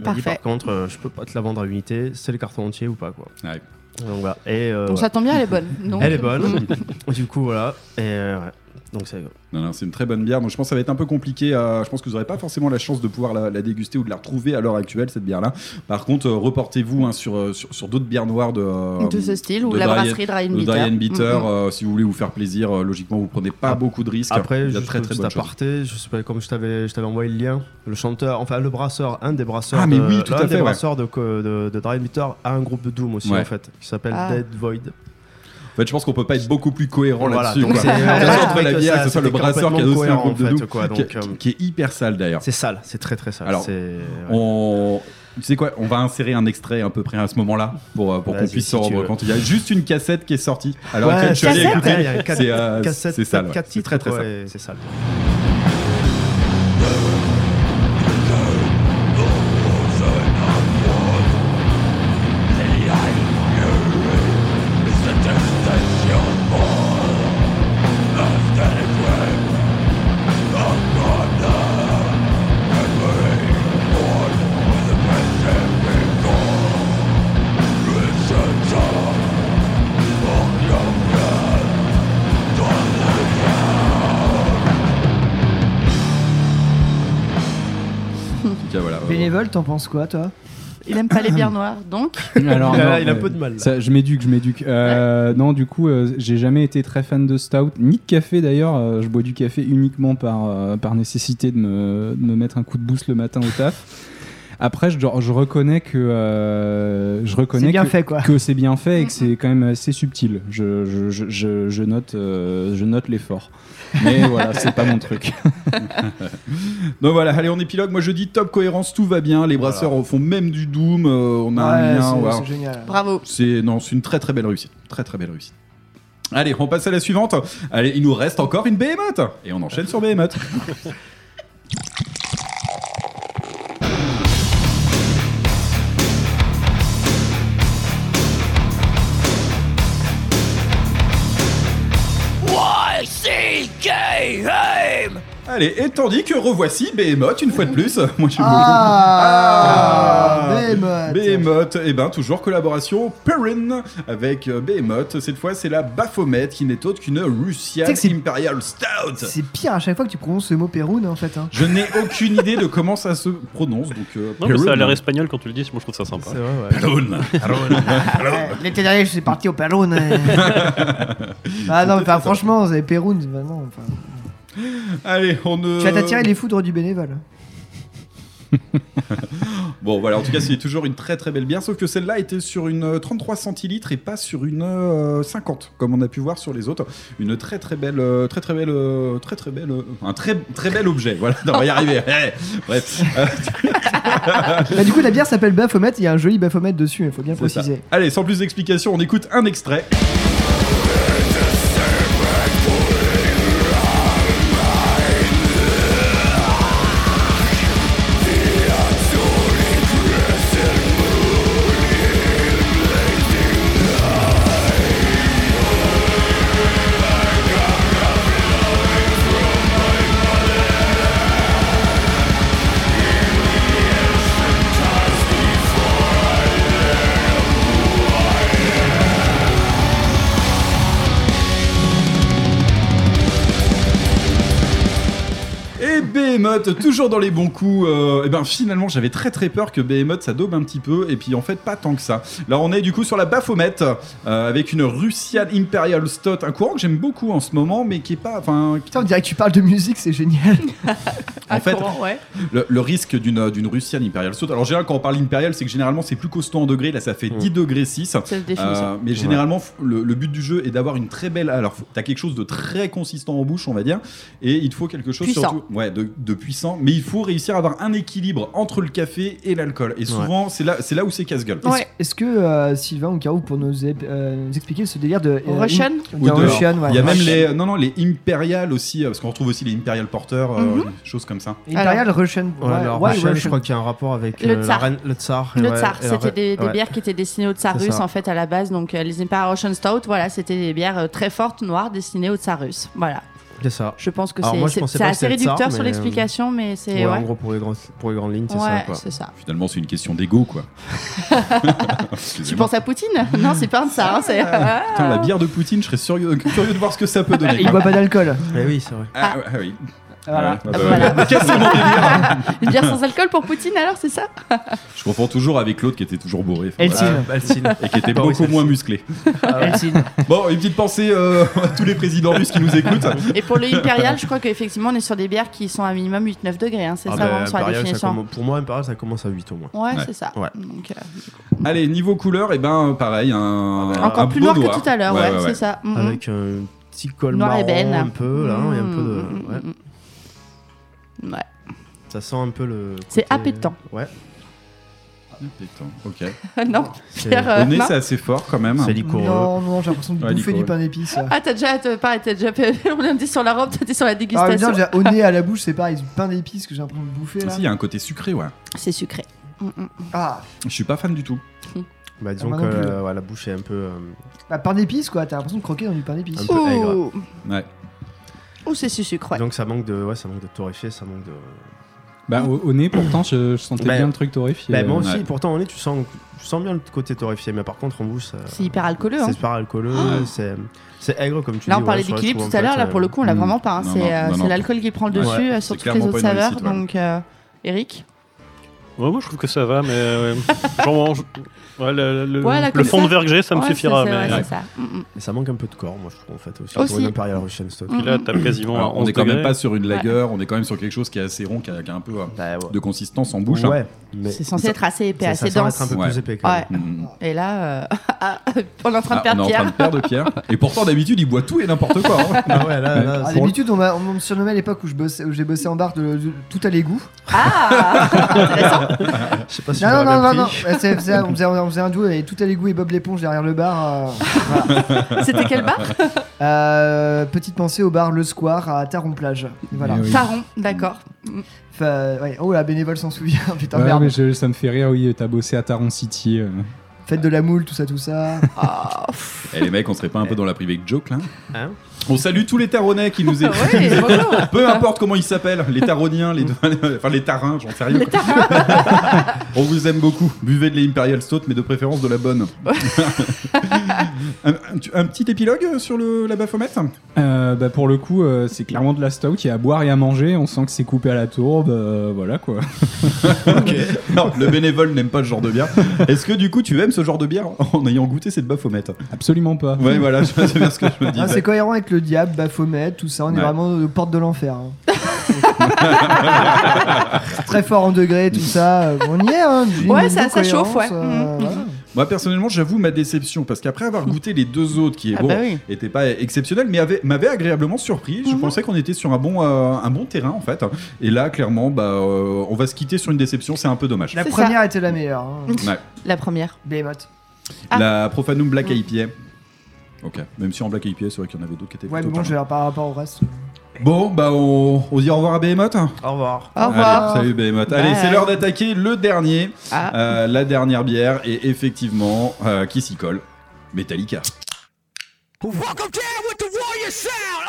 Il m'a dit, Parfait. par contre, euh, je peux pas te la vendre à unité, c'est le carton entier ou pas quoi. Ouais. Donc voilà. Et euh, Donc ouais. ça tombe bien, elle est bonne. Donc- elle est bonne. Du coup voilà. Et euh, ouais. Donc c'est Non, non, c'est une très bonne bière. Donc je pense que ça va être un peu compliqué. à- Je pense que vous n'aurez pas forcément la chance de pouvoir la, la déguster ou de la retrouver à l'heure actuelle, cette bière-là. Par contre, euh, reportez-vous hein, sur, euh, sur, sur d'autres bières noires de, euh, de ce style, ou de la Dry- brasserie Dry and de Bitter. Dry and Bitter, Mm, mm. euh, si vous voulez vous faire plaisir, euh, logiquement, vous prenez pas beaucoup de risques. Après, il y a juste très très choses. aparté, je sais pas, comme je t'avais, je t'avais envoyé le lien, le chanteur, enfin le brasseur, un des brasseurs, Ah, mais de, oui, tout l'un à des fait, ouais. brasseurs de, de, de Dry Meter a un groupe de Doom aussi Ouais. en fait, qui s'appelle Ah. Dead Void. Fait, je pense qu'on peut pas être beaucoup plus cohérent Voilà, là-dessus. Que ce soit la que bière, ça, que ce soit le brasseur qui a aussi groupe de quoi, donc, euh, qui est hyper sale d'ailleurs. C'est sale, c'est très très sale. Alors, c'est- ouais. On... Tu sais quoi On va insérer un extrait à peu près à ce moment-là pour, euh, pour qu'on puisse si s'en rendre compte. Il y a juste une cassette qui est sortie. Alors, Ouais, je C'est euh, sale. très très sale. c'est sale. T'en penses quoi, toi? Il aime pas les bières noires, donc. Alors, il, a, non, il a un peu de mal. Ça, je m'éduque, je m'éduque. Euh, Non, du coup, euh, j'ai jamais été très fan de stout, ni de café d'ailleurs. Euh, je bois du café uniquement par, euh, par nécessité de me, de me mettre un coup de boost le matin au taf. Après, je, je reconnais que euh, je reconnais C'est bien que, fait, quoi. que c'est bien fait et que c'est quand même assez subtil. Je, je, je, je, je note, euh, je note l'effort. Mais voilà, c'est pas mon truc. Donc voilà, allez, on épilogue. Moi, je dis top cohérence, tout va bien. Les brasseurs font même du Doom. euh, on a un lien. c'est- voilà. c'est génial. Bravo. C'est non, c'est une très très belle réussite. Très très belle réussite. Allez, on passe à la suivante. Allez, il nous reste encore une Behemoth. Et on enchaîne sur Behemoth. Allez, et tandis que revoici Behemoth une fois de plus. Moi, j'aime Ah, Ah, Behemoth. Behemoth, et ben toujours collaboration Perrin avec euh, Behemoth. Cette fois, c'est la Baphomet qui n'est autre qu'une Russian Imperial Stout. C'est pire à chaque fois que tu prononces ce mot Péroun, en fait. hein. Je n'ai aucune idée de comment ça se prononce, donc. euh, Non, mais ça a l'air Perrin. espagnol quand tu le dis, moi je trouve ça sympa. C'est vrai, ouais. L'été dernier, je suis parti au hein. ah non, mais enfin, franchement, vous avez Péroun. bah non, enfin, Allez, on ne. Tu vas t'attirer les foudres du bénévole. Bon, voilà, en tout cas, c'est toujours une très très belle bière, sauf que celle-là était sur une euh, 33 centilitres et pas sur une euh, 50, comme on a pu voir sur les autres. Une très très belle, euh, très très belle, euh, très très belle, euh, un très très bel objet. Voilà, on va y arriver. Eh, Bref. Euh, Bah, du coup, la bière s'appelle Baphomet. Il y a un joli Baphomet dessus, il faut bien ça. préciser. Allez, sans plus d'explications, on écoute un extrait. Behemoth, toujours dans les bons coups. euh, et ben finalement, j'avais très très peur que Behemoth ça daube un petit peu, et puis en fait pas tant que ça. Là, on est du coup sur la Baphomet euh, avec une Russian Imperial Stout, un courant que j'aime beaucoup en ce moment, mais qui est pas, enfin, Putain, on dirait que tu parles de musique, c'est génial. en fait, ouais. le, le risque d'une d'une Russian Imperial Stout. Alors généralement, quand on parle Imperial, c'est que généralement c'est plus costaud en degrés. Là, ça fait 10 degrés 6. C'est le défi, ça. Euh, mais généralement, le, le but du jeu est d'avoir une très belle. Alors, t'as quelque chose de très consistant en bouche, on va dire, et il te faut quelque chose Puissant. surtout Ouais, de, de puissant, mais il faut réussir à avoir un équilibre entre le café et l'alcool. Et souvent, c'est là, c'est là où c'est casse-gueule. Est-ce est-ce que euh, Sylvain ou Caro pour nous, euh, nous expliquer ce délire de euh, Russian in- Ou de Russian, ouais. Il y a même les, non non, les impériales aussi, euh, parce qu'on retrouve aussi les impérial porteurs, euh, Mhm. des choses comme ça. Imperial Russian. Ouais, ouais, alors, Russian, je Russian. crois qu'il y a un rapport avec Le euh, la tsar. reine- le tsar. Le ouais, tsar, c'était des, des ouais. bières qui étaient destinées aux tsars C'est russes ça. en fait à la base. Donc euh, les Imperial Russian Stout, voilà, c'était des bières euh, très fortes noires destinées aux tsars russes. Voilà. C'est ça. Je pense que c'est assez réducteur sur euh, l'explication, mais c'est Ouais, ouais. En gros, pour les, grands- pour les grandes lignes, c'est Ouais, ça. ça. Finalement, c'est une question d'ego, quoi. Tu penses à Poutine? Non, c'est pas un tsar. hein, c'est- Putain, la bière de Poutine, je serais curieux, curieux de voir ce que ça peut donner. Il boit pas d'alcool. Eh oui, c'est vrai. Ah, ah oui. Voilà. Ah, bah, voilà. cassez mon délire. Une bière sans alcool pour Poutine alors, c'est ça? Je confonds toujours avec l'autre qui était toujours bourré. Enfin. Ah, Eltsine. Et qui était Boris beaucoup moins musclé. Eltsine. Bon, une petite pensée euh, à tous les présidents russes qui nous écoutent. Et pour le Imperial, je crois qu'effectivement, on est sur des bières qui sont à minimum 8-9 degrés. hein, c'est Ah ça, bah, vraiment, sur la définition. commence- pour moi, Imperial, ça commence à 8 au moins. Ouais, Ouais. c'est ça. Ouais. Donc, euh, Allez, niveau couleur, et ben pareil, un, encore un plus noir que tout à l'heure, ouais, c'est ça. Mm, mm. Avec un petit col Noir marron ébène. un peu, là. Il y a un peu de... Mm, ouais. mm, mm. Ça sent un peu le... C'est appétant. Ouais. Putain, ok. non, Pierre, euh, Au nez, c'est assez fort quand même. C'est liquoreux. Non, non, j'ai l'impression de Ouais, bouffer du pain d'épices. Ah, t'as déjà, t'as- pareil, t'as déjà fait. On a dit sur la robe, t'étais sur la Ah, mais dégustation. non, j'ai au nez à la bouche, c'est pareil, du pain d'épices que j'ai l'impression de bouffer là. Si, il y a un côté sucré, ouais. c'est sucré. Mm, mm. Ah, Je suis pas fan du tout. Bah, disons Ah, que moi non plus. euh, ouais, la bouche est un peu... euh, bah, pain d'épices quoi, t'as l'impression de croquer dans du pain d'épices. Un peu aigre. Ouh, Ouais. Ouh, c'est si sucre, ouais. Donc ça manque de... Ouais, ça manque de torréfié, ça manque de... Bah, au, au nez, pourtant, je, je sentais Bah, bien le truc torréfié. Bah, moi Euh, aussi, ouais. pourtant, en nez, tu sens, tu sens bien le côté torréfié, mais par contre, en bouche. C'est hyper alcooleux. Hein. C'est super alcooleux, c'est... C'est aigre, comme tu Là, dis. on parlait ouais, d'équilibre tout à l'heure. Là, pour le coup, on l'a Mm. vraiment pas. hein. C'est euh, l'alcool qui prend le dessus euh, sur toutes les autres saveurs. Donc, euh, Eric Ouais, moi je trouve que ça va, mais euh, genre, je- ouais, le, le- Ouais, là, le comme fond ça. de verre que j'ai, ça me Ouais, suffira. c'est- c'est- mais ouais, c'est ça. Mm, mm. Et ça manque un peu de corps, moi, je trouve, en fait, aussi. Aussi. Pour une Imperial Russian Stout. Puis là, t'as quasiment Alors, on 11 est quand même degrés. pas sur une Ouais. lager, on est quand même sur quelque chose qui est assez rond, qui a, qui a un peu euh, Bah, ouais. de consistance en bouche. hein. Ouais, mais C'est censé être assez épais, ça, assez ça semble dense. être un peu Ouais. plus épais quand Ouais. même. Mm. Et là, euh, ah, on est en train de Ah, perdre on est en train Pierre. de perdre Pierre. Et pourtant, d'habitude, il boit tout et n'importe quoi. hein. Ah ouais, là, là, Ah, c'est- D'habitude, on m'a on me surnommait à l'époque où je bossais- où j'ai bossé en bar de, de- tout à l'égout. Ah Intéressant. Je sais pas si Non, non, non, non, on, faisait, on faisait un duo et tout à l'égout et Bob l'éponge derrière le bar. euh, voilà. C'était quel bar Euh, petite pensée au bar Le Square à Taron-Plage. Voilà. Eh oui. Taron, d'accord. Enfin, ouais. Oh, la bénévole s'en souvient. Putain, ouais, merde. mais je- ça me fait rire, oui, t'as bossé à Taron City. Fête de la moule, tout ça, tout ça. Ah. Et les mecs, on serait pas un peu dans la privée joke là Hein On salue tous les taronnais qui nous écoutent. Ouais. Peu importe comment ils s'appellent, les taroniens, les enfin les tarins, j'en sais rien. On vous aime beaucoup. Buvez de l'Imperial Stout, mais de préférence de la bonne. Un, un- un petit épilogue sur le, la Baphomet? Euh, bah, pour le coup, euh, c'est clairement de la stout. Il y a à boire et à manger. On sent que c'est coupé à la tourbe. euh, voilà quoi. Non, le bénévole n'aime pas ce genre de bière. Est-ce que du coup tu aimes ce genre de bière en ayant goûté cette Baphomet? Absolument pas. Ouais, voilà, je sais bien ce que je me Ah, disais. c'est cohérent avec le diable, Baphomet, tout ça. On est vraiment aux portes de l'enfer. hein. Très fort en degré, tout ça. On y est, hein. Ouais, ça- ça chauffe, ouais. voilà. Moi personnellement, j'avoue ma déception parce qu'après avoir goûté les deux autres qui Ah bon, bah oui. étaient pas exceptionnels, mais avaient- m'avaient agréablement surpris. Je Mhm. pensais qu'on était sur un bon, euh, un bon terrain en fait. Et là, clairement, bah, euh, on va se quitter sur une déception. C'est un peu dommage. La première était la meilleure. Hein. Ouais. La première. Behemoth. Ah. La Profanum Black Mhm. IPA. Ok. Même si en Black IPA, c'est vrai qu'il y en avait d'autres qui étaient. Ouais, mais bon, dire par rapport au reste. Bon, bah on, on dit au revoir à Behemoth. Au revoir. Au revoir. Allez, salut Behemoth. Allez, c'est l'heure d'attaquer le dernier, Ah. euh, la dernière bière, et effectivement, euh, qui s'y colle Metallica. Welcome down with the warrior sound.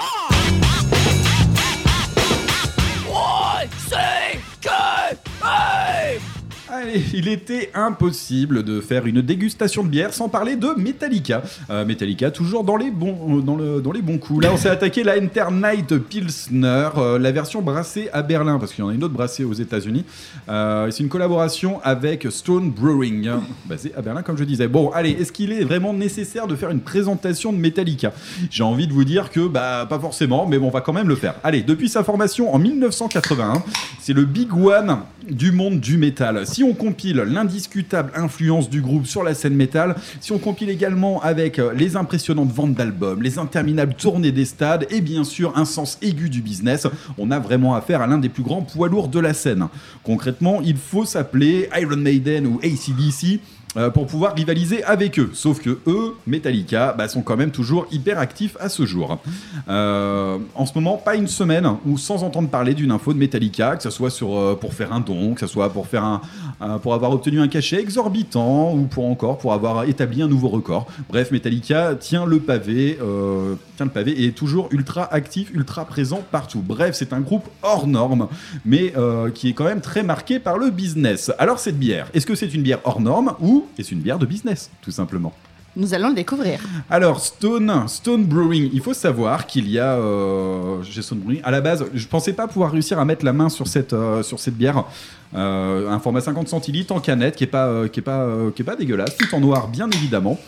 Il était impossible de faire une dégustation de bière sans parler de Metallica. Euh, Metallica, toujours dans les bons, euh, dans coups. Là, on s'est attaqué la Night Pilsner, euh, la version brassée à Berlin, parce qu'il y en a une autre brassée aux États-Unis. C'est une collaboration avec Stone Brewing, hein, basée à Berlin, comme je disais. Bon, allez, est-ce qu'il est vraiment nécessaire de faire une présentation de Metallica? J'ai envie de vous dire que, bah, pas forcément, mais bon, on va quand même le faire. Allez, depuis sa formation en 1981, c'est le Big One du monde du métal. Si on compile l'indiscutable influence du groupe sur la scène métal, si on compile également avec euh, les impressionnantes ventes d'albums, les interminables tournées des stades et bien sûr un sens aigu du business, on a vraiment affaire à l'un des plus grands poids lourds de la scène. Concrètement, il faut s'appeler Iron Maiden ou ACDC euh, pour pouvoir rivaliser avec eux. Sauf que eux, Metallica, bah, sont quand même toujours hyper actifs à ce jour. Euh, en ce moment, pas une semaine où sans entendre parler d'une info de Metallica, que ce soit sur, euh, pour faire un don, que ce soit pour, faire un, pour avoir obtenu un cachet exorbitant ou pour encore pour avoir établi un nouveau record. Bref, Metallica tient le pavé, tient le pavé et est toujours ultra actif, ultra présent partout. Bref, c'est un groupe hors norme, mais qui est quand même très marqué par le business. Alors cette bière, est-ce que c'est une bière hors norme ou est-ce une bière de business, tout simplement Nous allons le découvrir. alors Stone, Stone Brewing, il faut savoir qu'il y a euh, chez Stone Brewing. À la base, je pensais pas pouvoir réussir à mettre la main sur cette euh, sur cette bière. Euh, un format 50 centilitres en canette qui est pas euh, qui est pas euh, qui est pas dégueulasse, tout en noir bien évidemment.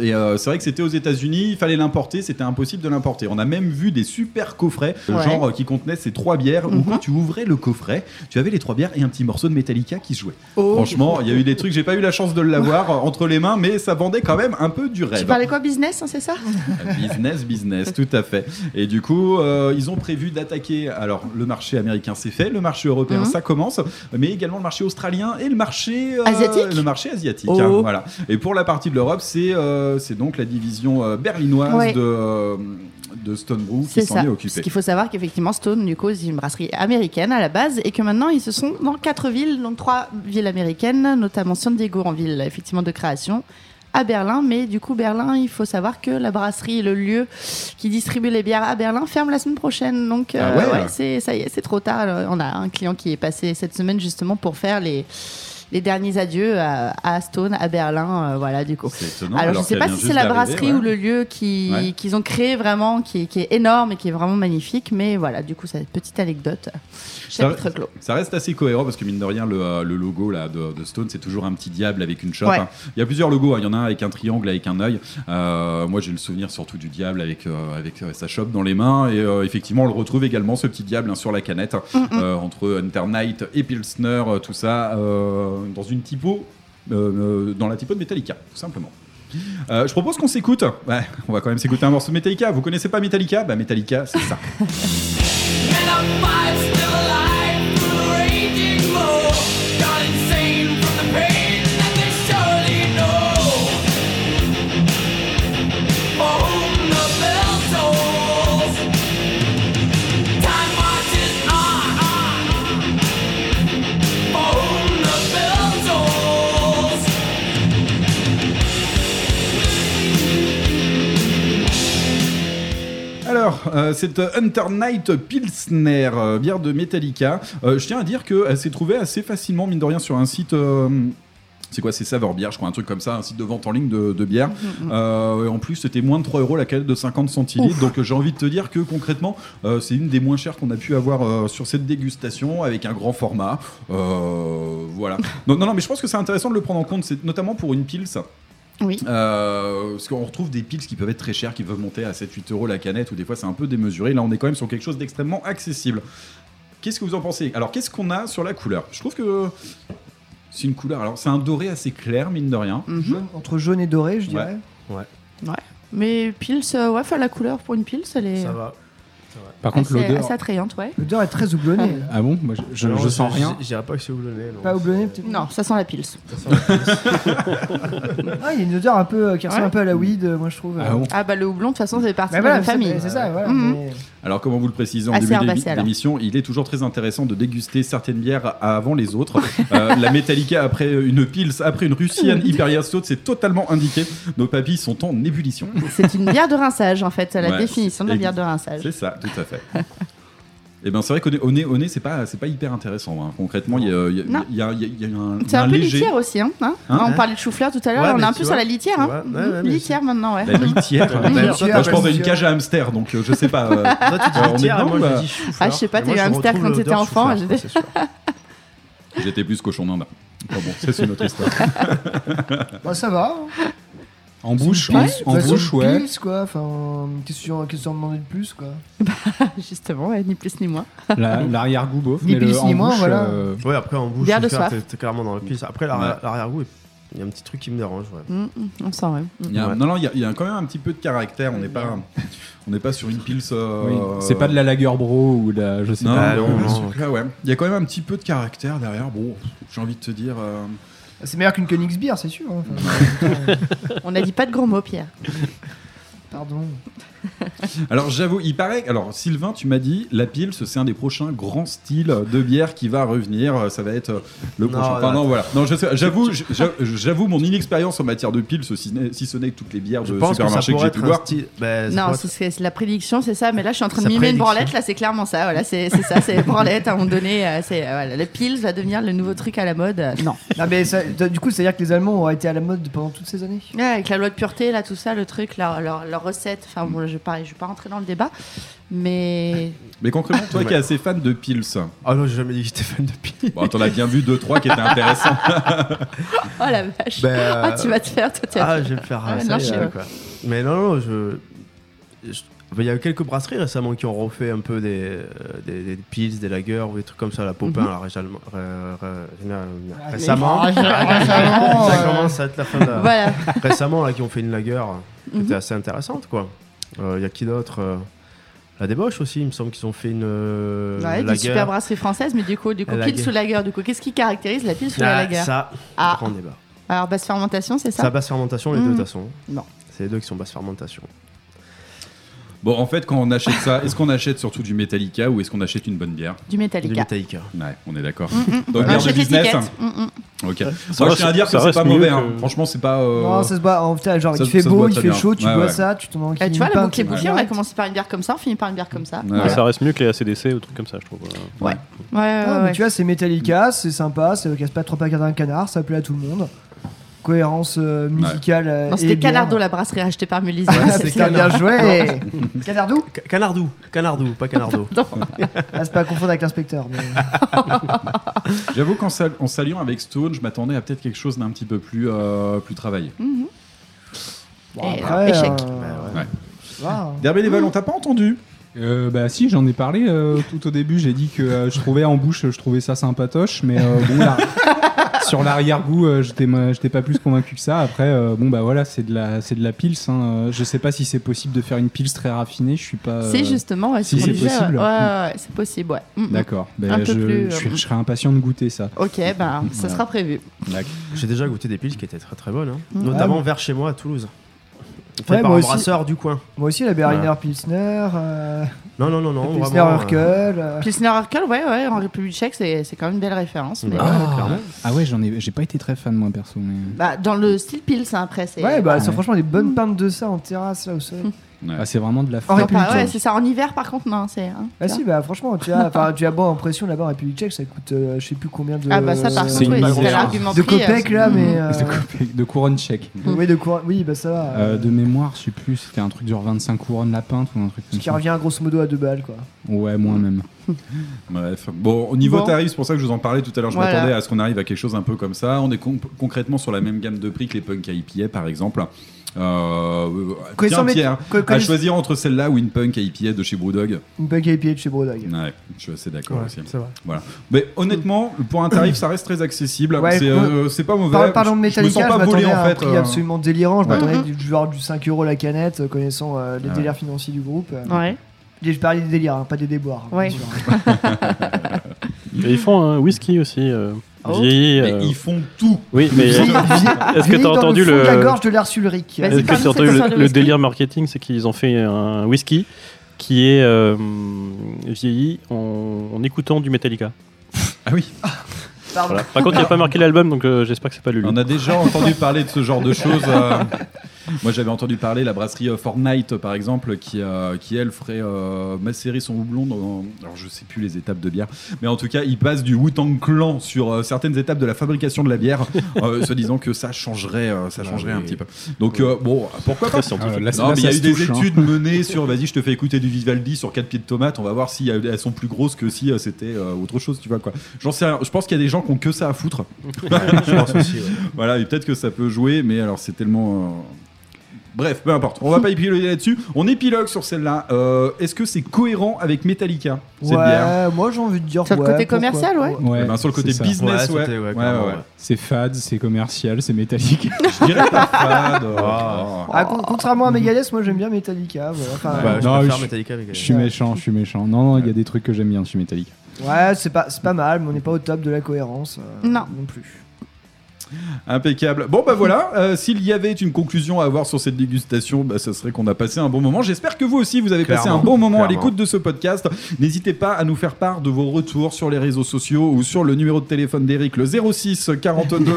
Et euh, c'est vrai que c'était aux États-Unis, il fallait l'importer, c'était impossible de l'importer. On a même vu des super coffrets, Ouais. genre euh, qui contenaient ces trois bières, où Mhm. quand tu ouvrais le coffret, tu avais les trois bières et un petit morceau de Metallica qui se jouait. Oh. Franchement, il y a eu des trucs, j'ai pas eu la chance de l'avoir euh, entre les mains, mais ça vendait quand même un peu du rêve. Tu parlais quoi, business, hein, c'est ça Business, business, tout à fait. Et du coup, euh, ils ont prévu d'attaquer. Alors, le marché américain, c'est fait. Le marché européen, Mhm. ça commence. Mais également le marché australien et le marché euh, Asiatique Le marché asiatique. Oh. hein, voilà. Et pour la partie de l'Europe, c'est euh, c'est donc la division euh, berlinoise Ouais. de, euh, de Stone Brew qui s'en est Parce occupée. qu'il faut savoir qu'effectivement, Stone, du coup, c'est une brasserie américaine à la base et que maintenant, ils se sont dans quatre villes, donc trois villes américaines, notamment San Diego en ville, effectivement, de création à Berlin, mais du coup Berlin, il faut savoir que la brasserie, le lieu qui distribue les bières à Berlin ferme la semaine prochaine. Donc Ah euh, ouais. ouais, c'est ça y est, c'est trop tard. On a un client qui est passé cette semaine justement pour faire les les derniers adieux à, à Stone, à Berlin, euh, voilà du coup. Étonnant. Alors, je sais qu'elle pas si c'est la brasserie ouais. ou le lieu Ouais. qu'ils ont créé vraiment, qui, est- qui est énorme et qui est vraiment magnifique, mais voilà, du coup, c'est une petite anecdote. Chapitre clos. Ça reste assez cohérent parce que mine de rien, le, euh, le logo là, de, de Stone, c'est toujours un petit diable avec une chope. Ouais. hein. Il y a plusieurs logos. hein. Il y en a un avec un triangle, avec un œil. Euh, moi, j'ai le souvenir surtout du diable avec, euh, avec euh, sa chope dans les mains. Et effectivement, on le retrouve également, ce petit diable hein, sur la canette, euh, entre Hunter Knight et Pilsner, tout ça, dans une typo, euh, euh, dans la typo de Metallica, tout simplement. Euh, je propose qu'on s'écoute. Ouais, on va quand même s'écouter un morceau de Metallica. Vous connaissez pas Metallica? Bah Metallica, c'est ça. euh, cette Hunter Knight Pilsner, euh, bière de Metallica, euh, je tiens à dire qu'elle s'est trouvée assez facilement, mine de rien, sur un site. euh, c'est quoi, c'est Saveur Bière, je crois, un truc comme ça, un site de vente en ligne de, de bière. Euh, et en plus, c'était moins de 3 euros la canette de 50 centilitres. Donc, euh, j'ai envie de te dire que concrètement, euh, c'est une des moins chères qu'on a pu avoir euh, sur cette dégustation avec un grand format. Euh, voilà. non, non, non, mais je pense que c'est intéressant de le prendre en compte, c'est notamment pour une pils. Oui. Euh, parce qu'on retrouve des piles qui peuvent être très chères, qui peuvent monter à 7-8 euros la canette, ou des fois c'est un peu démesuré. Là, on est quand même sur quelque chose d'extrêmement accessible. Qu'est-ce que vous en pensez? Alors, qu'est-ce qu'on a sur la couleur? Je trouve que c'est une couleur. Alors, c'est un doré assez clair, mine de rien. Mhm. Jaune- entre jaune et doré, je Ouais. dirais. Mais Pils, euh, ouais, la couleur pour une Pils, elle est Ça va. Par contre, assez, l'odeur. assez attrayante, ouais. L'odeur est très houblonnée. là. Ah bon Moi, je, je- Non, je sens rien. Je dirais pas que c'est houblonné. non. Pas houblonné peut-être Non, ça sent la Pils. Ah, il y a une odeur un peu euh, qui ressemble Ouais. un peu à la weed, euh, moi je trouve. Ah bon Ah bah le houblon, de toute façon, c'est partie Bah de voilà, la c'est- famille. C'est ça, voilà. Mhm. mais- Alors, comment vous le précisez en Assez début d'émission, il est toujours très intéressant de déguster certaines bières avant les autres. Euh, la Metallica après une Pils, après une Russian Hyperia Stout, c'est totalement indiqué. Nos papilles sont en ébullition. C'est une bière de rinçage, en fait. La Ouais, définition de la bière de rinçage. C'est ça, tout à fait. Et ben c'est vrai qu'au nez, au nez, c'est pas, c'est pas hyper intéressant. hein. Concrètement, il y a, il y a- y a- y a- il y a un, C'est un, peu léger. litière aussi, hein, hein Hein On parlait de chou-fleur tout à l'heure, Ouais, on est un peu vois, sur la litière, vois, ouais, Litière maintenant, ouais. La litière. La Moi, litière, je pense à une cage à hamster, donc euh, je sais pas. euh, Toi, tu dis Euh, on est litière, dedans, moi, bah. je dis chou-fleur. Ah, je sais pas, t'as eu un hamster quand t'étais enfant, j'étais- plus cochon d'Inde. Enfin bon, ça c'est une autre histoire. Bah, ça va. En bouche, en, en façon bouche, ouais. Pils, quoi. Enfin, qu'est-ce que tu en- demandais de plus, quoi? Justement, ouais, ni plus ni moins. La- L'arrière-goût beauf. Ni mais plus ni moins, bouche, voilà. euh, Ouais, après en bouche, t'es- clairement dans le pisse. Après, l'arrière- l'arrière-goût, il y a un petit truc qui me dérange. Ouais. Mm, mm, on sent, ouais. Il y a- Ouais. Non, non, il y, a- il y a quand même un petit peu de caractère. On n'est pas, on n'est pas sur une pils. euh, oui. C'est pas de la lager bro ou de la. Je sais Non, pas. Ah, non, non, non. ouais. Il y a quand même un petit peu de caractère derrière. Bon, j'ai envie de te dire. euh, C'est meilleur qu'une Königsbier, c'est sûr. hein. Enfin, On n'a dit pas de gros mots, Pierre. Pardon. Alors j'avoue, il paraît. Alors Sylvain, tu m'as dit, la Pils, c'est un des prochains grands styles de bière qui va revenir. Ça va être euh, le Non, prochain. Enfin, non, non, voilà. Non, j'avoue, j'a- j'avoue mon inexpérience en matière de Pils, si, ce n'est que toutes les bières Je de pense que ça supermarché que, pourrait j'ai être pu boire. style. bah, ça Non, c'est c'est- c'est la prédiction, c'est ça. Mais là, je suis en train de mimer une branlette. Là, c'est clairement ça. Voilà, c'est c'est ça. C'est branlette à un moment donné. euh, C'est euh, voilà, le pils va devenir le nouveau truc à la mode. Euh, Non. Ah, mais ça- du coup, c'est-à-dire que les Allemands ont été à la mode pendant toutes ces années? Ouais, avec la loi de pureté, là, tout ça, le truc, leur, leur, leur recette. Enfin, bon, je je vais pas rentrer dans le débat, mais Mais concrètement, toi qui es assez fan de Pils, Ah non, j'ai jamais dit que j'étais fan de pisse. bon, t'en as bien vu deux trois qui étaient intéressants. oh la vache. Ben, Ah, tu vas te faire, toi, Ah, je vais me faire Ah, euh, ouais. quoi. Mais non, non, je. je- ben, Il y a eu quelques brasseries récemment qui ont refait un peu des, euh, des, des pils, des lagers ou des trucs comme ça. La Popin, Mhm. là, récemment- ré- ré- récemment. mais- ça récemment, euh, commence à être la fin de la... Voilà. Récemment, là, qui ont fait une lager qui Mhm. était assez intéressante, quoi. Il y a qui d'autre euh, La débauche aussi, il me semble qu'ils ont fait une euh, Ouais, des lager. super brasseries françaises, mais du coup, du coup, La lager. ou lager, du coup, qu'est-ce qui caractérise la pils ou la Ah, lager ça, Ah. grand débat. Alors, basse fermentation, c'est ça Ça basse fermentation, les deux, de toute façon. Non. C'est les deux qui sont basse fermentation. Bon, en fait, quand on achète ça, est-ce qu'on achète surtout du Metallica ou est-ce qu'on achète une bonne bière Du Du Metallica. Metallica. Ouais, on est d'accord. Mm, mm. Donc On bière de business. l'étiquette. Mm, mm. Ok. Ça Moi, je tiens à dire que ça c'est reste pas mauvais. que- hein. Franchement, c'est pas. euh, Non, ça se boit. En fait, genre, ça- il fait beau, il fait bien. chaud, tu Ouais, bois ouais. ça, tu t'en enquilles Eh, tu vois, la boucle est bouffée, on a commencé par une bière comme ça, on finit par une bière comme ça. Ça reste mieux que les ACDC ou trucs comme ça, je trouve. euh. Ouais, ouais, tu vois, c'est Metallica, c'est sympa, ça casse pas trop pas d'un canard, ça plaît à tout le monde. Cohérence euh, musicale. euh, Non, et c'était. Canardo, la brasserie achetée par Mélisée. Ah, C'est- bien joué Canardou Ca- Canardou, Canardou, pas Canardo. Ah, c'est pas à confondre avec l'inspecteur. mais- J'avoue qu'en sal- en s'alliant avec Stone, je m'attendais à peut-être quelque chose d'un petit peu plus, euh, plus travaillé. Bon, après, échec. euh, Ouais. va, hein. Derbéléval, on t'a pas entendu Euh, bah si, j'en ai parlé euh, tout au début. J'ai dit que euh, je trouvais en bouche, je trouvais ça sympatoche, mais euh, bon, là, sur l'arrière-goût, euh, j'étais j'étais pas plus convaincu que ça. Après, euh, bon bah voilà, c'est de la, c'est de la pils. hein. Euh, Je sais pas si c'est possible de faire une pils très raffinée. Je suis pas. euh, C'est justement, ouais, si qu'on c'est possible. Ouais, ouais, ouais, c'est possible, ouais. Mm, mm. D'accord. Ben, Un peu je, plus, je, suis- euh, je serais impatient de goûter ça. Ok, ben, ça Voilà. sera prévu. J'ai déjà goûté des piles qui étaient très très bonnes, hein. Mm. notamment vers chez moi à Toulouse. Fait Ouais, par moi un aussi. brasseur du coin. Moi aussi, la Berliner Pilsner, euh, Non, non, non, non. Pilsner vraiment, euh, Urquell. euh, Pilsner Urquell, ouais, ouais, en République tchèque, c'est c'est quand même une belle référence. Mais, Bah, euh. Ah ouais, j'en ai, j'ai pas été très fan moi perso. Mais... bah, dans le style Pils, hein, après, c'est. Ouais, bah, Ouais. c'est franchement des bonnes pintes de ça en terrasse, là, au soleil. Ouais. Ah, c'est vraiment de la En ouais, tchèque. c'est ça. En hiver, par contre, non, c'est. hein, Ah si, bah franchement, tu as, tu as bon impression là-bas en République tchèque, ça coûte euh, je sais plus combien de. Ah, bah, ça, par C'est contre, oui, l'argument De euh, Copec là, mm, mais. mm. euh, De, coupe- de couronne tchèque. Oui, de cour- oui, bah ça va. Euh, euh, de mémoire, je sais plus, c'était un truc genre 25 couronnes la pinte ou un truc Ce comme qui ça. revient grosso modo à 2 balles quoi. Ouais, moins même. Bref. Bon, au niveau Bon. tarif, c'est pour ça que je vous en parlais tout à l'heure. Je Voilà. m'attendais à ce qu'on arrive à quelque chose un peu comme ça. On est con- concrètement sur la même gamme de prix que les Punk IPA, par exemple. Euh, tiens, Pierre, à choisir entre celle-là ou une Punk IPA de chez Brewdog. Une Punk IPA de chez Brodog. Ouais, je suis assez d'accord aussi. c'est vrai. Voilà. Mais honnêtement, pour un tarif, ça reste très accessible. Ouais, c'est euh, c'est pas mauvais. Par- Parlons de Je- je me Metallica, je pas volé m'attendais en à un fait. prix euh, absolument délirant. Je Ouais. m'attendais du genre du 5 euros la canette, euh, connaissant euh, les Ouais. délires financiers du groupe. Ouais. Et Je parlais des délires, hein, pas des déboires. hein, Ouais. bien sûr. Et ils font un whisky aussi. Oh. vieilli. Mais euh, ils font tout. Oui, mais est-ce que t'as dans entendu le fond de le. la gorge de Lars Ulrich. Vas-y, Est-ce que tu as entendu le, délire marketing C'est qu'ils ont fait un whisky qui est euh, vieilli en, en écoutant du Metallica. Ah oui. Pardon. Voilà. Par contre, il n'y a pas marqué l'album, donc euh, j'espère que c'est pas Lulu. On a déjà entendu parler de ce genre de choses. Moi, j'avais entendu parler la brasserie euh, Fortnite, par exemple, qui, euh, qui elle ferait euh, macérer son houblon dans. Alors, je sais plus les étapes de bière, mais en tout cas, il passe du Wu-Tang Clan sur euh, certaines étapes de la fabrication de la bière, euh, se disant que ça changerait, euh, ça changerait un petit peu. Donc, euh, bon, pourquoi pas il y a eu des touche, hein. études menées sur vas-y, je te fais écouter du Vivaldi sur quatre pieds de tomates, on va voir si elles sont plus grosses que si c'était euh, autre chose, tu vois quoi. J'en sais rien. Je pense qu'il y a des gens qui ont que ça à foutre. je pense aussi. ouais. Voilà, et peut-être que ça peut jouer, mais alors c'est tellement. euh, Bref, peu importe. On va pas épiloguer là-dessus. On épilogue sur celle-là. Euh, Est-ce que c'est cohérent avec Metallica cette bière Ouais, moi j'ai envie de dire. Sur le ouais, côté pourquoi commercial, pas. ouais. Ouais, Eh ben, Sur le côté c'est ça. business, Ouais, ouais. c'était- ouais, Ouais, clairement, ouais, ouais. ouais. C'est fade, c'est commercial, c'est métallique. Je dirais pas fade. oh. Ah, con- contrairement à Megadeth, moi j'aime bien Metallica. voilà. Enfin, Bah, je Non, préfère je- Metallica avec Je suis méchant, je suis méchant. Non, non, il y a des trucs que j'aime bien, je suis métallique. ouais, c'est pas, c'est pas mal, mais on n'est pas au top de la cohérence. euh, Non. Non plus. Impeccable. Bon bah voilà, euh, s'il y avait une conclusion à avoir sur cette dégustation, bah, ça serait qu'on a passé un bon moment. J'espère que vous aussi vous avez passé un bon moment à l'écoute de ce podcast. N'hésitez pas à nous faire part de vos retours sur les réseaux sociaux ou sur le numéro de téléphone d'Eric, le 06 42.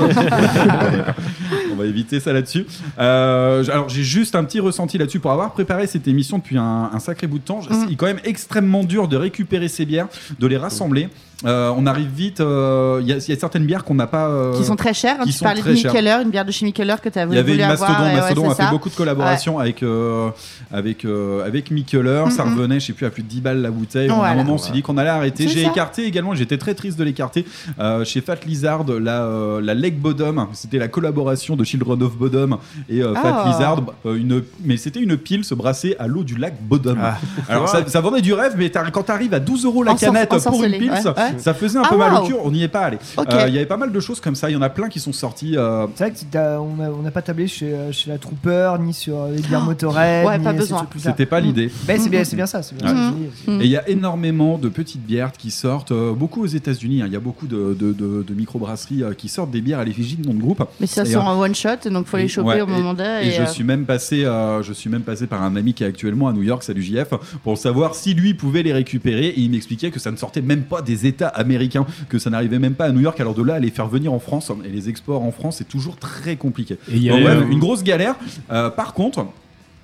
On va éviter ça là-dessus. Euh, alors j'ai juste un petit ressenti là-dessus pour avoir préparé cette émission depuis un, un sacré bout de temps. Mm. Il est quand même extrêmement dur de récupérer ces bières, de les rassembler. Euh, on arrive vite. euh, Il y, a- il y a certaines bières qu'on n'a pas. euh, Qui sont très chères. qui tu sont parlais très de chères. Mikeller, une bière de chez Mikeller que tu as Il voulu y avait une avoir. Mastodon, et ouais, Mastodon c'est a fait ça. beaucoup de collaborations avec euh, avec euh, avec Mikeller, ça revenait, je sais plus à plus de 10 balles la bouteille. À un Voilà. moment, on s'est dit qu'on allait arrêter. J'ai écarté également, j'étais très triste de l'écarter euh, chez Fat Lizard la euh, la Leg Bottom, c'était la collaboration de Children of Bodom et euh, Fat Ah. Lizard, euh, une mais c'était une pile se brassait à l'eau du lac Bodom. Ah. Alors ça, ça vendait du rêve, mais quand t'arrives à 12 euros la canette pour une ensorcelé, ouais, ouais. ça faisait un Ah, peu mal au cul. On n'y est pas allé. Euh, Il y avait pas mal de choses comme ça. Il y en a plein qui sont sortis. euh, C'est vrai que t'as- on n'a pas tablé chez, euh, chez la Trooper, ni sur les bières Motorhead. Ouais, ni pas besoin. C'était pas l'idée. Ben, c'est bien, c'est bien ça. bien Ouais. ça dis. Et il y a énormément de petites bières qui sortent, euh, beaucoup aux États-Unis. hein. Il y a beaucoup de, de, de, de microbrasseries euh, qui sortent des bières à l'effigie de nom de groupe. Mais ça Et, euh, en one shot, donc faut les choper Ouais, au moment d'eux. Et, je suis même passé, je suis même passé par un ami qui est actuellement à New York, salut JF, pour savoir si lui pouvait les récupérer. Et il m'expliquait que ça ne sortait même pas des États américains, que ça n'arrivait même pas à New York. Alors de là à les faire venir en France et les exports en France, c'est toujours très compliqué. Et il y a Donc, ouais, une grosse galère. Euh, par contre.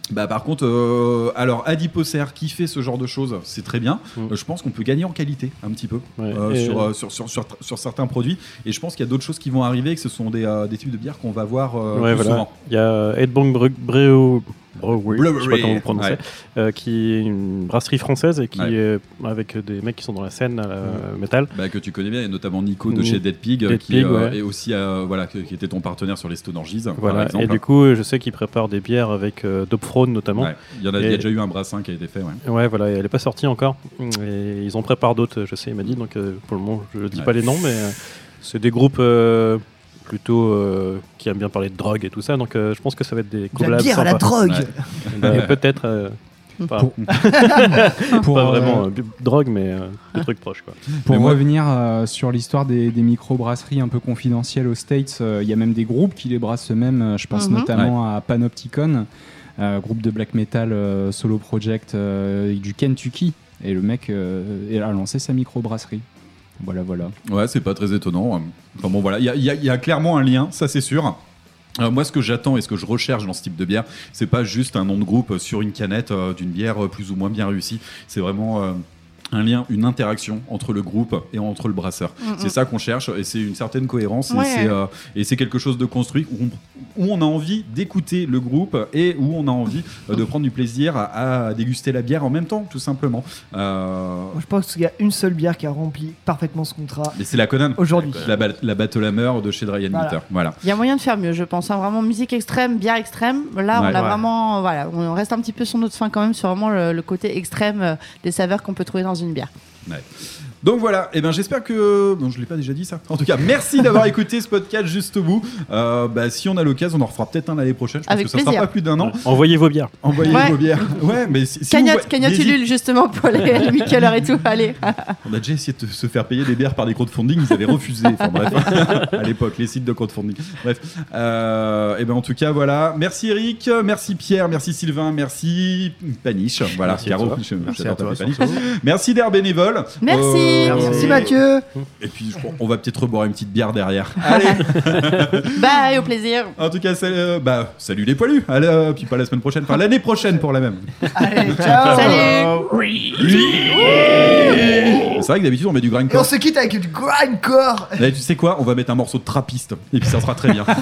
Bah par contre, euh, alors Adiposer qui fait ce genre de choses, c'est très bien. Mm. Euh, je pense qu'on peut gagner en qualité un petit peu Ouais. euh, sur, sur, sur, sur, sur certains produits. Et je pense qu'il y a d'autres choses qui vont arriver, que ce sont des, des types de bières qu'on va voir Ouais, plus voilà. souvent. Il y a Edbank Bre- Brewery, je sais pas comment vous prononcez, ouais. euh, qui est une brasserie française et qui Ouais. est avec des mecs qui sont dans la scène à la métal. Bah, que tu connais bien, et notamment Nico de Mm. chez Dead Pig, Dead qui Pig, euh, ouais. est aussi euh, voilà, qui était ton partenaire sur les Voilà. exemple. Et du coup, je sais qu'ils préparent des bières avec euh, Dophrone notamment. Il y en a, il y a Et- déjà eu un brassin qui a été fait. Ouais. Voilà, et elle est pas sortie encore. Et ils en préparent d'autres, je sais, il m'a dit. Donc euh, pour le moment, je dis Ouais. pas les noms, mais euh, c'est des groupes euh, plutôt euh, qui aiment bien parler de drogue et tout ça. Donc euh, je pense que ça va être des De la collabs bière à la drogue. Ouais. Bah, Peut-être. euh, pas, Pour- pas euh, vraiment euh, drogue, mais euh, des trucs proches. Quoi. Pour Mais moi- revenir euh, sur l'histoire des, des micro-brasseries un peu confidentielles aux States, euh, il y a même des groupes qui les brassent eux-mêmes. euh, Je pense Mhm. notamment à Panopticon, euh, groupe de black metal euh, solo project euh, du Kentucky. Et le mec euh, a lancé sa micro-brasserie. Voilà, voilà. Ouais, c'est pas très étonnant. Enfin bon, voilà, il y a, clairement un lien, ça c'est sûr. Euh, moi, ce que j'attends et ce que je recherche dans ce type de bière, c'est pas juste un nom de groupe sur une canette euh, d'une bière euh, plus ou moins bien réussie. C'est vraiment un lien, une interaction entre le groupe et entre le brasseur. Mm, mm. C'est ça qu'on cherche et c'est une certaine cohérence Ouais. et c'est euh, c'est quelque chose de construit où on, où on a envie d'écouter le groupe et où on a envie euh, de prendre du plaisir à, à déguster la bière en même temps, tout simplement. Euh, je pense qu'il y a une seule bière qui a rempli parfaitement ce contrat mais c'est la Conan. aujourd'hui. La, la Battle Hammer de chez Dry Voilà. Il y a moyen de faire mieux, je pense. hein. Vraiment, musique extrême, bière extrême. Là, Ouais. on a Ouais. vraiment. Voilà, on reste un petit peu sur notre fin quand même, sur vraiment le, le côté extrême des saveurs qu'on peut trouver dans une bière. Donc voilà, et ben j'espère que. Non, je l'ai pas déjà dit ça. En tout cas, merci d'avoir écouté ce podcast juste au bout. Euh, bah, si on a l'occasion, on en refera peut-être un l'année prochaine. Je pense Avec que ça plaisir. sera pas plus d'un an. Envoyez vos bières. Envoyez Ouais. vos bières. Ouais, mais si, si vous justement, pour les, les Mikeller et tout. Allez. On a déjà essayé de se faire payer des bières par des crowdfunding, ils avaient refusé. Enfin bref, à l'époque, les sites de crowdfunding. Bref, euh, et ben en tout cas voilà. Merci Eric, merci Pierre, merci Sylvain, merci Paniche. Voilà, Merci à Caro. toi. je- Merci j'adore à toi, t'appeler Paniche. Merci d'air bénévole. Merci. Euh, Merci Mathieu. Et puis je crois- on va peut-être reboire une petite bière derrière. Allez. Bye, au plaisir. En tout cas, salut, euh, bah, salut les poilus. Allez, euh, puis pas la semaine prochaine, enfin l'année prochaine pour la même. Allez, ciao. Salut. C'est vrai que d'habitude on met du Et on grindcore. se quitte avec du grindcore. Là, tu sais quoi On va mettre un morceau de trappiste et puis ça sera très bien.